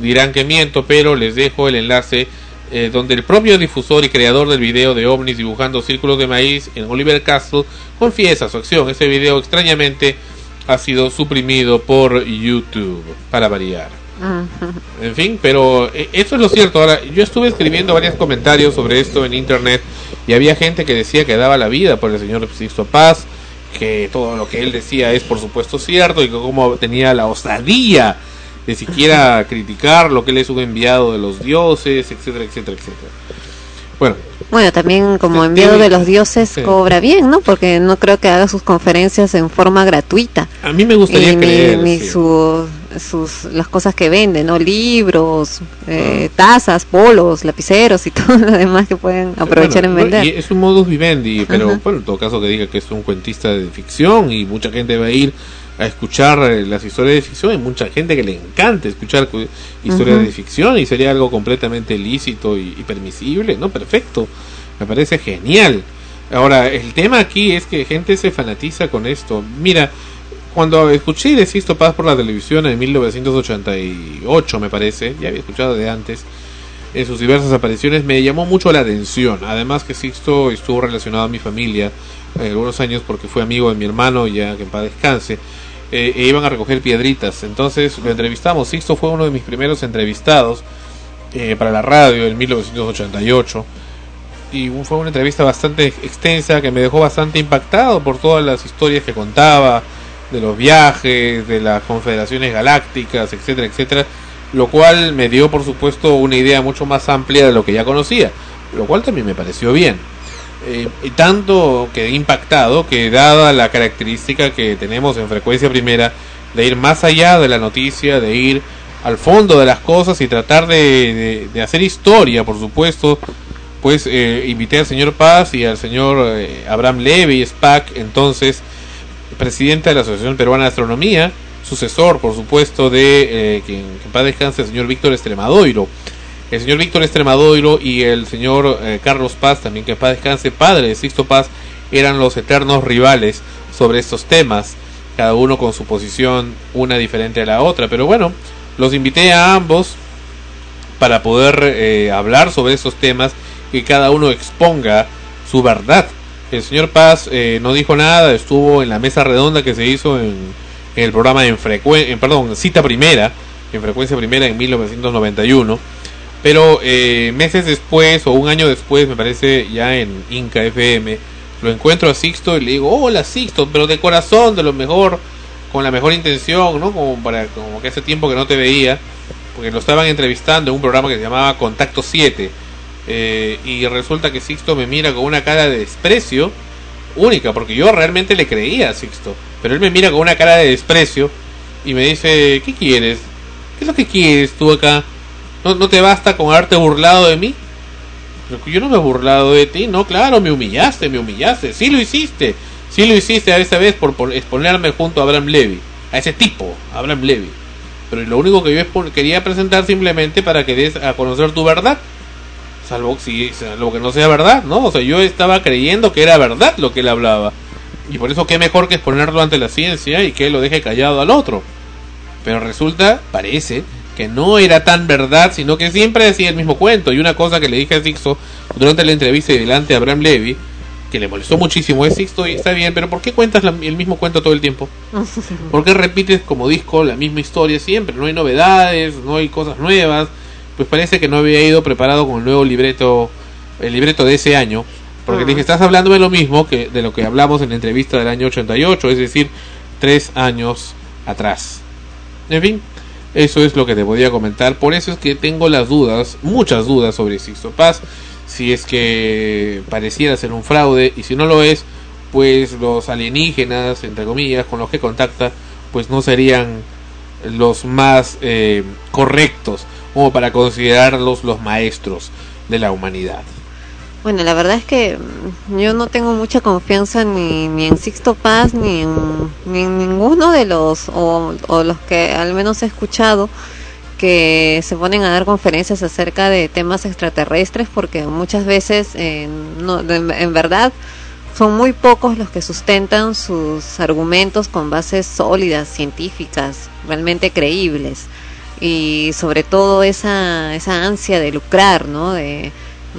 dirán que miento, pero les dejo el enlace eh, donde el propio difusor y creador del video de ovnis dibujando círculos de maíz en Oliver Castle confiesa su acción. Este video extrañamente ha sido suprimido por YouTube, para variar. En fin, pero eh, eso es lo cierto. Ahora, yo estuve escribiendo varios comentarios sobre esto en internet y había gente que decía que daba la vida por el señor Sixto Paz, que todo lo que él decía es por supuesto cierto y que como tenía la osadía de siquiera (laughs) criticar lo que él es un enviado de los dioses, etcétera, etcétera, etcétera. Bueno, Bueno, también como enviado de los dioses Sí. cobra bien, ¿no? Porque no creo que haga sus conferencias en forma gratuita. a mí me gustaría ni, creer. ni sí. sus, sus las cosas que venden, ¿no? Libros, eh, tazas, polos, lapiceros y (laughs) todo lo demás que pueden aprovechar Bueno, en vender. y es un modus vivendi, pero Ajá. bueno, en todo caso que diga que es un cuentista de ficción y mucha gente va a ir a escuchar eh, las historias de ficción, hay mucha gente que le encanta escuchar cu- historias de ficción y sería algo completamente lícito y, y permisible, ¿no? Perfecto, me parece genial. Ahora, el tema aquí es que gente se fanatiza con esto. Mira, cuando escuché de Sisto Paz por la televisión en 1988, me parece, ya había escuchado de antes, en sus diversas apariciones me llamó mucho la atención. Además que Sixto estuvo relacionado a mi familia eh, algunos años porque fue amigo de mi hermano, ya que en paz descanse, eh, e iban a recoger piedritas. Entonces lo entrevistamos. Sixto fue uno de mis primeros entrevistados eh, para la radio en 1988. Y fue una entrevista bastante extensa que me dejó bastante impactado por todas las historias que contaba, de los viajes, de las confederaciones galácticas, etcétera, etcétera, lo cual me dio por supuesto una idea mucho más amplia de lo que ya conocía, lo cual también me pareció bien. Eh, tanto quedé impactado que dada la característica que tenemos en frecuencia primera de ir más allá de la noticia, de ir al fondo de las cosas y tratar de, hacer historia, por supuesto, pues eh, invité al señor Paz y al señor eh, Abraham Levy, SPAC, entonces presidente de la Asociación Peruana de Astronomía, sucesor, por supuesto, de eh, quien, que en paz descanse, el señor Víctor Estremadoiro. El señor Víctor Estremadoiro y el señor eh, Carlos Paz, también que en paz descanse, padre de Sixto Paz, eran los eternos rivales sobre estos temas, cada uno con su posición, una diferente a la otra. Pero bueno, los invité a ambos para poder eh, hablar sobre esos temas y cada uno exponga su verdad. El señor Paz eh, no dijo nada, estuvo en la mesa redonda que se hizo en, en el programa en frecuencia, perdón, cita primera, en frecuencia primera en 1991. Pero eh, meses después o un año después, me parece ya en Inca FM, lo encuentro a Sixto y le digo, hola Sixto, pero de corazón, de lo mejor, con la mejor intención, ¿no? Como para como que hace tiempo que no te veía, porque lo estaban entrevistando en un programa que se llamaba Contacto 7. eh, y resulta que Sixto me mira con una cara de desprecio única, porque yo realmente le creía a Sixto, pero él me mira con una cara de desprecio y me dice, ¿qué quieres? ¿Qué es lo que quieres tú acá? ¿No, no te basta con haberte burlado de mí? Pero yo no me he burlado de ti, no, claro, me humillaste, me humillaste, sí lo hiciste, sí lo hiciste a esa vez por pon- exponerme junto a Abraham Levy, a ese tipo, Abraham Levy. Pero lo único que yo quería presentar simplemente para que des a conocer tu verdad, salvo si salvo que no sea verdad, ¿no? O sea, yo estaba creyendo que era verdad lo que él hablaba. Y por eso qué mejor que exponerlo ante la ciencia y que lo deje callado al otro. Pero resulta, parece, que no era tan verdad, sino que siempre decía el mismo cuento. Y una cosa que le dije a Sixto durante la entrevista y delante de Abraham Levy, que le molestó muchísimo, es Sixto, y está bien, pero ¿por qué cuentas la- el mismo cuento todo el tiempo? (laughs) ¿Por qué repites como disco la misma historia siempre? No hay novedades, no hay cosas nuevas. Pues parece que no había ido preparado con el nuevo libreto, el libreto de ese año. Porque le dije, estás hablando de lo mismo que de lo que hablamos en la entrevista del año 88, es decir, tres años atrás. En fin, eso es lo que te podía comentar. Por eso es que tengo las dudas, muchas dudas sobre Sixto Paz. Si es que pareciera ser un fraude y si no lo es, pues los alienígenas, entre comillas, con los que contacta, pues no serían los más eh, correctos como para considerarlos los maestros de la humanidad. Bueno, la verdad es que yo no tengo mucha confianza ni, en Sixto Paz ni en, ni en ninguno de los, o, los que al menos he escuchado que se ponen a dar conferencias acerca de temas extraterrestres porque muchas veces eh, en verdad son muy pocos los que sustentan sus argumentos con bases sólidas, científicas, realmente creíbles y sobre todo esa, esa ansia de lucrar, ¿no? De,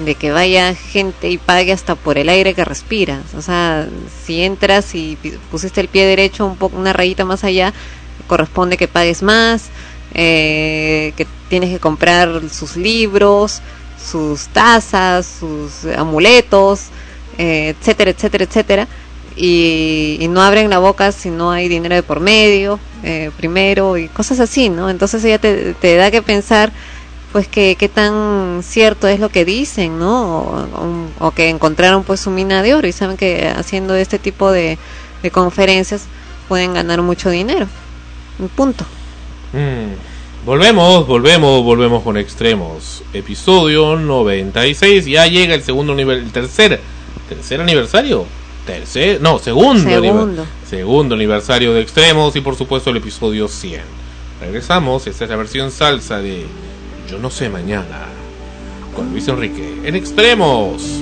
de que vaya gente y pague hasta por el aire que respiras. O sea, si entras y pusiste el pie derecho un poco una rayita más allá, corresponde que pagues más, eh, que tienes que comprar sus libros, sus tazas, sus amuletos, eh, etcétera, etcétera, etcétera. Y, y no abren la boca si no hay dinero de por medio, eh, primero, y cosas así, ¿no? Entonces te, te da que pensar, pues, que qué tan cierto es lo que dicen, ¿no? O, o- o que encontraron, pues, su mina de oro y saben que haciendo este tipo de, de conferencias pueden ganar mucho dinero. Un punto. Mm. Volvemos, volvemos, volvemos con extremos. Episodio 96. Ya llega el segundo nivel, el tercer, tercer aniversario. Tercer, no, segundo, Segundo. aniver- segundo aniversario de extremos y por supuesto el episodio 100. Regresamos, esta es la versión salsa de Yo no sé mañana con Luis Enrique en extremos.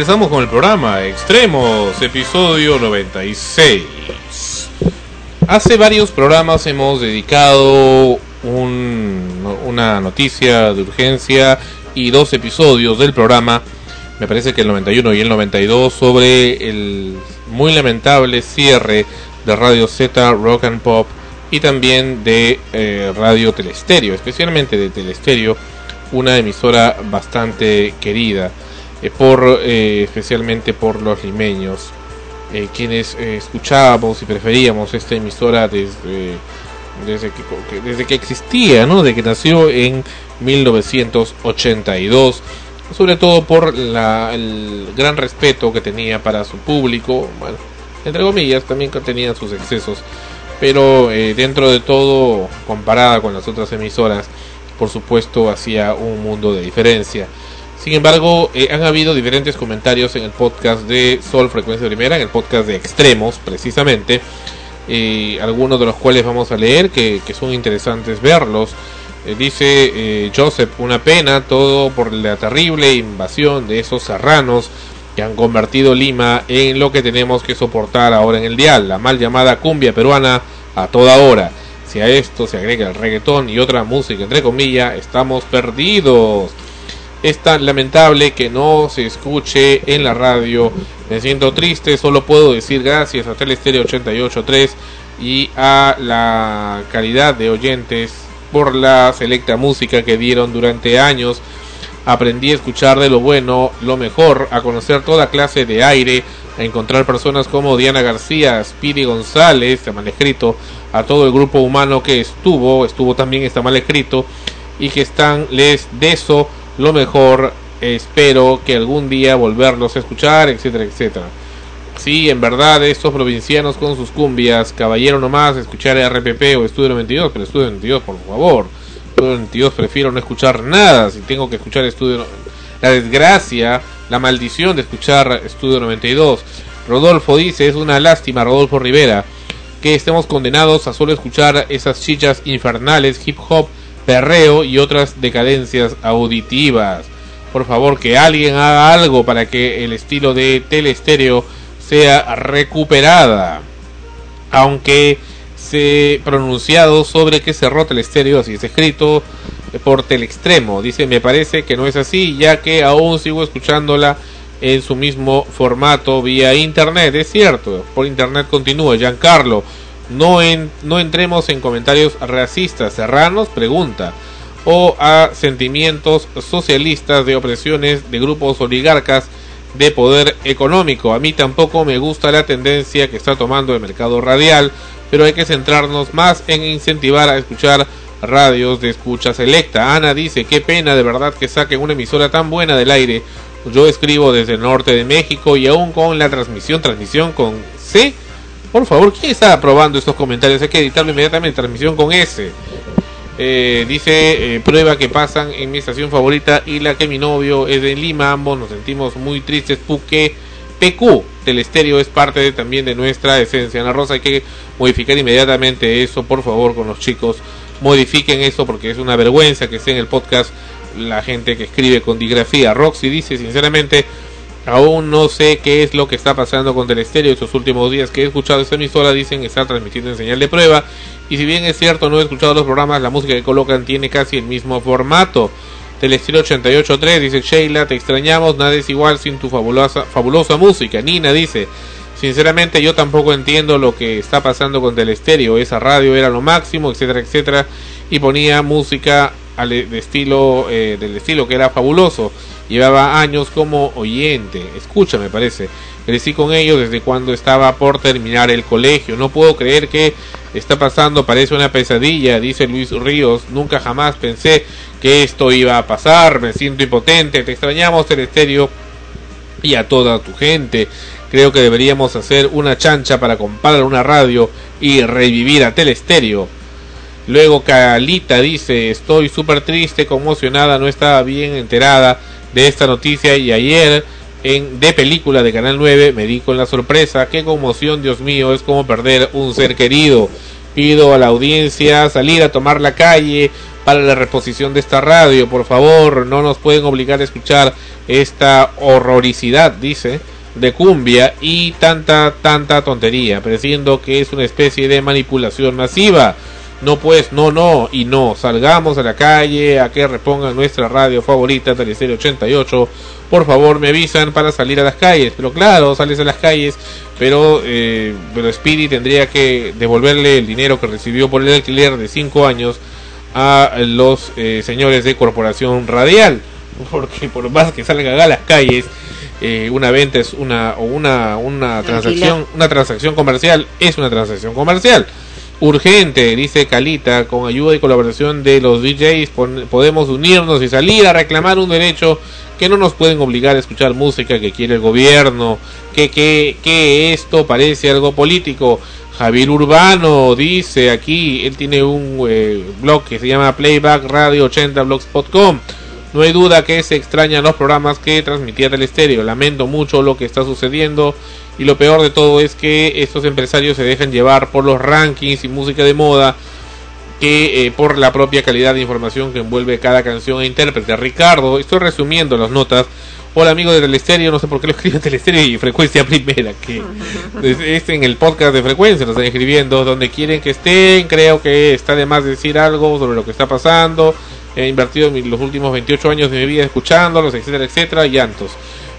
Regresamos con el programa Extremos, episodio 96. Hace varios programas hemos dedicado un- una noticia de urgencia y dos episodios del programa, me parece que el 91 y el 92, sobre el muy lamentable cierre de Radio Z Rock and Pop y también de eh, Radio Telestereo, especialmente de Telestereo, una emisora bastante querida eh, por eh, especialmente por los limeños eh, quienes eh, escuchábamos y preferíamos esta emisora desde desde que, desde que existía, ¿no? De que nació en 1982, sobre todo por el gran respeto que tenía para su público, entre comillas, también tenía sus excesos, pero dentro de todo, comparada con las otras emisoras, por supuesto, hacía un mundo de diferencia. Sin embargo, eh, han habido diferentes comentarios en el podcast de Sol Frecuencia Primera, en el podcast de Extremos, precisamente, eh, algunos de los cuales vamos a leer, que, son interesantes verlos. Eh, dice Joseph, una pena todo por la terrible invasión de esos serranos que han convertido Lima en lo que tenemos que soportar ahora en el dial, la mal llamada cumbia peruana a toda hora. Si a esto se agrega el reggaetón y otra música, entre comillas, estamos perdidos. Es tan lamentable que no se escuche en la radio. Me siento triste, solo puedo decir gracias a Telestereo 883 y a la calidad de oyentes por la selecta música que dieron durante años. Aprendí a escuchar de lo bueno, lo mejor, a conocer toda clase de aire, a encontrar personas como Diana García, Speedy González, está mal escrito, a todo el grupo humano que estuvo, estuvo también está mal escrito, y que están, les deso lo mejor, espero que algún día volverlos a escuchar, etcétera, etcétera. Sí, en verdad, estos provincianos con sus cumbias, caballero nomás, escuchar RPP o Estudio 92, pero Estudio 92, por favor. Estudio 92 prefiero no escuchar nada si tengo que escuchar Estudio... La desgracia, la maldición de escuchar Estudio 92. Rodolfo dice, es una lástima, Rodolfo Rivera, que estemos condenados a solo escuchar esas chichas infernales, hip hop, perreo y otras decadencias auditivas. Por favor, que alguien haga algo para que el estilo de teleestéreo sea recuperada. Aunque se pronunciado sobre que cerró Telestéreo, así es escrito por Telextremo. Dice, me parece que no es así, ya que aún sigo escuchándola en su mismo formato vía internet. Es cierto, por internet continúa. Giancarlo, no, en, no entremos en comentarios racistas. Serranos pregunta. O a sentimientos socialistas de opresiones de grupos oligarcas de poder económico. A mí tampoco me gusta la tendencia que está tomando el mercado radial, pero hay que centrarnos más en incentivar a escuchar radios de escucha selecta. Ana dice, qué pena de verdad que saquen una emisora tan buena del aire. Yo escribo desde el norte de México y aún con la transmisión, transmisión con C. Por favor, ¿quién está aprobando estos comentarios? Hay que editarlo inmediatamente, transmisión con S. Eh, dice, eh, prueba que pasan en mi estación favorita y la que mi novio es de Lima. Ambos nos sentimos muy tristes porque PQ, Telestéreo, es parte también de nuestra esencia. Ana Rosa, hay que modificar inmediatamente eso, por favor, con los chicos. Modifiquen eso porque es una vergüenza que esté en el podcast la gente que escribe con digrafía. Roxy dice, sinceramente, aún no sé qué es lo que está pasando con Telestéreo estos últimos días que he escuchado esta emisora. Dicen estar transmitiendo en señal de prueba. Y si bien es cierto, no he escuchado los programas, la música que colocan tiene casi el mismo formato. Telestilo 88.3 dice Sheila, te extrañamos, nada es igual sin tu fabulosa, fabulosa música. Nina dice, sinceramente yo tampoco entiendo lo que está pasando con Telestéreo, esa radio era lo máximo, etcétera, etcétera, y ponía música al, de estilo, eh, del estilo que era fabuloso. Llevaba años como oyente, escucha me parece, crecí con ellos desde cuando estaba por terminar el colegio, no puedo creer que está pasando, parece una pesadilla, dice Luis Ríos, nunca jamás pensé que esto iba a pasar, me siento impotente, te extrañamos Telestéreo y a toda tu gente. Creo que deberíamos hacer una chancha para comprar una radio y revivir a Telestéreo. Luego Calita dice, estoy súper triste, conmocionada, no estaba bien enterada de esta noticia y ayer en de película de Canal 9 me di con la sorpresa, qué conmoción, Dios mío, es como perder un ser querido. Pido a la audiencia salir a tomar la calle para la reposición de esta radio, por favor, no nos pueden obligar a escuchar esta horroricidad, dice, de cumbia y tanta, tanta tontería, pareciendo que es una especie de manipulación masiva. No pues, no, no, y no, salgamos a la calle a que repongan nuestra radio favorita, Telestéreo 88. Por favor, me avisan para salir a las calles. Pero claro, sales a las calles, pero, eh, pero Speedy tendría que devolverle el dinero que recibió por el alquiler de 5 años a los eh, señores de Corporación Radial. (laughs) Porque por más que salgan a las calles, eh, una venta es una, o una, una transacción, una transacción comercial es una transacción comercial. Urgente, dice Calita, con ayuda y colaboración de los DJs podemos unirnos y salir a reclamar un derecho que no nos pueden obligar a escuchar música que quiere el gobierno, que, que, que esto parece algo político. Javier Urbano dice aquí, él tiene un eh, blog que se llama Playback Radio 80 blogspot.com. No hay duda que se extrañan los programas que transmitía el estéreo. Lamento mucho lo que está sucediendo y lo peor de todo es que estos empresarios se dejan llevar por los rankings y música de moda que eh, por la propia calidad de información que envuelve cada canción e intérprete. Ricardo, estoy resumiendo las notas. Hola amigos de Telestéreo, no sé por qué lo escriben (laughs) Telestéreo y Frecuencia Primera, que (laughs) es, en el podcast de Frecuencia, lo están escribiendo, donde quieren que estén, creo que está de más decir algo sobre lo que está pasando, he invertido los últimos 28 años de mi vida escuchándolos, etcétera, etcétera, llantos.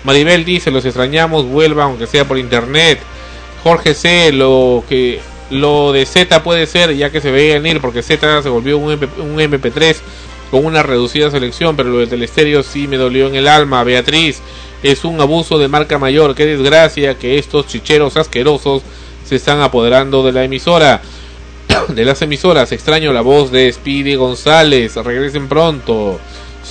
Maribel dice, los extrañamos, vuelva aunque sea por internet. Jorge C, lo que lo de Z puede ser, ya que se veía venir, porque Z se volvió un, MP, un MP3 con una reducida selección, pero lo del telestéreo sí me dolió en el alma. Beatriz, es un abuso de marca mayor, qué desgracia que estos chicheros asquerosos se están apoderando de la emisora. (coughs) de las emisoras, extraño la voz de Speedy González, regresen pronto.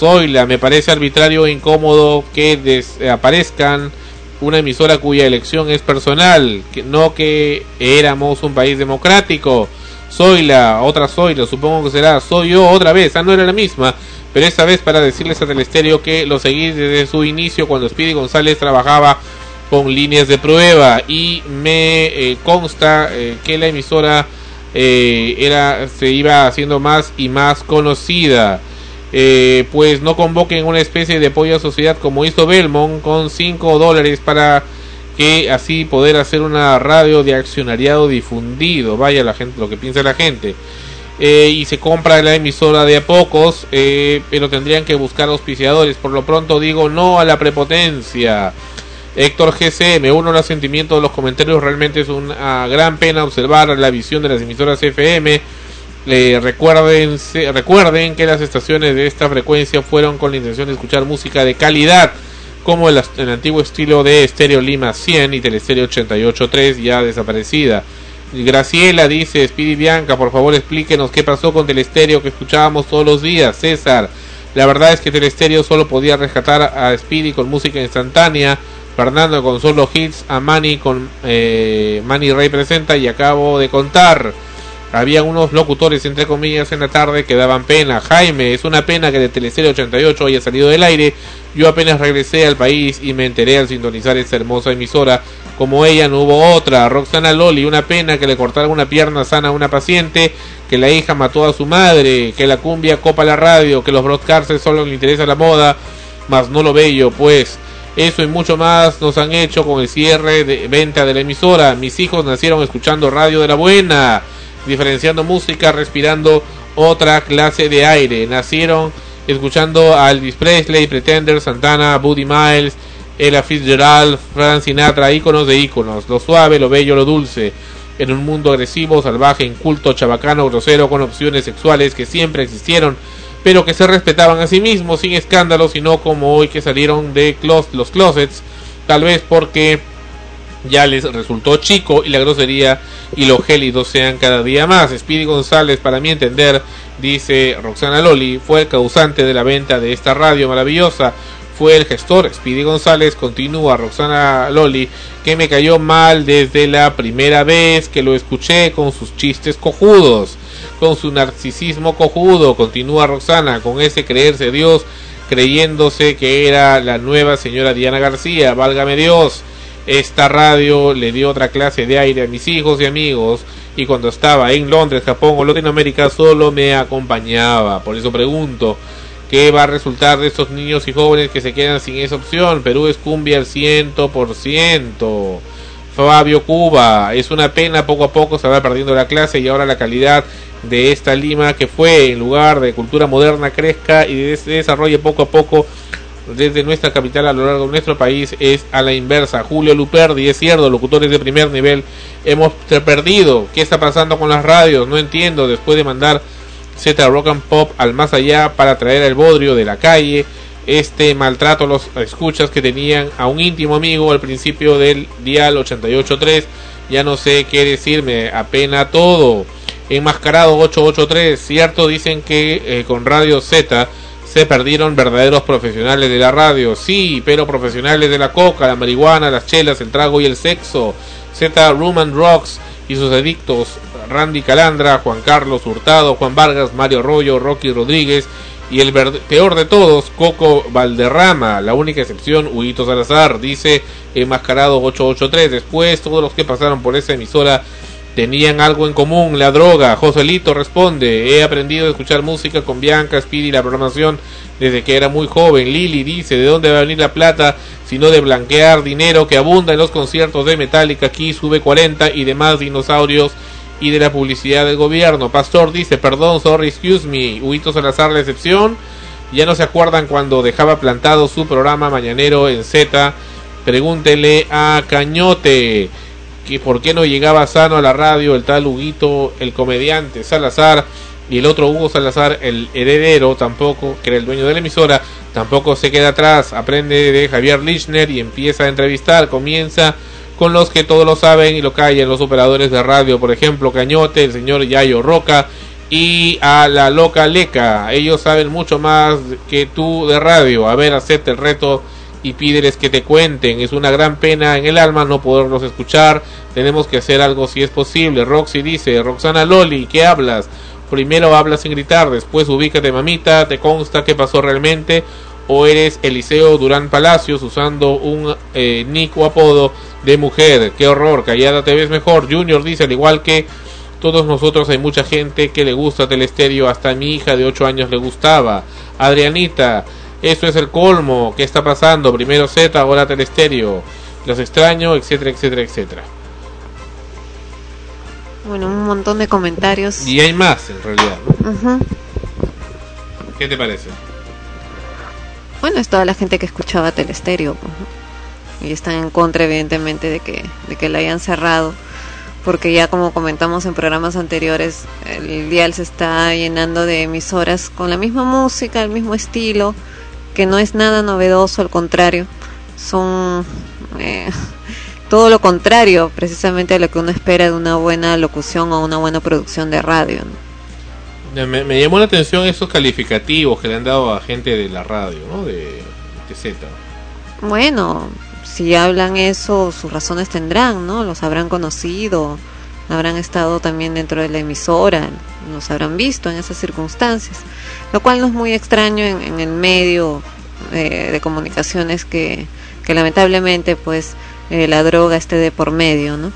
Zoila, me parece arbitrario e incómodo que aparezcan una emisora cuya elección es personal, que no que éramos un país democrático. Soy la, otra soy, la supongo que será, soy yo otra vez, ah, no era la misma, pero esta vez para decirles a Telestéreo que lo seguí desde su inicio cuando Speedy González trabajaba con líneas de prueba y me eh, consta eh, que la emisora eh, era se iba haciendo más y más conocida. Eh, pues no convoquen una especie de apoyo a sociedad como hizo Belmont con 5 dólares para que así poder hacer una radio de accionariado difundido. Vaya la gente, lo que piensa la gente. Eh, y se compra la emisora de a pocos, eh, pero tendrían que buscar auspiciadores. Por lo pronto digo no a la prepotencia. Héctor GC, me uno a los sentimientos de los comentarios. Realmente es una gran pena observar la visión de las emisoras FM. Eh, recuerden, recuerden que las estaciones de esta frecuencia fueron con la intención de escuchar música de calidad, como el, antiguo estilo de Estéreo Lima 100 y Telestereo 88.3, ya desaparecida. Graciela dice, Speedy Bianca, por favor explíquenos qué pasó con Telestereo que escuchábamos todos los días. César, la verdad es que Telestereo solo podía rescatar a Speedy con música instantánea, Fernando con solo hits, a Manny con eh, Manny Rey presenta y acabo de contar. Había unos locutores, entre comillas, en la tarde que daban pena. Jaime, es una pena que de Teleserie 88 haya salido del aire. Yo apenas regresé al país y me enteré al sintonizar esta hermosa emisora. Como ella no hubo otra. Roxana Loli, una pena que le cortaran una pierna sana a una paciente. Que la hija mató a su madre. Que la cumbia copa la radio. Que los broadcasters solo le interesa la moda. Más no lo bello, pues. Eso y mucho más nos han hecho con el cierre de venta de la emisora. Mis hijos nacieron escuchando radio de la buena diferenciando música, respirando otra clase de aire. Nacieron escuchando a Elvis Presley, Pretender, Santana, Buddy Miles, Ella Fitzgerald, Frank Sinatra, íconos de íconos, lo suave, lo bello, lo dulce. En un mundo agresivo, salvaje, inculto, chabacano, grosero, con opciones sexuales que siempre existieron, pero que se respetaban a sí mismos, sin escándalos, y no como hoy que salieron de los closets, tal vez porque ya les resultó chico y la grosería y lo gélido sean cada día más. Speedy González, para mi entender, dice Roxana Loli, fue el causante de la venta de esta radio maravillosa. Fue el gestor Speedy González, continúa Roxana Loli, que me cayó mal desde la primera vez que lo escuché con sus chistes cojudos, con su narcisismo cojudo, continúa Roxana, con ese creerse Dios, creyéndose que era la nueva señora Diana García, válgame Dios. Esta radio le dio otra clase de aire a mis hijos y amigos y cuando estaba en Londres, Japón o Latinoamérica solo me acompañaba. Por eso pregunto, ¿qué va a resultar de estos niños y jóvenes que se quedan sin esa opción? Perú es cumbia al ciento por ciento. Fabio Cuba, es una pena, poco a poco se va perdiendo la clase y ahora la calidad de esta Lima que fue en lugar de cultura moderna crezca y se desarrolle poco a poco desde nuestra capital a lo largo de nuestro país es a la inversa. Julio Luperdi, es cierto, locutores de primer nivel hemos perdido. ¿Qué está pasando con las radios? No entiendo. Después de mandar Z Rock and Pop al más allá para traer el bodrio de la calle, este maltrato a los escuchas que tenían a un íntimo amigo al principio del dial 88.3. Ya no sé qué decirme, apena todo. Enmascarado 883, cierto, dicen que eh, con Radio Z se perdieron verdaderos profesionales de la radio, sí, pero profesionales de la coca, la marihuana, las chelas, el trago y el sexo. Z Roman Rocks y sus adictos, Randy Calandra, Juan Carlos Hurtado, Juan Vargas, Mario Rollo, Rocky Rodríguez y el peor de todos, Coco Valderrama, la única excepción, Huguito Salazar, dice Enmascarado 883. Después, todos los que pasaron por esa emisora tenían algo en común, la droga. Joselito responde, he aprendido a escuchar música con Bianca, Speedy la programación desde que era muy joven. Lili dice, ¿de dónde va a venir la plata? Sino de blanquear dinero que abunda en los conciertos de Metallica, aquí sube 40 y demás dinosaurios y de la publicidad del gobierno. Pastor dice, perdón, sorry, excuse me. Huito Salazar la excepción. Ya no se acuerdan cuando dejaba plantado su programa mañanero en Z. Pregúntele a Cañote que por qué no llegaba sano a la radio el tal Huguito, el comediante Salazar y el otro Hugo Salazar, el heredero tampoco, que era el dueño de la emisora, tampoco se queda atrás, aprende de Javier Lichner y empieza a entrevistar, comienza con los que todos lo saben y lo callan, los operadores de radio, por ejemplo, Cañote, el señor Yayo Roca y a la loca Leca, ellos saben mucho más que tú de radio, a ver, acepta el reto y pídeles que te cuenten. Es una gran pena en el alma no poderlos escuchar. Tenemos que hacer algo si es posible. Roxy dice, Roxana Loli, ¿qué hablas? Primero hablas sin gritar, después ubícate mamita, te consta qué pasó realmente. O eres Eliseo Durán Palacios usando un eh, nick o apodo de mujer. Qué horror, callada te ves mejor. Junior dice, al igual que todos nosotros hay mucha gente que le gusta Telestéreo, hasta mi hija de 8 años le gustaba. Adrianita, eso es el colmo, ¿qué está pasando? Primero Z, ahora Telestéreo. Los extraño, etcétera, etcétera, etcétera. Bueno, un montón de comentarios. Y hay más en realidad, ¿no? Ujú. ¿Qué te parece? Bueno, es toda la gente que escuchaba Telestéreo. pues. Y están en contra, evidentemente, de que, de que la hayan cerrado. Porque ya como comentamos en programas anteriores, el dial se está llenando de emisoras con la misma música, el mismo estilo, que no es nada novedoso, al contrario. Son eh, todo lo contrario, precisamente a lo que uno espera de una buena locución o una buena producción de radio. ¿no? Me, me llamó la atención esos calificativos que le han dado a gente de la radio, ¿no? De TZ. Bueno, si hablan eso, sus razones tendrán, ¿no? Los habrán conocido, habrán estado también dentro de la emisora, los habrán visto en esas circunstancias, lo cual no es muy extraño en, en el medio eh, de comunicaciones que, que lamentablemente pues eh, la droga esté de por medio, ¿no?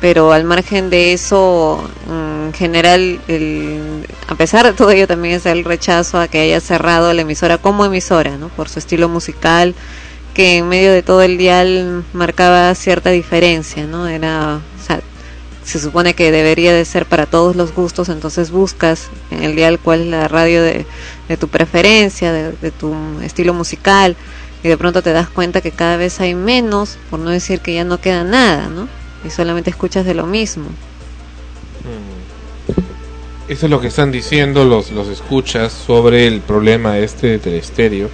Pero al margen de eso, en general, el, a pesar de todo ello, también es el rechazo a que haya cerrado la emisora como emisora, ¿no? Por su estilo musical, que en medio de todo el dial marcaba cierta diferencia, ¿no? Era, se supone que debería de ser para todos los gustos, entonces buscas en el dial cuál es la radio de, de tu preferencia, de tu estilo musical, y de pronto te das cuenta que cada vez hay menos, por no decir que ya no queda nada, ¿no? Y solamente escuchas de lo mismo. Eso es lo que están diciendo los, los escuchas sobre el problema este de Telestéreo.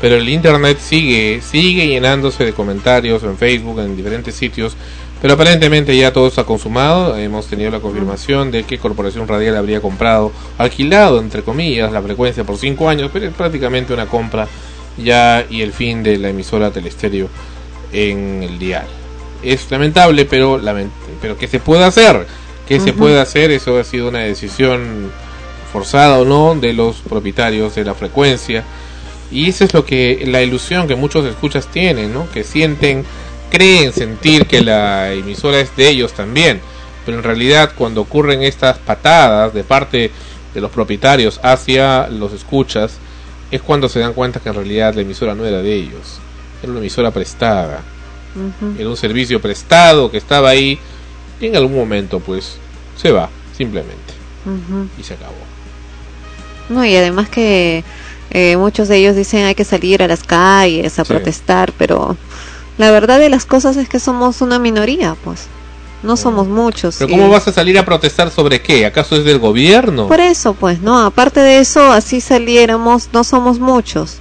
Pero el internet sigue, sigue llenándose de comentarios en Facebook, en diferentes sitios. Pero aparentemente ya todo está consumado. Hemos tenido la confirmación de que Corporación Radial habría comprado, alquilado, entre comillas, la frecuencia por cinco años. Pero es prácticamente una compra ya y el fin de la emisora Telestéreo en el dial. Es lamentable, pero, lament pero ¿qué se puede hacer? ¿Qué se Ujú. puede hacer? Eso ha sido una decisión forzada o no de los propietarios de la frecuencia. Y eso es lo que la ilusión que muchos escuchas tienen, ¿no? Que sienten, creen sentir que la emisora es de ellos también. Pero en realidad cuando ocurren estas patadas de parte de los propietarios hacia los escuchas, es cuando se dan cuenta que en realidad la emisora no era de ellos. Era una emisora prestada. Era un servicio prestado que estaba ahí y en algún momento pues se va, simplemente. Y se acabó. No, y además que eh, muchos de ellos dicen hay que salir a las calles a Sí. protestar, pero la verdad de las cosas es que somos una minoría, pues. No somos muchos. Pero ¿cómo vas a salir a protestar sobre qué? ¿Acaso es del gobierno? Por eso, pues, no, aparte de eso, así saliéramos, no somos muchos,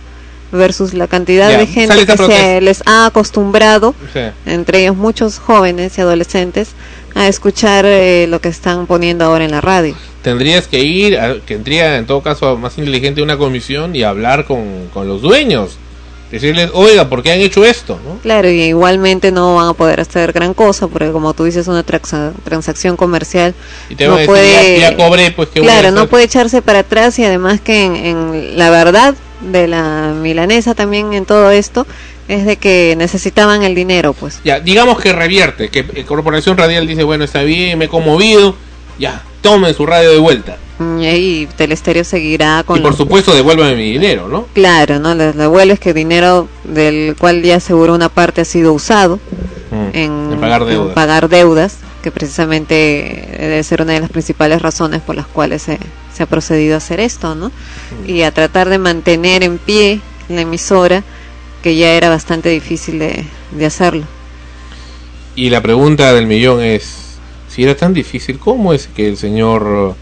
versus la cantidad Ya, de gente que se les ha acostumbrado, Sí. entre ellos muchos jóvenes y adolescentes, a escuchar eh, lo que están poniendo ahora en la radio. Tendrías que ir, a- que tendría en todo caso más inteligente una comisión y hablar con, con los dueños. Decirles, oiga, ¿por qué han hecho esto? ¿no? Claro, y igualmente no van a poder hacer gran cosa, porque como tú dices, una transa- transacción comercial Y te no decir, puede... ya, ya cobré, pues a Claro, no puede echarse para atrás y además que en, en la verdad de la milanesa también en todo esto es de que necesitaban el dinero, pues. Ya, digamos que revierte, que eh, Corporación Radial dice, bueno, está bien, me he conmovido, ya, tomen su radio de vuelta. Mm, Y Telestéreo seguirá con... Y por los- supuesto, devuélvame mi dinero, ¿no? Claro, ¿no? Les devuelves que dinero del cual ya seguro una parte ha sido usado en, en pagar deudas. pagar deudas, que precisamente debe ser una de las principales razones por las cuales se, se ha procedido a hacer esto, ¿no? Y a tratar de mantener en pie la emisora, que ya era bastante difícil de, de hacerlo. Y la pregunta del millón es, si era tan difícil, ¿cómo es que el señor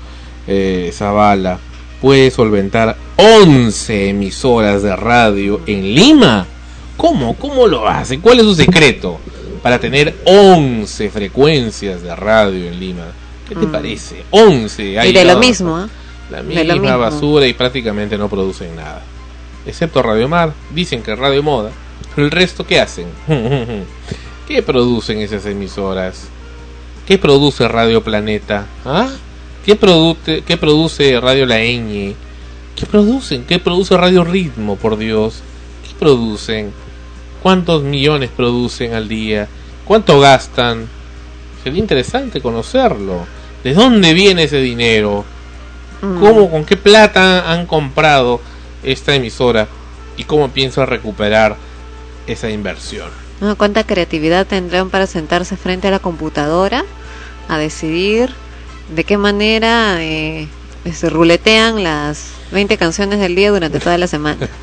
eh, Zavala puede solventar 11 emisoras de radio en Lima? ¿Cómo? ¿Cómo lo hace? ¿Cuál es su secreto para tener 11 frecuencias de radio en Lima? ¿Qué te Mm. parece? 11. ahí y de lo mismo, ¿ah? La De lo misma basura y prácticamente no producen nada. Excepto Radio Mar, dicen que Radio Moda, ¿El resto qué hacen? (laughs) ¿Qué producen esas emisoras? ¿Qué produce Radio Planeta? ¿Ah? ¿Qué, produce, ¿Qué produce Radio La Ñ? ¿Qué producen? ¿Qué produce Radio Ritmo, por Dios? ¿Qué producen? ¿Cuántos millones producen al día? ¿Cuánto gastan? Sería interesante conocerlo. ¿De dónde viene ese dinero? ¿Cómo, con qué plata han comprado esta emisora? ¿Y cómo piensan recuperar esa inversión? ¿No? ¿Cuánta creatividad tendrán para sentarse frente a la computadora a decidir de qué manera eh, se ruletean las 20 canciones del día durante toda la semana? (laughs)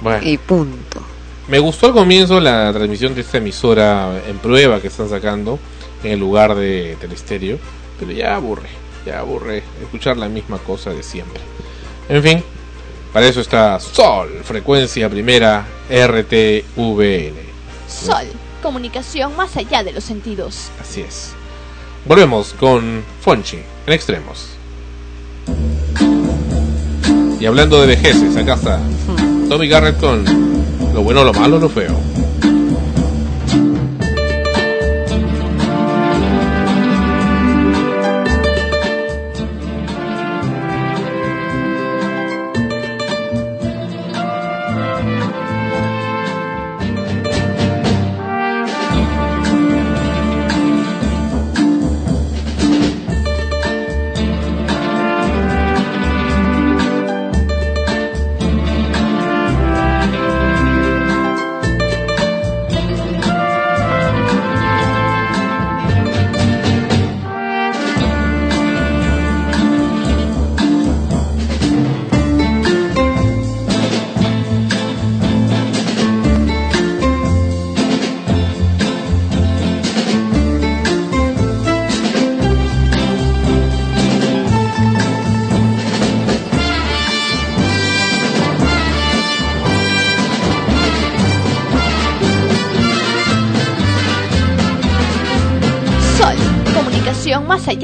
Bueno. Y punto. Me gustó al comienzo la transmisión de esta emisora en prueba que están sacando en el lugar de Telestéreo, pero ya aburre, ya aburre escuchar la misma cosa de siempre. En fin, para eso está Sol, frecuencia primera RTVN. Sol, comunicación más allá de los sentidos. Así es. Volvemos con Fonchi en extremos. Y hablando de vejeces, acá está Tommy Garrett con lo bueno, lo malo, lo feo.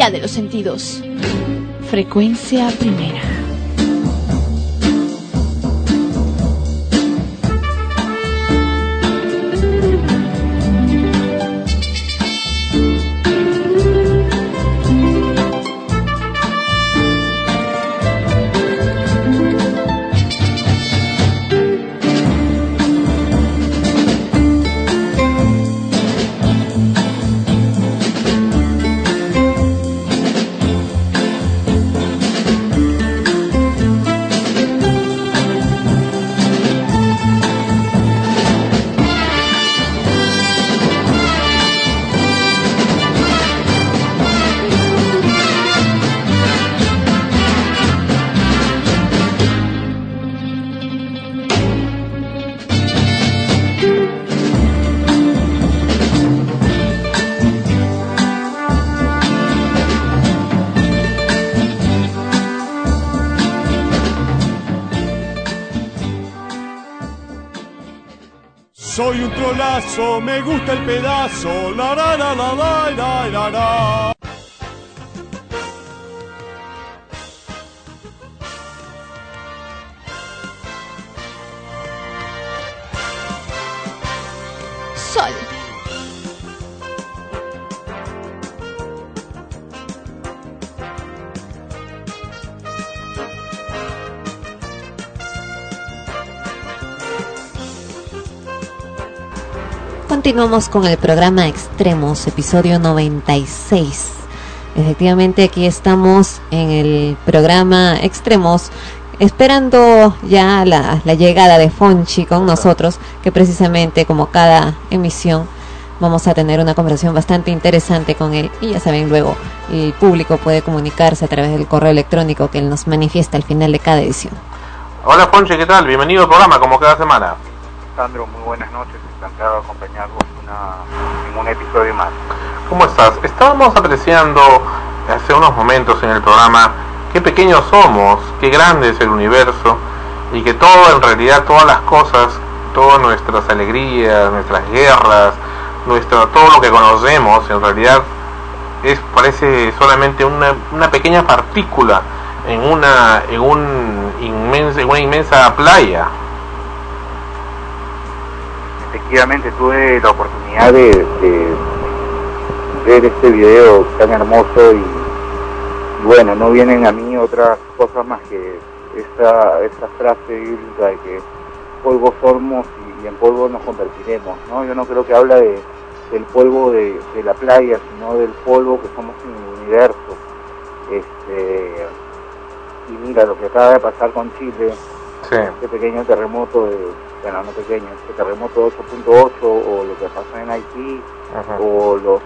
De los sentidos. Frecuencia primera. Me gusta el pedazo. La la la la la la la la. Continuamos con el programa Extremos, episodio 96. Efectivamente, aquí estamos en el programa Extremos, esperando ya la, la llegada de Fonchi con nosotros, que precisamente como cada emisión vamos a tener una conversación bastante interesante con él. Y ya saben, luego el público puede comunicarse a través del correo electrónico que él nos manifiesta al final de cada edición. Hola Ponche, ¿qué tal? Bienvenido al programa como cada semana. Sandro, muy buenas noches. Acompañarvos una- en un episodio más. ¿Cómo estás? Estábamos apreciando hace unos momentos en el programa qué pequeños somos, qué grande es el universo y que todo, en realidad, todas las cosas, todas nuestras alegrías, nuestras guerras, nuestro, todo lo que conocemos, en realidad, es parece solamente una, una pequeña partícula en una, en un inmensa, en una inmensa playa. Efectivamente tuve la oportunidad de, de ver este video tan hermoso y, y bueno, no vienen a mí otras cosas más que esa, esa frase bíblica de que polvo somos y, y en polvo nos convertiremos, ¿no? Yo no creo que habla de, del polvo de, de la playa, sino del polvo que somos en el universo. Este, y mira lo que acaba de pasar con Chile, Sí. este pequeño terremoto de, bueno, no pequeño, este terremoto 8.8 o lo que pasó en Haití Ajá. o los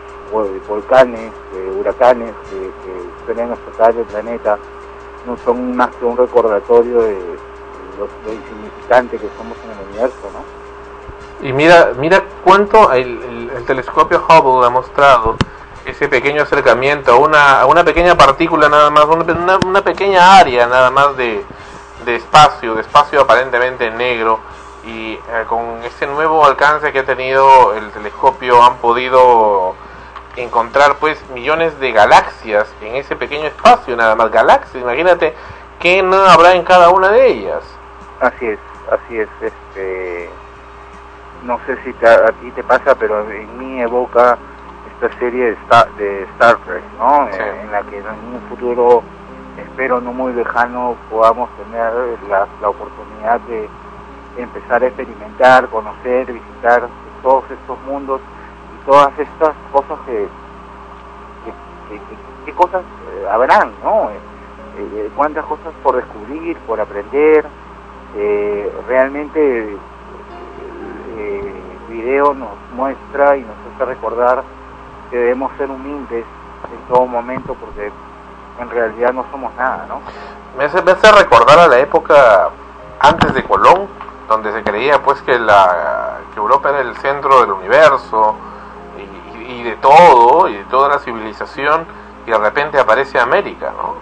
volcanes, eh, huracanes que, que suelen azotar el planeta, no son más que un recordatorio de lo, lo insignificante que somos en el universo, ¿no? Y mira, mira cuánto el, el- el telescopio Hubble ha mostrado ese pequeño acercamiento a una, a una pequeña partícula nada más, una, una- una pequeña área nada más de, de espacio, de espacio aparentemente negro. Y eh, con ese nuevo alcance que ha tenido el telescopio han podido encontrar pues millones de galaxias en ese pequeño espacio nada más galaxias imagínate qué no habrá en cada una de ellas Así es, así es. Este, no sé si te- a ti te pasa, pero en mí evoca esta serie de Star, de Star Trek, ¿no? Sí. Eh, en la que en un futuro, espero no muy lejano, podamos tener la, la oportunidad de empezar a experimentar, conocer, visitar todos estos mundos y todas estas cosas que, que, cosas eh, habrán, ¿no? Eh, eh, cuántas cosas por descubrir, por aprender. Realmente eh, el video nos muestra y nos hace recordar que debemos ser humildes en todo momento porque en realidad no somos nada, ¿no? Me hace, me hace recordar a la época antes de Colón, donde se creía pues que la que Europa era el centro del universo y, de todo, y de toda la civilización, y de repente aparece América, ¿no?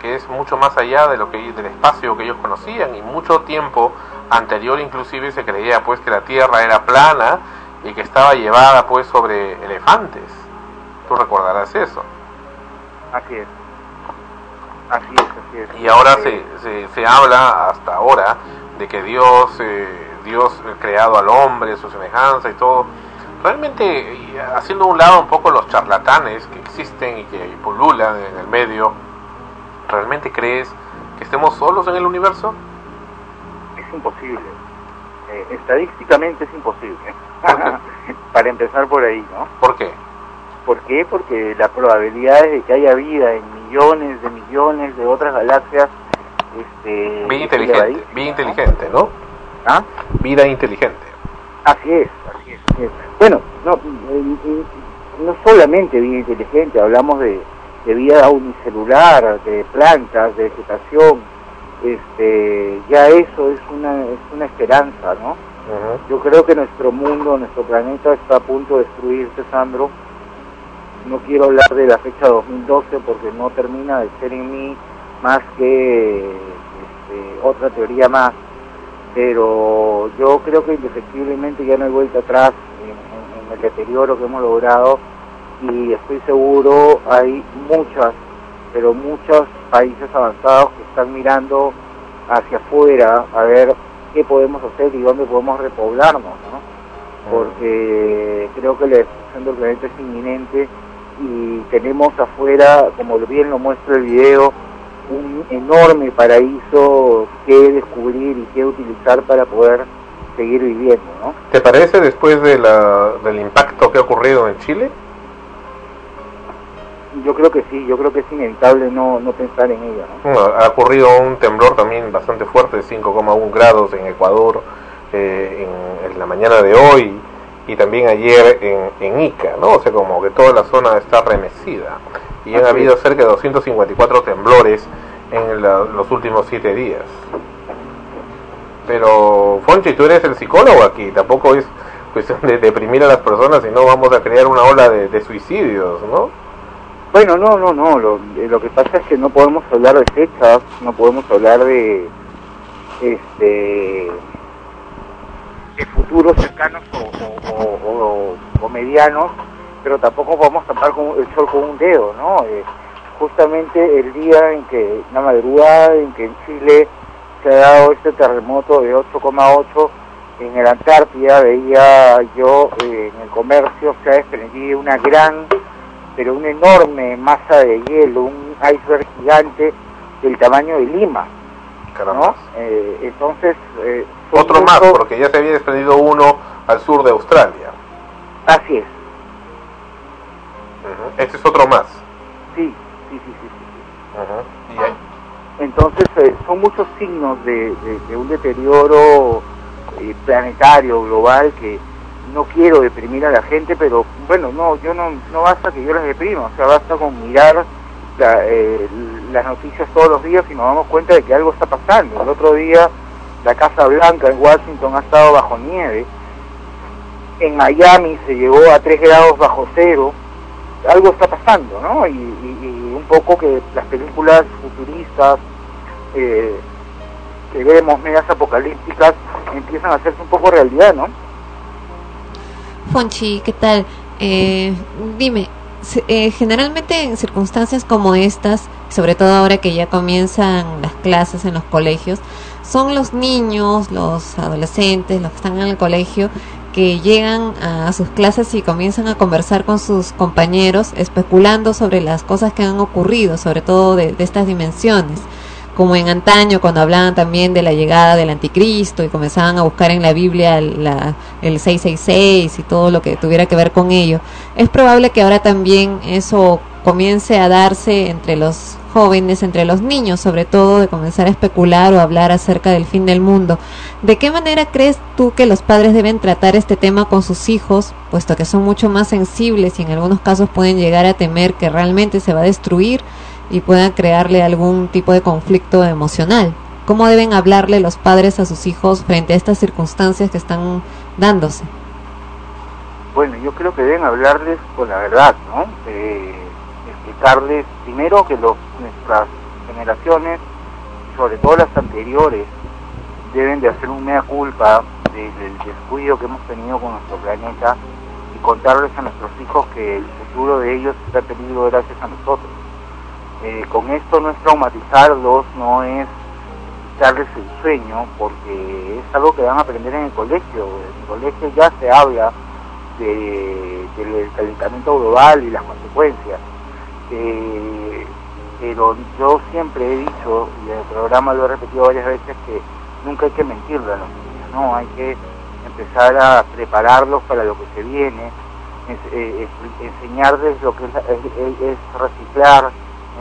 Que es mucho más allá de lo que del espacio que ellos conocían y mucho tiempo anterior inclusive se creía pues que la Tierra era plana y que estaba llevada pues sobre elefantes. Tú recordarás eso. Así es. Así es, así es. Y ahora se, se, se habla hasta ahora de que Dios, eh, Dios creado al hombre, su semejanza y todo. Realmente, haciendo un lado un poco los charlatanes que existen y que pululan en el medio, ¿realmente crees que estemos solos en el universo? es imposible. Eh, estadísticamente es imposible. (laughs) Para empezar por ahí, ¿no? ¿Por qué? ¿Por qué? Porque la probabilidad de que haya vida en millones de millones de otras galaxias este, Vida inteligente, vida inteligente, ¿no? ¿Ah? Vida inteligente. Así es, así es. así es. Bueno, no, eh, eh, no solamente vida inteligente, hablamos de, de vida unicelular, de plantas, de vegetación, este, ya eso es una, es una esperanza, ¿no? Yo creo que nuestro mundo, nuestro planeta está a punto de destruirse, Sandro. No quiero hablar de la fecha 2012 porque no termina de ser en mí más que este, otra teoría más. Pero yo creo que indefectiblemente ya no hay vuelta atrás en, en- en el deterioro que hemos logrado y estoy seguro hay muchas, pero muchos países avanzados que están mirando hacia afuera a ver qué podemos hacer y dónde podemos repoblarnos, ¿no? Porque creo que la destrucción del planeta es inminente y tenemos afuera, como bien lo muestra el video, un enorme paraíso que descubrir y que utilizar para poder seguir viviendo, ¿no? ¿Te parece después de la, del impacto que ha ocurrido en Chile? Yo creo que sí, yo creo que es inevitable no, no pensar en ella, ¿no? Bueno, ha ocurrido un temblor también bastante fuerte de 5,1 grados en Ecuador eh, en, en la mañana de hoy y también ayer en, en Ica, ¿no? O sea, como que toda la zona está remecida y han habido es. cerca de 254 temblores en la- los últimos 7 días. Pero, Fonchi, tú eres el psicólogo aquí, tampoco es cuestión de deprimir a las personas, sino vamos a crear una ola de, de suicidios, ¿no? Bueno, no, no, no. Lo, eh, lo que pasa es que no podemos hablar de fechas, no podemos hablar de, este, de futuros cercanos o, o- medianos, pero tampoco podemos tapar con, el sol con un dedo, ¿no? Eh, justamente el día en que, la madrugada en que en Chile se ha dado este terremoto de 8,8, en el Antártida veía yo eh, en el comercio se ha desprendido una gran, pero una enorme masa de hielo, un iceberg gigante del tamaño de Lima. ¿no? Eh, entonces, eh, Otro más, porque ya se había desprendido uno al sur de Australia. Así es. Este es otro más. sí, sí, sí, sí. sí. Y ahí- Entonces, eh, son muchos signos de, de- de un deterioro eh, planetario, global, que no quiero deprimir a la gente, pero bueno, no, yo no, no basta que yo las deprima, o sea, basta con mirar la- eh, las noticias todos los días y nos damos cuenta de que algo está pasando. El otro día, la Casa Blanca en Washington ha estado bajo nieve, en Miami se llegó a 3 grados bajo cero, algo está pasando, ¿no? Y, un poco que las películas futuristas eh, que vemos, medias apocalípticas, empiezan a hacerse un poco realidad, ¿no? Fonchi, ¿qué tal? Eh, dime, eh, generalmente en circunstancias como estas, sobre todo ahora que ya comienzan las clases en los colegios, son los niños, los adolescentes, los que están en el colegio, que llegan a sus clases y comienzan a conversar con sus compañeros, especulando sobre las cosas que han ocurrido, sobre todo de, de estas dimensiones como en antaño cuando hablaban también de la llegada del anticristo y comenzaban a buscar en la Biblia la- el 666 y todo lo que tuviera que ver con ello. Es probable que ahora también eso comience a darse entre los jóvenes, entre los niños, sobre todo de comenzar a especular o hablar acerca del fin del mundo. ¿De qué manera crees tú que los padres deben tratar este tema con sus hijos, puesto que son mucho más sensibles y en algunos casos pueden llegar a temer que realmente se va a destruir y puedan crearle algún tipo de conflicto emocional? ¿Cómo deben hablarle los padres a sus hijos frente a estas circunstancias que están dándose? Bueno, yo creo que deben hablarles con la verdad, ¿no? Eh, explicarles primero que los, nuestras generaciones, sobre todo las anteriores, deben de hacer un mea culpa de- del descuido que hemos tenido con nuestro planeta y contarles a nuestros hijos que el futuro de ellos está en peligro gracias a nosotros. Eh, con esto no es traumatizarlos, no es quitarles el sueño, porque es algo que van a aprender en el colegio. En el colegio ya se habla de- del calentamiento global y las consecuencias. Eh, pero yo siempre he dicho, y en el programa lo he repetido varias veces, que nunca hay que mentirle a los niños, ¿no? Hay que empezar a prepararlos para lo que se viene, eh, es- enseñarles lo que es reciclar,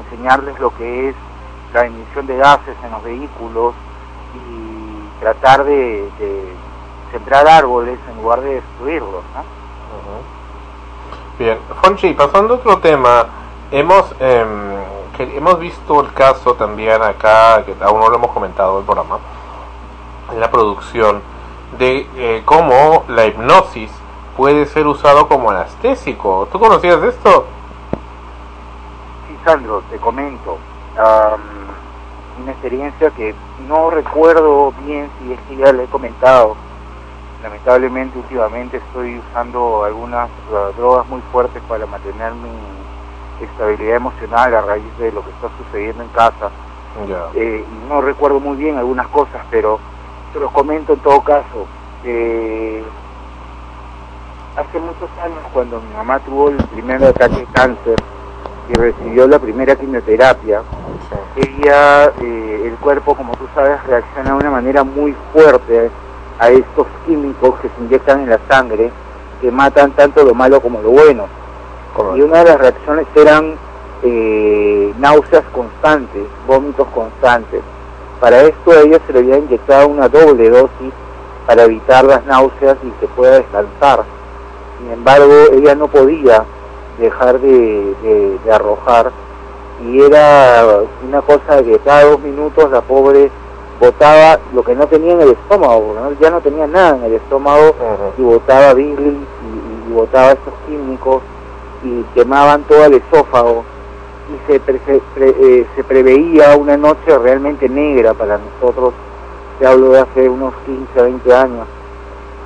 enseñarles lo que es la emisión de gases en los vehículos y tratar de, de sembrar árboles en lugar de destruirlos. Bien, Fonchi, pasando a otro tema, hemos em, hemos visto el caso también acá, que aún no lo hemos comentado en el programa, en la producción, de eh, cómo la hipnosis puede ser usado como anestésico. ¿Tú conocías esto? Sandro, te comento. una experiencia que no recuerdo bien si es que ya le he comentado. Lamentablemente, últimamente estoy usando algunas ah, drogas muy fuertes para mantener mi estabilidad emocional a raíz de lo que está sucediendo en casa. Ya. Eh, y no recuerdo muy bien algunas cosas, pero te los comento en todo caso. Eh, hace muchos años, cuando mi mamá tuvo el primer ataque de cáncer y recibió la primera quimioterapia, ella, eh, el cuerpo, como tú sabes, reacciona de una manera muy fuerte a estos químicos que se inyectan en la sangre, que matan tanto lo malo como lo bueno. Y una de las reacciones eran eh, náuseas constantes, vómitos constantes. Para esto a ella se le había inyectado una doble dosis para evitar las náuseas y que pueda descansar. Sin embargo, ella no podía dejar de, de- de arrojar y era una cosa que cada dos minutos la pobre botaba lo que no tenía en el estómago, ¿no? ya no tenía nada en el estómago y botaba bilis y, y- y botaba estos químicos y quemaban todo el esófago y se, pre- se, pre- eh, se preveía una noche realmente negra para nosotros, te hablo de hace unos 15, 20 años.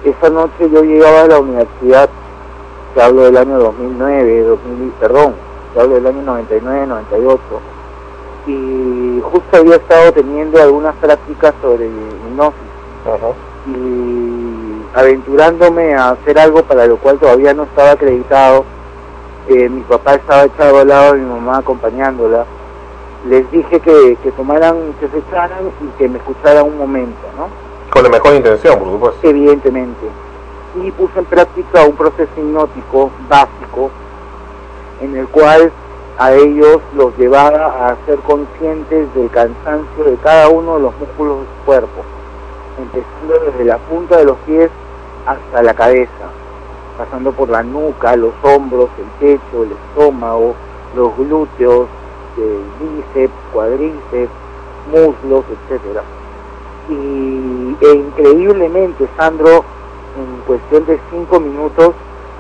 Esa noche yo llegaba a la universidad, te hablo del año 2009, 2000, perdón, te hablo del año 99, 98, y justo había estado teniendo algunas prácticas sobre hipnosis y aventurándome a hacer algo para lo cual todavía no estaba acreditado, eh, mi papá estaba echado al lado mi mamá acompañándola, les dije que, que tomaran, que se echaran y que me escucharan un momento, ¿no? Con la mejor intención, por supuesto. Evidentemente. Y puse en práctica un proceso hipnótico básico en el cual a ellos los llevaba a ser conscientes del cansancio de cada uno de los músculos de su cuerpo, empezando desde la punta de los pies hasta la cabeza, pasando por la nuca, los hombros, el pecho, el estómago, los glúteos, el bíceps, cuadríceps, muslos, etcétera. Y e increíblemente, Sandro, en cuestión de cinco minutos,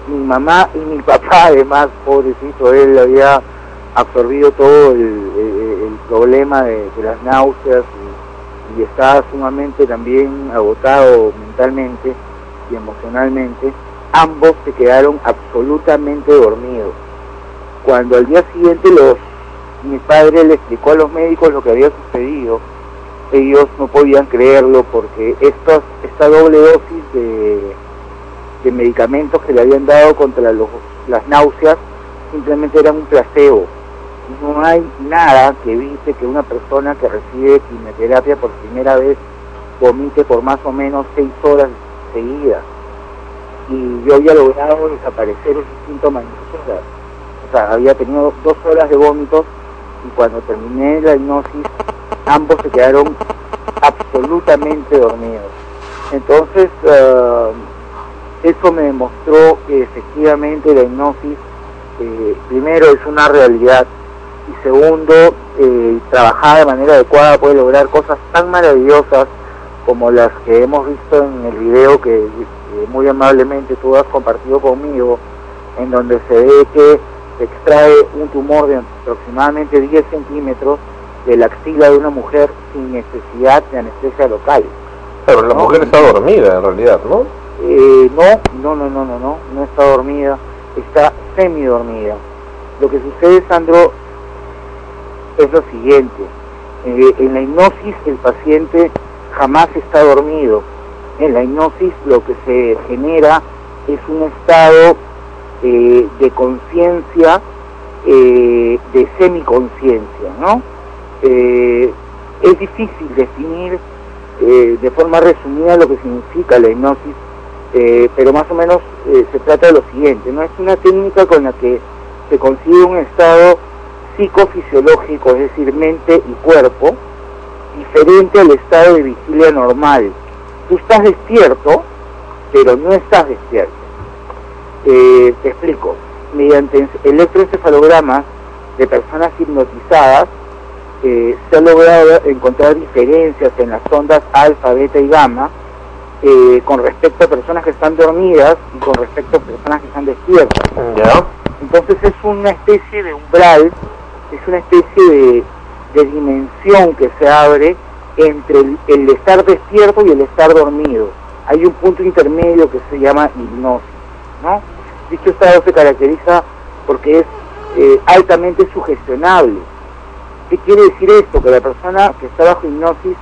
mi mamá y mi (laughs) papá, además, pobrecito, él había absorbido todo el, problema de, de las náuseas y, y estaba sumamente también agotado mentalmente y emocionalmente, ambos se quedaron absolutamente dormidos. Cuando al día siguiente los mi padre le explicó a los médicos lo que había sucedido, ellos no podían creerlo porque estos, esta doble dosis de, de medicamentos que le habían dado contra los, las náuseas simplemente eran un placebo. No hay nada que evite que una persona que recibe quimioterapia por primera vez vomite por más o menos seis horas seguidas. Y yo había logrado desaparecer esos síntomas en dos. O sea, había tenido dos horas de vómitos y cuando terminé la hipnosis ambos se quedaron absolutamente dormidos. Entonces, eh, eso me demostró que efectivamente la hipnosis, eh, primero, es una realidad y segundo, eh, trabajar de manera adecuada puede lograr cosas tan maravillosas como las que hemos visto en el video que muy amablemente tú has compartido conmigo, en donde se ve que se extrae un tumor de aproximadamente 10 centímetros de la axila de una mujer sin necesidad de anestesia local. Pero la ¿no? mujer está dormida en realidad, ¿no? Eh, no, no, no, no, no, no, no está dormida, está semi dormida. Lo que sucede, Sandro, es lo siguiente. Eh, en la hipnosis el paciente jamás está dormido. En la hipnosis lo que se genera es un estado eh, de conciencia, eh, de semiconciencia, ¿no? Eh, es difícil definir eh, de forma resumida lo que significa la hipnosis, eh, pero más o menos se trata de lo siguiente, ¿no? Es una técnica con la que se consigue un estado psicofisiológico, es decir, mente y cuerpo, diferente al estado de vigilia normal. Tú estás despierto, pero no estás despierto. Te explico. Mediante electroencefalogramas de personas hipnotizadas, eh, se ha logrado encontrar diferencias en las ondas alfa, beta y gamma eh, con respecto a personas que están dormidas y con respecto a personas que están despiertas. Entonces es una especie de umbral, es una especie de, de dimensión que se abre entre el, el estar despierto y el estar dormido. Hay un punto intermedio que se llama hipnosis, ¿no? Dicho estado se caracteriza porque es eh, altamente sugestionable. ¿Qué quiere decir esto? Que la persona que está bajo hipnosis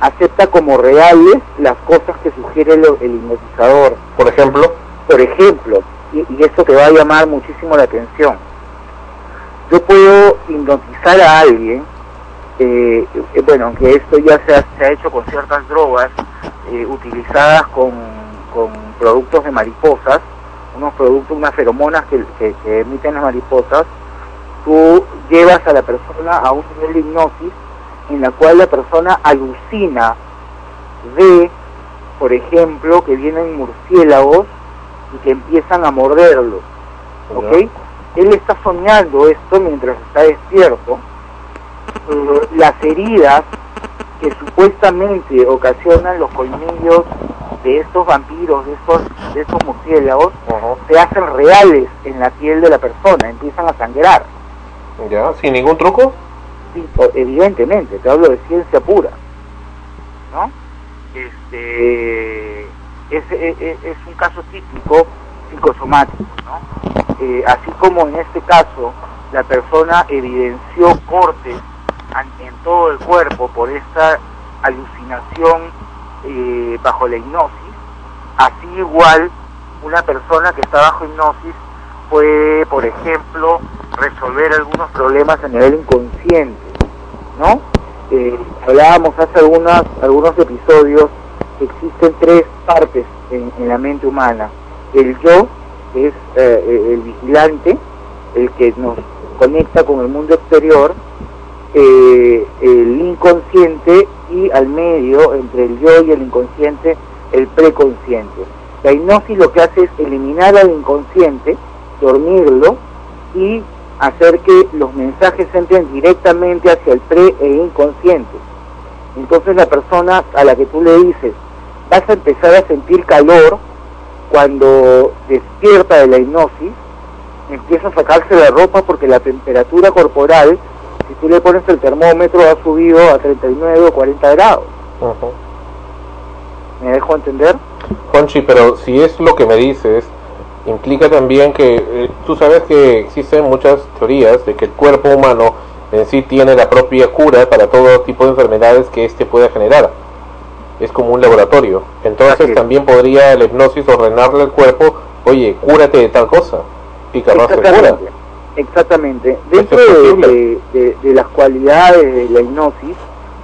acepta como reales las cosas que sugiere el, el hipnotizador. Por ejemplo. Por ejemplo, y, y esto te va a llamar muchísimo la atención. Yo puedo hipnotizar a alguien, eh, eh, bueno, aunque esto ya se ha, se ha hecho con ciertas drogas eh, utilizadas con, con productos de mariposas, unos productos, unas feromonas que, que- que emiten las mariposas, tú llevas a la persona a un nivel de hipnosis en la cual la persona alucina, ve, por ejemplo, que vienen murciélagos y que empiezan a morderlo. ¿Ok? Él está soñando esto mientras está despierto. Eh, las heridas que supuestamente ocasionan los colmillos de estos vampiros, de estos, de estos murciélagos, se hacen reales en la piel de la persona, empiezan a sangrar. ¿Sin ningún truco? Sí, evidentemente, te hablo de ciencia pura, ¿no? Este, es, es, es- es un caso típico psicosomático, ¿no? Eh, así como en este caso la persona evidenció cortes en todo el cuerpo por esta alucinación eh, bajo la hipnosis, Así igual, una persona que está bajo hipnosis puede, por ejemplo, resolver algunos problemas a nivel inconsciente, ¿no? Eh, hablábamos hace algunas, algunos episodios que existen tres partes en, la mente humana. El yo, que es eh, el vigilante, el que nos conecta con el mundo exterior, eh, el inconsciente y al medio, entre el yo y el inconsciente, el preconsciente. La hipnosis lo que hace es eliminar al inconsciente, dormirlo y hacer que los mensajes entren directamente hacia el pre e inconsciente. Entonces la persona a la que tú le dices, vas a empezar a sentir calor cuando despierta de la hipnosis, empieza a sacarse la ropa porque la temperatura corporal, si tú le pones el termómetro, ha subido a 39 o 40 grados. ¿Me dejo entender? Conchi, pero si es lo que me dices, implica también que eh, tú sabes que existen muchas teorías de que el cuerpo humano en sí tiene la propia cura para todo tipo de enfermedades que éste pueda generar. Es como un laboratorio. Entonces también podría la hipnosis ordenarle al cuerpo, oye, cúrate de tal cosa. Y capaz se cura. Exactamente. Exactamente. Dentro de, de- las cualidades de la hipnosis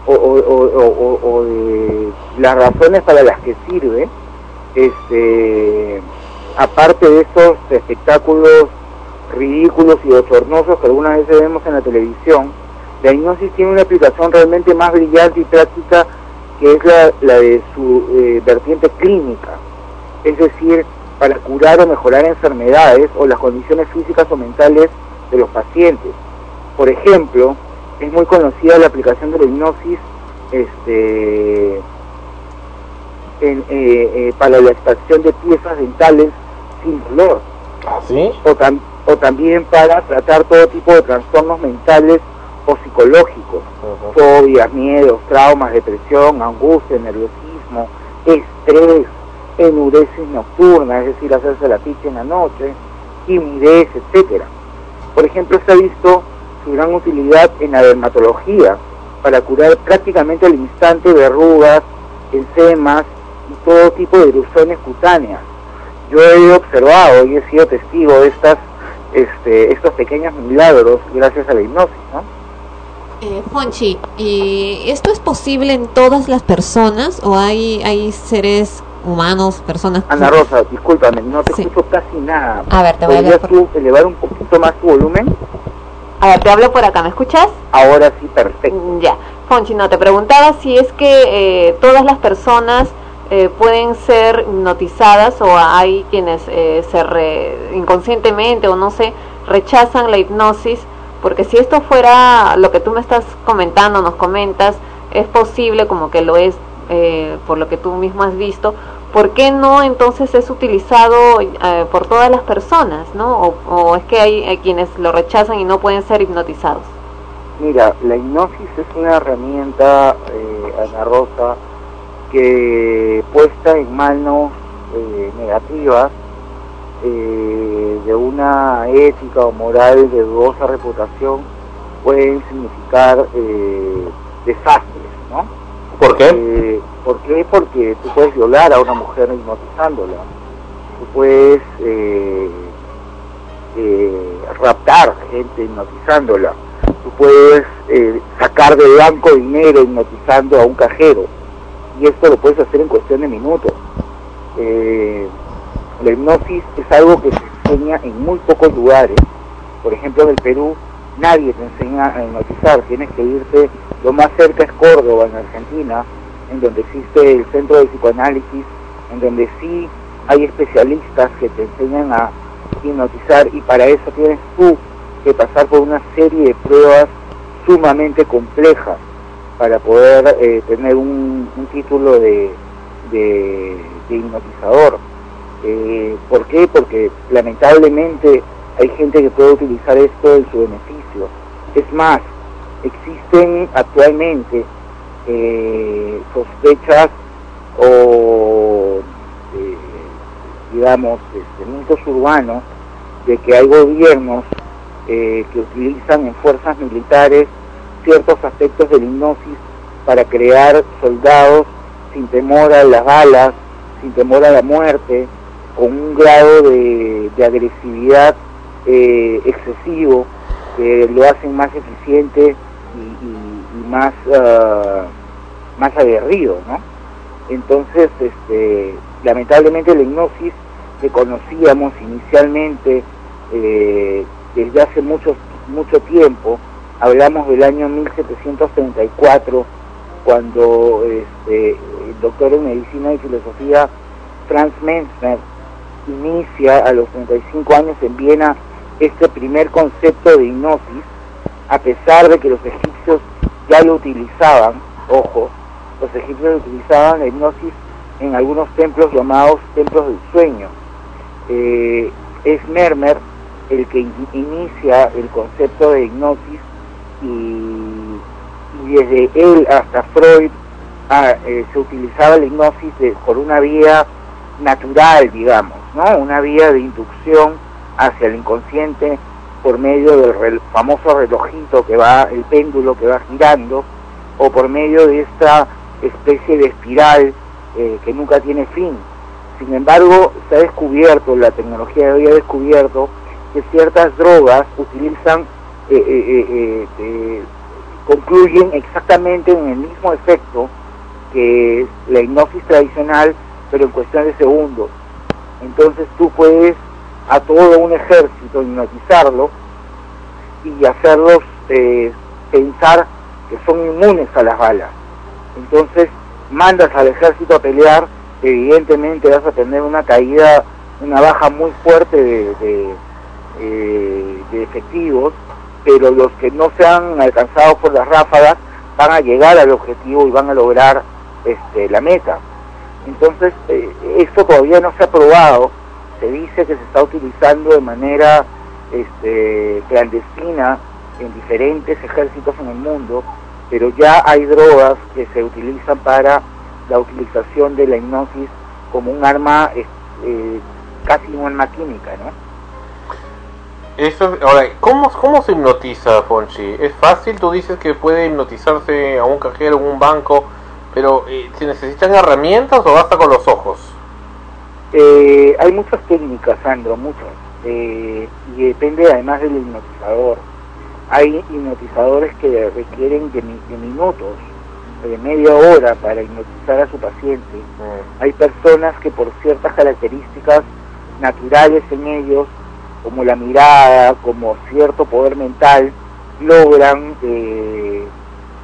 o- o- o de las razones para las que sirve, este, aparte de esos espectáculos ridículos y bochornosos que algunas veces vemos en la televisión, la hipnosis tiene una aplicación realmente más brillante y práctica que es la, de su eh, vertiente clínica, es decir, para curar o mejorar enfermedades o las condiciones físicas o mentales de los pacientes. Por ejemplo, es muy conocida la aplicación de la hipnosis este, eh, eh, para la extracción de piezas dentales sin dolor. ¿Sí? O, tam- o también para tratar todo tipo de trastornos mentales o psicológicos, fobias, miedos, traumas, depresión, angustia, nerviosismo, estrés, enuresis nocturna, es decir, hacerse la picha en la noche, timidez, etcétera. Por ejemplo, se ha visto su gran utilidad en la dermatología para curar prácticamente al instante verrugas, ensemas y todo tipo de erupciones cutáneas. Yo he observado y he sido testigo de estas, este, estos pequeños milagros gracias a la hipnosis, ¿no? Eh, Fonchi, ¿y esto es posible en todas las personas o hay, hay seres humanos, personas... Ana Rosa, discúlpame, no te escucho casi nada. A ver, te voy a ¿Podrías leer tú elevar un poquito más tu volumen? A ver, te hablo por acá, ¿me escuchas? Ahora sí, perfecto. Ya, Fonchi, no, te preguntaba si es que eh, todas las personas eh, pueden ser hipnotizadas o hay quienes eh, se re- inconscientemente o no sé, rechazan la hipnosis, porque si esto fuera lo que tú me estás comentando, nos comentas, es posible como que lo es eh, por lo que tú mismo has visto, ¿por qué no entonces es utilizado eh, por todas las personas, no? O, es que hay, quienes lo rechazan y no pueden ser hipnotizados. Mira, la hipnosis es una herramienta, eh, Ana que puesta en manos eh, negativas eh, de una ética o moral de dudosa reputación pueden significar eh, desastres, ¿no? ¿Por qué? Eh, ¿Por qué? Porque tú puedes violar a una mujer hipnotizándola, tú puedes raptar gente hipnotizándola, tú puedes sacar de banco dinero hipnotizando a un cajero y esto lo puedes hacer en cuestión de minutos. Eh, la hipnosis es algo que se enseña en muy pocos lugares. Por ejemplo, en el Perú nadie te enseña a hipnotizar, tienes que irte, lo más cerca es Córdoba, en Argentina, en donde existe el centro de psicoanálisis, en donde sí hay especialistas que te enseñan a hipnotizar y para eso tienes tú que pasar por una serie de pruebas sumamente complejas para poder eh, tener un, un título de, de, hipnotizador. Eh, ¿Por qué? Porque lamentablemente hay gente que puede utilizar esto en su beneficio. Es más, existen actualmente eh, sospechas o, eh, digamos, este, mitos urbanos de que hay gobiernos eh, que utilizan en fuerzas militares ciertos aspectos de la hipnosis para crear soldados sin temor a las balas, sin temor a la muerte, con un grado de, agresividad eh, excesivo que lo hacen más eficiente y, más ah, más aguerrido, ¿no? Entonces, este, lamentablemente la hipnosis que conocíamos inicialmente eh, desde hace mucho, mucho tiempo, hablamos del año 1734, cuando este, el doctor en medicina y filosofía Franz Menzner inicia a los 35 años en Viena este primer concepto de hipnosis, a pesar de que los egipcios ya lo utilizaban, ojo, los egipcios utilizaban la hipnosis en algunos templos llamados templos del sueño. Eh, es Mermer el que in- inicia el concepto de hipnosis y, desde él hasta Freud ah, eh, se utilizaba la hipnosis de- por una vía natural, digamos, ¿no? Una vía de inducción hacia el inconsciente por medio del famoso relojito que va, el péndulo que va girando, o por medio de esta especie de espiral eh, que nunca tiene fin. Sin embargo, se ha descubierto, la tecnología de hoy ha descubierto que ciertas drogas utilizan, eh, eh, eh, concluyen exactamente en el mismo efecto que la hipnosis tradicional, pero en cuestión de segundos. Entonces tú puedes a todo un ejército hipnotizarlo y hacerlos pensar que son inmunes a las balas. Entonces mandas al ejército a pelear, evidentemente vas a tener una caída, una baja muy fuerte de efectivos, pero los que no sean alcanzados por las ráfagas van a llegar al objetivo y van a lograr este, la meta. Entonces, eh, esto todavía no se ha probado, se dice que se está utilizando de manera este, clandestina en diferentes ejércitos en el mundo, pero ya hay drogas que se utilizan para la utilización de la hipnosis como un arma, eh, eh, casi un arma química, ¿no? Eso, es- ahora, ¿cómo, ¿cómo se hipnotiza, Fonchi? ¿Es fácil? Tú dices que puede hipnotizarse a un cajero en un banco, pero eh, ¿se necesitan herramientas o basta con los ojos? Eh, hay muchas técnicas, Sandro, muchas. Eh, y depende además del hipnotizador. Hay hipnotizadores que requieren de, de minutos, de media hora para hipnotizar a su paciente. Hay personas que por ciertas características naturales en ellos, como la mirada, como cierto poder mental, logran eh,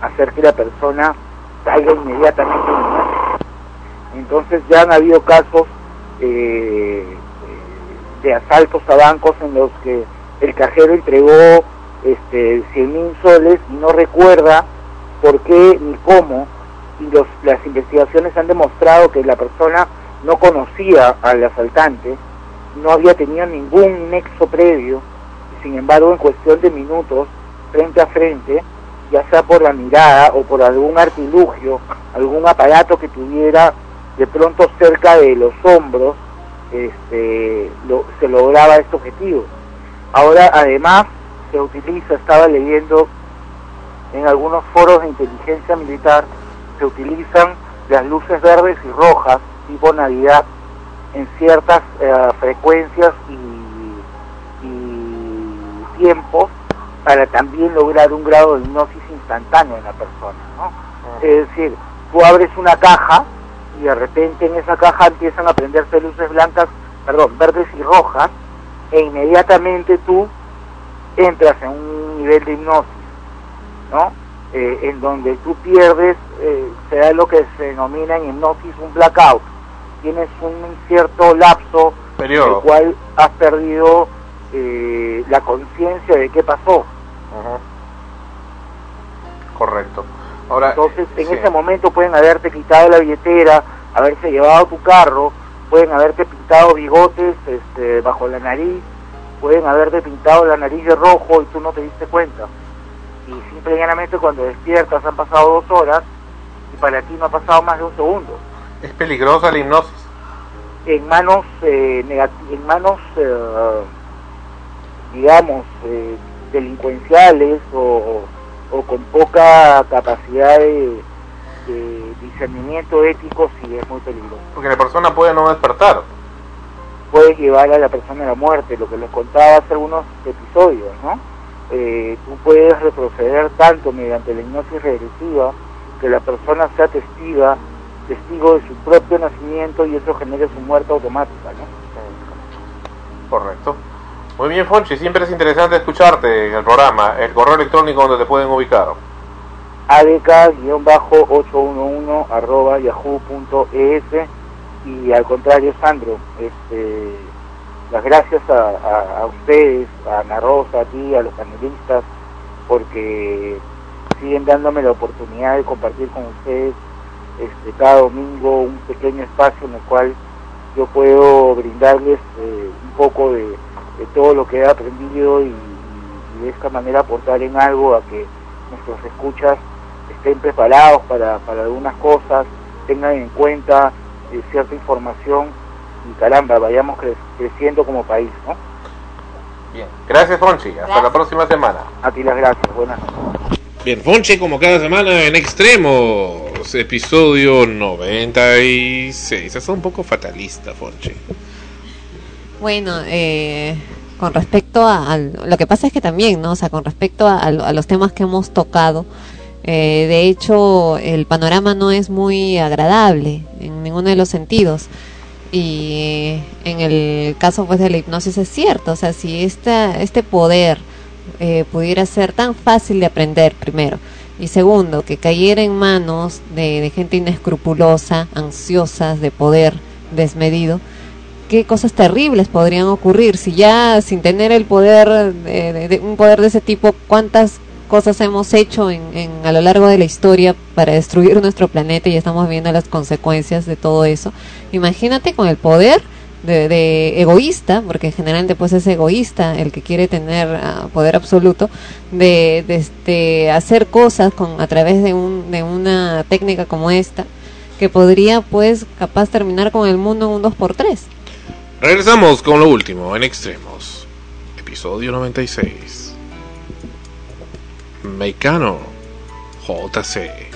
hacer que la persona caiga inmediatamente en. Entonces ya han habido casos eh, de asaltos a bancos en los que el cajero entregó este, 100 mil soles y no recuerda por qué ni cómo, y los, las investigaciones han demostrado que la persona no conocía al asaltante, no había tenido ningún nexo previo, y sin embargo en cuestión de minutos, frente a frente, ya sea por la mirada o por algún artilugio, algún aparato que tuviera de pronto cerca de los hombros, este, se lograba este objetivo. Ahora, además, se utiliza, estaba leyendo en algunos foros de inteligencia militar, se utilizan las luces verdes y rojas, tipo Navidad, en ciertas eh, frecuencias y, y tiempos para también lograr un grado de hipnosis instantáneo en la persona. ¿no? Es decir, tú abres una caja y de repente en esa caja empiezan a prenderse luces blancas, perdón, verdes y rojas, e inmediatamente tú entras en un nivel de hipnosis, ¿no? Eh, en donde tú pierdes, eh, se da lo que se denomina en hipnosis un blackout. Tienes un cierto lapso Periodo. en el cual has perdido eh, la conciencia de qué pasó. Correcto. Ahora, Entonces, en sí. ese momento pueden haberte quitado la billetera, haberse llevado tu carro, pueden haberte pintado bigotes este, bajo la nariz, pueden haberte pintado la nariz de rojo y tú no te diste cuenta. Y simple y llanamente cuando despiertas han pasado dos horas y para ti no ha pasado más de un segundo. ¿Es peligrosa la hipnosis? En manos, eh, en manos eh, digamos, eh, delincuenciales o, o con poca capacidad de, de discernimiento ético sí es muy peligroso. Porque la persona puede no despertar. Puede llevar a la persona a la muerte, lo que les contaba hace algunos episodios, ¿no? Eh, tú puedes retroceder tanto mediante la hipnosis regresiva que la persona sea testiga, testigo de su propio nacimiento y eso genere su muerte automática, ¿no? Correcto. Muy bien, Fonchi, siempre es interesante escucharte en el programa. El correo electrónico donde te pueden ubicar. adk-811 arroba yahoo.es y al contrario Sandro este las gracias a, a- a ustedes a Ana Rosa a ti a los panelistas porque siguen dándome la oportunidad de compartir con ustedes este cada domingo un pequeño espacio en el cual yo puedo brindarles eh, un poco de, de todo lo que he aprendido y, y de esta manera aportar en algo a que nuestros escuchas estén preparados para, para algunas cosas, tengan en cuenta eh, cierta información y caramba, vayamos cre- creciendo como país, ¿no? Bien. Gracias, Fonchi. Hasta la próxima semana. A ti las gracias, buenas noches. Bien, Fonchi como cada semana en Extremos, episodio 96. Es un poco fatalista, Fonchi. Bueno, eh, con respecto a, lo que pasa es que también, ¿no? O sea, con respecto a, a lo- a los temas que hemos tocado, eh, de hecho, el panorama no es muy agradable en ninguno de los sentidos. Y en el caso pues de la hipnosis es cierto, o sea, si esta, este poder eh, pudiera ser tan fácil de aprender, primero, y segundo, que cayera en manos de, gente inescrupulosa, ansiosas de poder desmedido, qué cosas terribles podrían ocurrir. Si ya sin tener el poder de, un poder de ese tipo cuántas cosas hemos hecho en, en- a lo largo de la historia para destruir nuestro planeta y estamos viendo las consecuencias de todo eso imagínate con el poder de, de egoísta porque generalmente pues es egoísta el que quiere tener ah, poder absoluto de, de, este hacer cosas con a través de un de una técnica como esta que podría pues capaz terminar con el mundo en un 2x3 Regresamos con lo último en Extremos. Episodio 96. Mecano JC.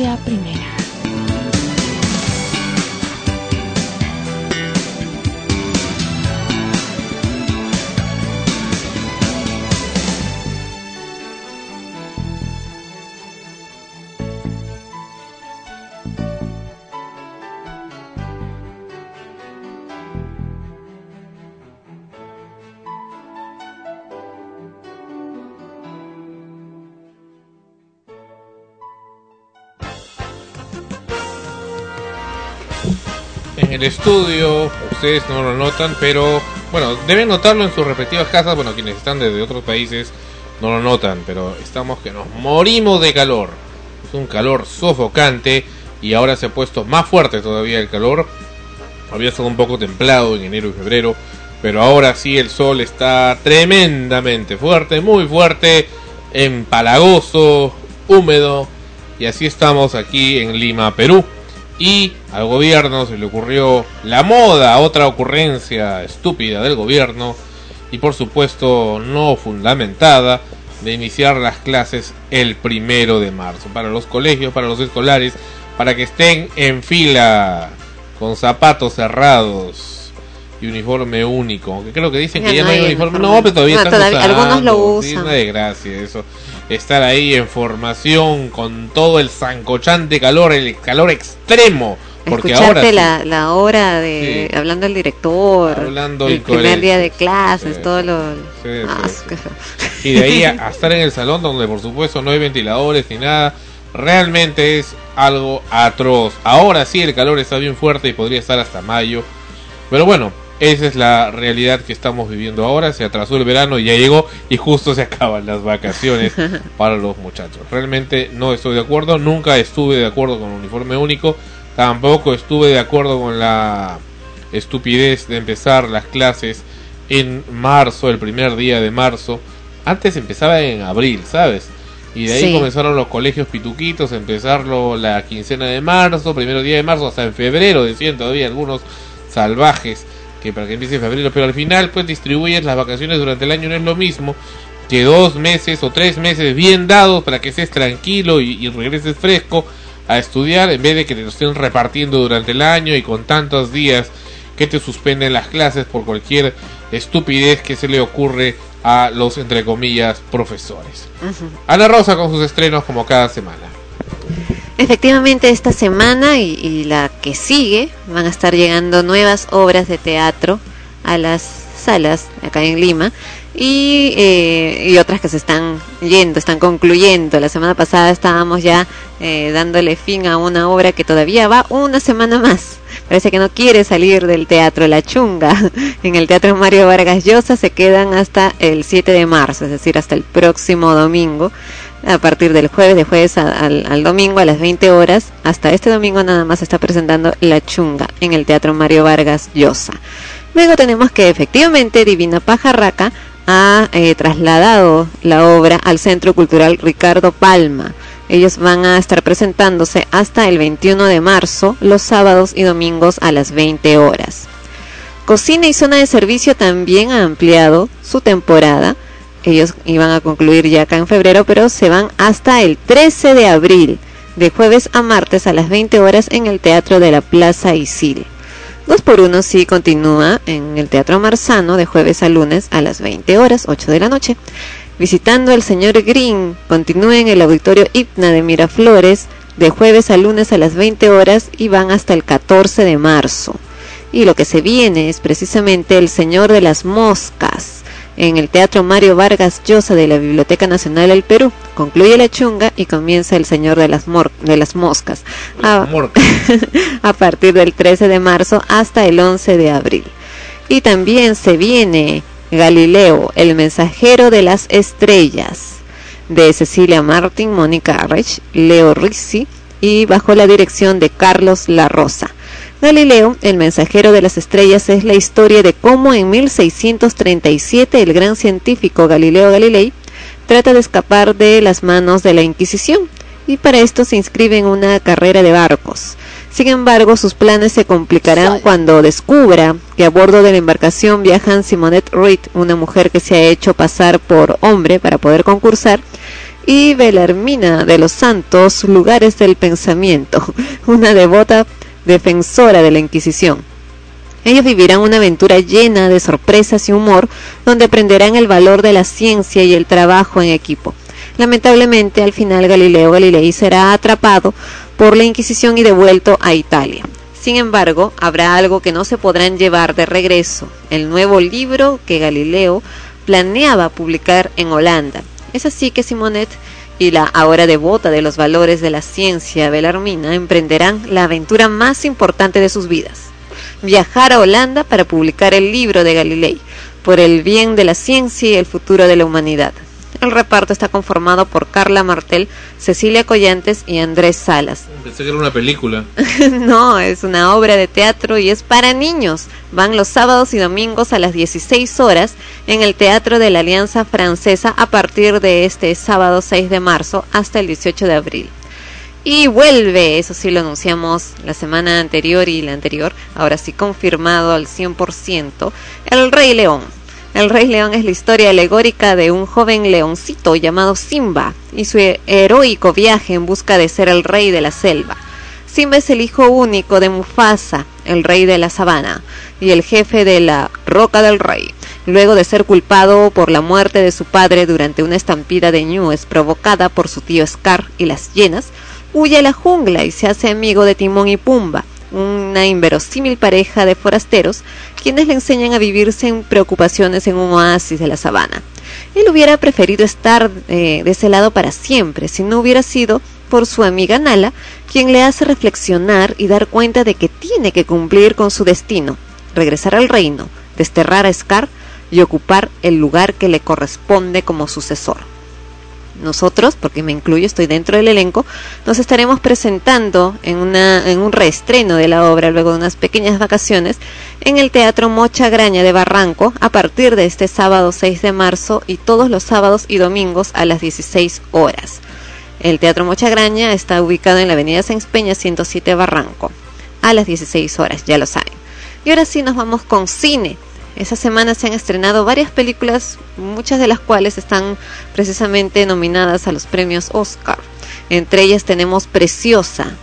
Frecuencia primera. El estudio, ustedes no lo notan, pero bueno, deben notarlo en sus respectivas casas. Bueno, quienes están desde otros países no lo notan, pero estamos que nos morimos de calor. Es un calor sofocante y ahora se ha puesto más fuerte todavía el calor. Había estado un poco templado en enero y febrero, pero ahora sí el sol está tremendamente fuerte, muy fuerte, empalagoso, húmedo. Y así estamos aquí en Lima, Perú. Y al gobierno se le ocurrió la moda, otra ocurrencia estúpida del gobierno y por supuesto no fundamentada de iniciar las clases el primero de marzo para los colegios, para los escolares, para que estén en fila con zapatos cerrados y uniforme único. Aunque creo que dicen que Ya ya no hay uniforme. uniforme. No, pero todavía No, están todavía- algunos lo usando. Sí, usan. una desgracia eso. Estar ahí en formación con todo el zancochante calor, el calor extremo. Porque Escucharte ahora la, la hora de hablando el director, Hablando el primer día de clases, sí, todo lo... sí, Ah. Y de ahí a, (laughs) a estar en el salón donde por supuesto no hay ventiladores ni nada, realmente es algo atroz. Ahora sí el calor está bien fuerte y podría estar hasta mayo. Pero bueno, esa es la realidad que estamos viviendo ahora. Se atrasó el verano y ya llegó y justo se (laughs) acaban las vacaciones (laughs) para los muchachos. Realmente no estoy de acuerdo, nunca estuve de acuerdo con el uniforme único. Tampoco estuve de acuerdo con la estupidez de empezar las clases en marzo, el primer día de marzo. Antes empezaba en abril, ¿sabes? Y de ahí Sí. comenzaron los colegios pituquitos, empezarlo la quincena de marzo, primero día de marzo, hasta en febrero, decían todavía algunos salvajes que para que empiece en febrero, pero al final pues distribuyes las vacaciones durante el año, no es lo mismo que dos meses o tres meses bien dados para que estés tranquilo y, y regreses fresco a estudiar en vez de que te lo estén repartiendo durante el año y con tantos días que te suspenden las clases por cualquier estupidez que se le ocurre a los entre comillas profesores. Ana Rosa con sus estrenos como cada semana. Efectivamente, esta semana y, y la que sigue van a estar llegando nuevas obras de teatro a las salas acá en Lima y, eh, y otras que se están yendo, están concluyendo. La semana pasada estábamos ya eh, dándole fin a una obra que todavía va una semana más. Parece que no quiere salir del teatro La Chunga. (laughs) En el Teatro Mario Vargas Llosa se quedan hasta el 7 de marzo, es decir, hasta el próximo domingo a partir del jueves, de jueves al, al domingo a las 20 horas. Hasta este domingo nada más está presentando La Chunga en el Teatro Mario Vargas Llosa. Luego tenemos que efectivamente Divina Pajarraca ha eh, trasladado la obra al Centro Cultural Ricardo Palma. Ellos van a estar presentándose hasta el 21 de marzo, los sábados y domingos a las 20 horas. Cocina y zona de servicio también ha ampliado su temporada. Ellos iban a concluir ya acá en febrero, pero se van hasta el 13 de abril, de jueves a martes a las 20 horas en el Teatro de la Plaza Isil. 2 por 1 sí continúa en el Teatro Marzano de jueves a lunes a las 20 horas, 8 de la noche. Visitando al señor Green, continúa en el Auditorio Hipna de Miraflores de jueves a lunes a las 20 horas y van hasta el 14 de marzo. Y lo que se viene es precisamente El Señor de las Moscas en el Teatro Mario Vargas Llosa de la Biblioteca Nacional del Perú. Concluye la chunga y comienza El Señor de las, Mor- de las Moscas a, (laughs) a partir del 13 de marzo hasta el 11 de abril. Y también se viene Galileo, el mensajero de las estrellas, de Cecilia Martin, Mónica Arrech, Leo Rizzi y bajo la dirección de Carlos La Rosa. Galileo, el mensajero de las estrellas, es la historia de cómo en 1637 el gran científico Galileo Galilei trata de escapar de las manos de la Inquisición y para esto se inscribe en una carrera de barcos. Sin embargo, sus planes se complicarán cuando descubra que a bordo de la embarcación viajan Simonette Reed, una mujer que se ha hecho pasar por hombre para poder concursar, y Belarmina de los Santos, lugares del pensamiento, (laughs) una devota defensora de la Inquisición. Ellos vivirán una aventura llena de sorpresas y humor, donde aprenderán el valor de la ciencia y el trabajo en equipo. Lamentablemente, al final Galileo Galilei será atrapado por la Inquisición y devuelto a Italia. Sin embargo, habrá algo que no se podrán llevar de regreso, el nuevo libro que Galileo planeaba publicar en Holanda. Es así que Simonet y la ahora devota de los valores de la ciencia Belarmina emprenderán la aventura más importante de sus vidas. Viajar a Holanda para publicar el libro de Galilei, por el bien de la ciencia y el futuro de la humanidad. El reparto está conformado por Carla Martel, Cecilia Collantes y Andrés Salas. Pensé que era una película. (laughs) no, es una obra de teatro y es para niños. Van los sábados y domingos a las 16 horas en el Teatro de la Alianza Francesa a partir de este sábado 6 de marzo hasta el 18 de abril. Y vuelve, eso sí lo anunciamos la semana anterior y la anterior, ahora sí confirmado al 100%, El Rey León. El Rey León es la historia alegórica de un joven leoncito llamado Simba y su heroico viaje en busca de ser el rey de la selva. Simba es el hijo único de Mufasa, el rey de la sabana, y el jefe de la Roca del Rey. Luego de ser culpado por la muerte de su padre durante una estampida de ñúes provocada por su tío Scar y las hienas, huye a la jungla y se hace amigo de Timón y Pumba, una inverosímil pareja de forasteros, quienes le enseñan a vivir sin preocupaciones en un oasis de la sabana. Él hubiera preferido estar eh, de ese lado para siempre, si no hubiera sido por su amiga Nala, quien le hace reflexionar y dar cuenta de que tiene que cumplir con su destino, regresar al reino, desterrar a Scar y ocupar el lugar que le corresponde como sucesor. Nosotros, porque me incluyo, estoy dentro del elenco, nos estaremos presentando en, una, un reestreno de la obra luego de unas pequeñas vacaciones en el Teatro Mocha Graña de Barranco a partir de este sábado 6 de marzo y todos los sábados y domingos a las 16 horas. El Teatro Mocha Graña está ubicado en la Avenida Sáenz Peña 107 Barranco a las 16 horas, ya lo saben. Y ahora sí nos vamos con cine. Esa semana se han estrenado varias películas, muchas de las cuales están precisamente nominadas a los premios Oscar. Entre ellas tenemos Preciosa.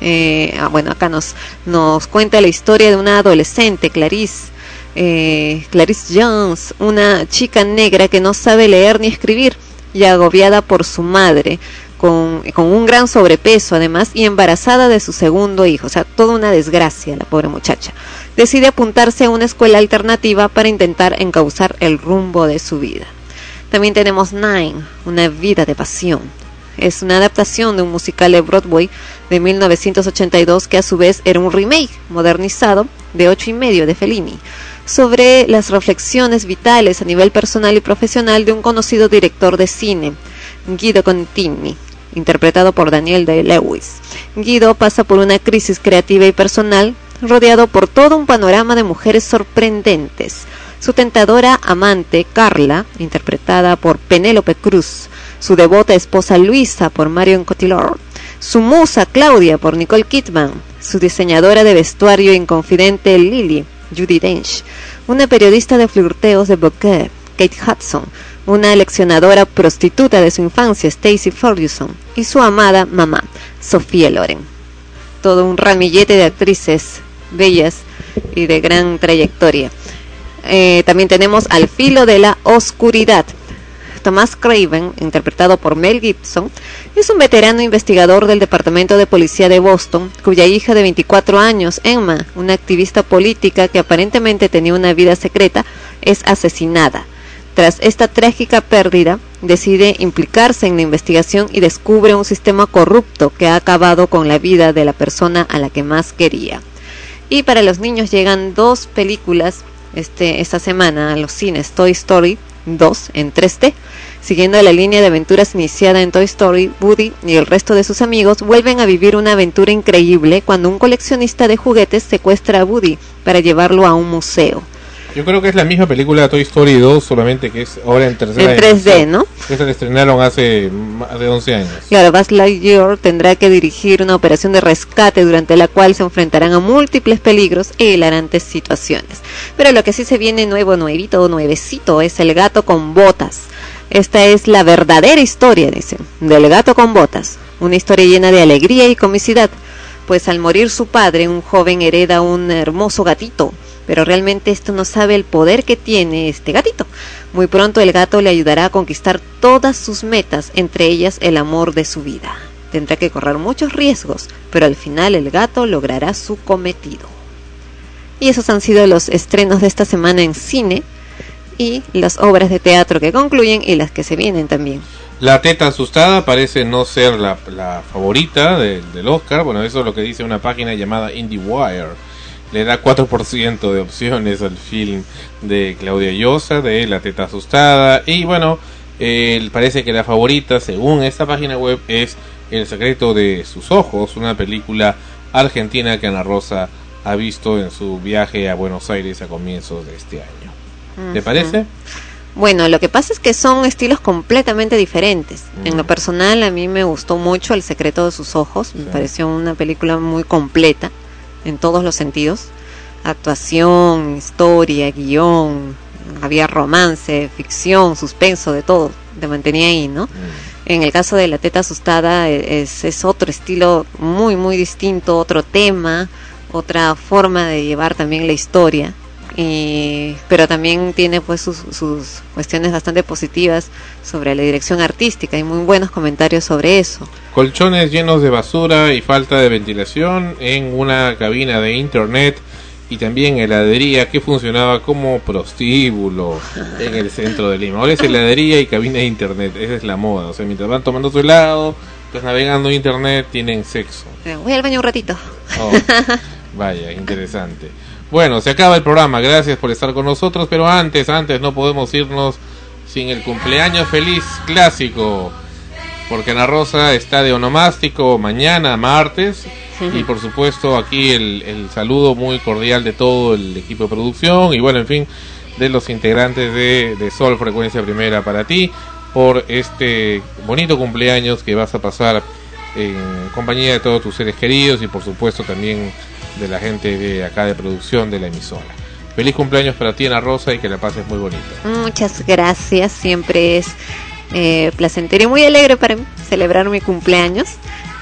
Eh, ah, bueno, acá nos, nos cuenta la historia de una adolescente, Clarice. eh, Clarice Jones, una chica negra que no sabe leer ni escribir y agobiada por su madre, con, un gran sobrepeso además y embarazada de su segundo hijo. O sea, toda una desgracia la pobre muchacha decide apuntarse a una escuela alternativa para intentar encauzar el rumbo de su vida. También tenemos Nine, una vida de pasión. Es una adaptación de un musical de Broadway de 1982 que a su vez era un remake modernizado de ocho y medio de Fellini sobre las reflexiones vitales a nivel personal y profesional de un conocido director de cine, Guido Contini, interpretado por Daniel Day-Lewis. Guido pasa por una crisis creativa y personal rodeado por todo un panorama de mujeres sorprendentes. Su tentadora amante, Carla, interpretada por Penélope Cruz, su devota esposa Luisa por Marion Cotillard, su musa Claudia por Nicole Kidman, su diseñadora de vestuario inconfidente Lily, Judy Dench, una periodista de flirteos de Bouquet, Kate Hudson, una leccionadora prostituta de su infancia, Stacy Ferguson, y su amada mamá, Sofía Loren. Todo un ramillete de actrices bellas y de gran trayectoria. Eh, también tenemos Al filo de la oscuridad, Thomas Craven, interpretado por Mel Gibson, es un veterano investigador del Departamento de Policía de Boston, cuya hija de 24 años, Emma, una activista política que aparentemente tenía una vida secreta, es asesinada. Tras esta trágica pérdida, decide implicarse en la investigación y descubre un sistema corrupto que ha acabado con la vida de la persona a la que más quería. Y para los niños llegan dos películas este, esta semana a los cines, Toy Story 2 en 3D. Siguiendo la línea de aventuras iniciada en Toy Story, Woody y el resto de sus amigos vuelven a vivir una aventura increíble cuando un coleccionista de juguetes secuestra a Woody para llevarlo a un museo. Yo creo que es la misma película de Toy Story 2, solamente que es ahora en tercera En 3D, dimensión. ¿no? Esta la estrenaron hace más de 11 años. Claro, Buzz Lightyear tendrá que dirigir una operación de rescate durante la cual se enfrentarán a múltiples peligros e hilarantes situaciones. Pero lo que sí se viene nuevo, nuevito, nuevecito es el gato con botas. Esta es la verdadera historia, dicen, del gato con botas. Una historia llena de alegría y comicidad, pues al morir su padre, un joven hereda un hermoso gatito, pero realmente esto no sabe el poder que tiene este gatito. Muy pronto el gato le ayudará a conquistar todas sus metas, entre ellas el amor de su vida. Tendrá que correr muchos riesgos, pero al final el gato logrará su cometido. Y esos han sido los estrenos de esta semana en cine y las obras de teatro que concluyen y las que se vienen también. La teta asustada parece no ser la, favorita de- del Oscar. Bueno, eso es lo que dice una página llamada IndieWire. Le da 4% de opciones al film de Claudia Llosa de La teta asustada. Y bueno, eh, parece que la favorita, según esta página web, es El secreto de sus ojos, una película argentina que Ana Rosa ha visto en su viaje a Buenos Aires a comienzos de este año. ¿Te parece? Bueno, lo que pasa es que son estilos completamente diferentes. En lo personal, a mí me gustó mucho El secreto de sus ojos. Me pareció una película muy completa en todos los sentidos. Actuación, historia, guion, había romance, ficción, suspenso, de todo. Te mantenía ahí, ¿no? En el caso de La teta asustada e- es, es otro estilo muy, muy distinto, otro tema, otra forma de llevar también la historia. Y, pero también tiene pues sus, sus cuestiones bastante positivas sobre la dirección artística y muy buenos comentarios sobre eso. Colchones llenos de basura y falta de ventilación en una cabina de internet y también heladería que funcionaba como prostíbulo en el centro de Lima. Ahora es heladería y cabina de internet, esa es la moda. O sea, mientras van tomando su helado, pues navegando en internet, tienen sexo. Eh, Voy al baño un ratito. Oh, (laughs) vaya, interesante. Bueno, se acaba el programa, gracias por estar con nosotros, pero antes, antes no podemos irnos sin el cumpleaños feliz clásico, porque Ana Rosa está de onomástico mañana, martes, y por supuesto aquí el, el saludo muy cordial de todo el equipo de producción y bueno, en fin, de los integrantes de, de Sol Frecuencia Primera para ti, por este bonito cumpleaños que vas a pasar en compañía de todos tus seres queridos y por supuesto también de la gente de acá de producción de la emisora. Feliz cumpleaños para ti, Ana Rosa, y que la pases muy bonito. Muchas gracias, siempre es eh, placentero y muy alegre para mí celebrar mi cumpleaños.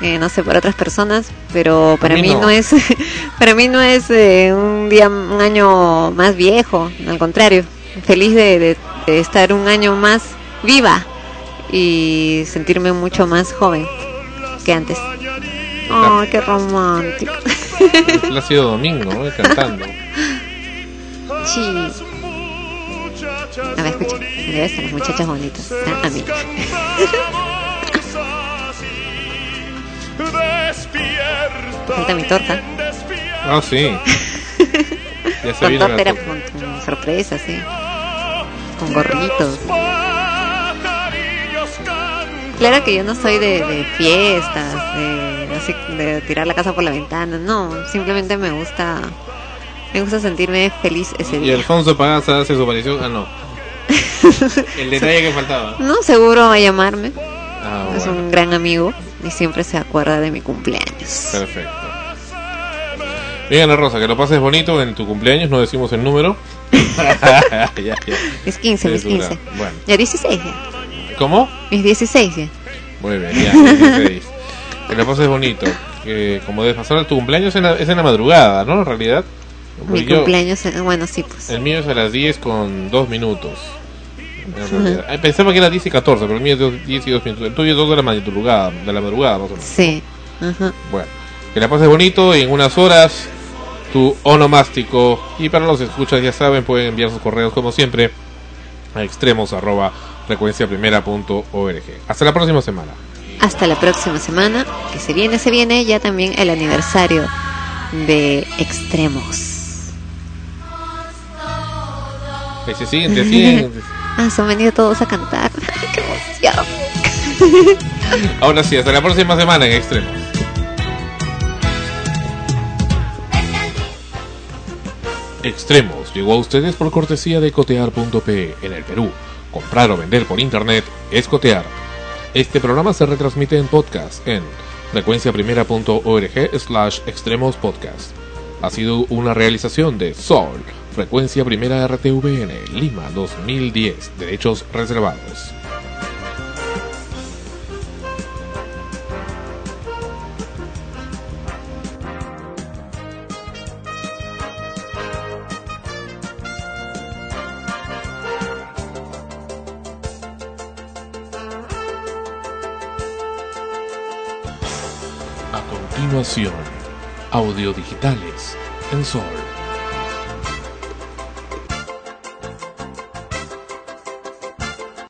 Eh, no sé para otras personas, pero para mí mí no, no. es, (laughs) para mí no es eh, un día, un año más viejo, al contrario, feliz de, de- de estar un año más viva y sentirme mucho más joven que antes. Qué romántico. (laughs) Plácido Domingo, ¿no? cantando. Sí. A ver, escucha. Me debes a las muchachas bonitas. ¿ah? A mí. (laughs) Falta mi torta. Ah, sí. Ya se Con vino torta la era con, con sorpresa, sí. Con gorritos. Claro que yo no soy de, de fiestas, de, así, de tirar la casa por la ventana. No, simplemente me gusta me gusta sentirme feliz ese Y día. Alfonso Pagaza hace su aparición. Ah, no. (laughs) El detalle que faltaba. No, seguro va a llamarme. Ah, Es bueno. un gran amigo y siempre se acuerda de mi cumpleaños. Perfecto. Bien, Rosa, que lo pases bonito en tu cumpleaños, no decimos el número. (laughs) (laughs) Ya, ya. Mis 15, mis Es dura. 15. Bueno, Ya 16 ya. ¿cómo? Mis 16 ya. Muy bien, ya, 16. Que lo pases bonito. Que como debes pasar tu cumpleaños en la- es en la madrugada, ¿no? En realidad. Mi yo- cumpleaños, bueno, sí, pues. el mío es a las 10 con 2 minutos. Eh, Pensaba que era 10 y 14, pero el mío es de 10 y 2 minutos. El tuyo es 2 de la madrugada, de la madrugada más o menos. Sí. Ajá. Bueno, que la pases bonito y en unas horas tu onomástico. Y para los escuchas, ya saben, pueden enviar sus correos como siempre a extremos arroba frecuenciaprimera.org. Hasta la próxima semana. Hasta la próxima semana, que se viene, se viene ya también el aniversario de Extremos. Que se siguen, te siguen. (laughs) Ah, se han venido todos a cantar. (laughs) ¡Qué emoción! (laughs) Ahora sí, hasta la próxima semana en extremos. Extremos llegó a ustedes por cortesía de cotear.pe en el Perú. Comprar o vender por internet es cotear. Este programa se retransmite en podcast en frecuenciaprimera.org slash extremos podcast. Ha sido una realización de Sol, Frecuencia Primera RTVN, Lima 2010, derechos reservados. Audio digitales en Sol.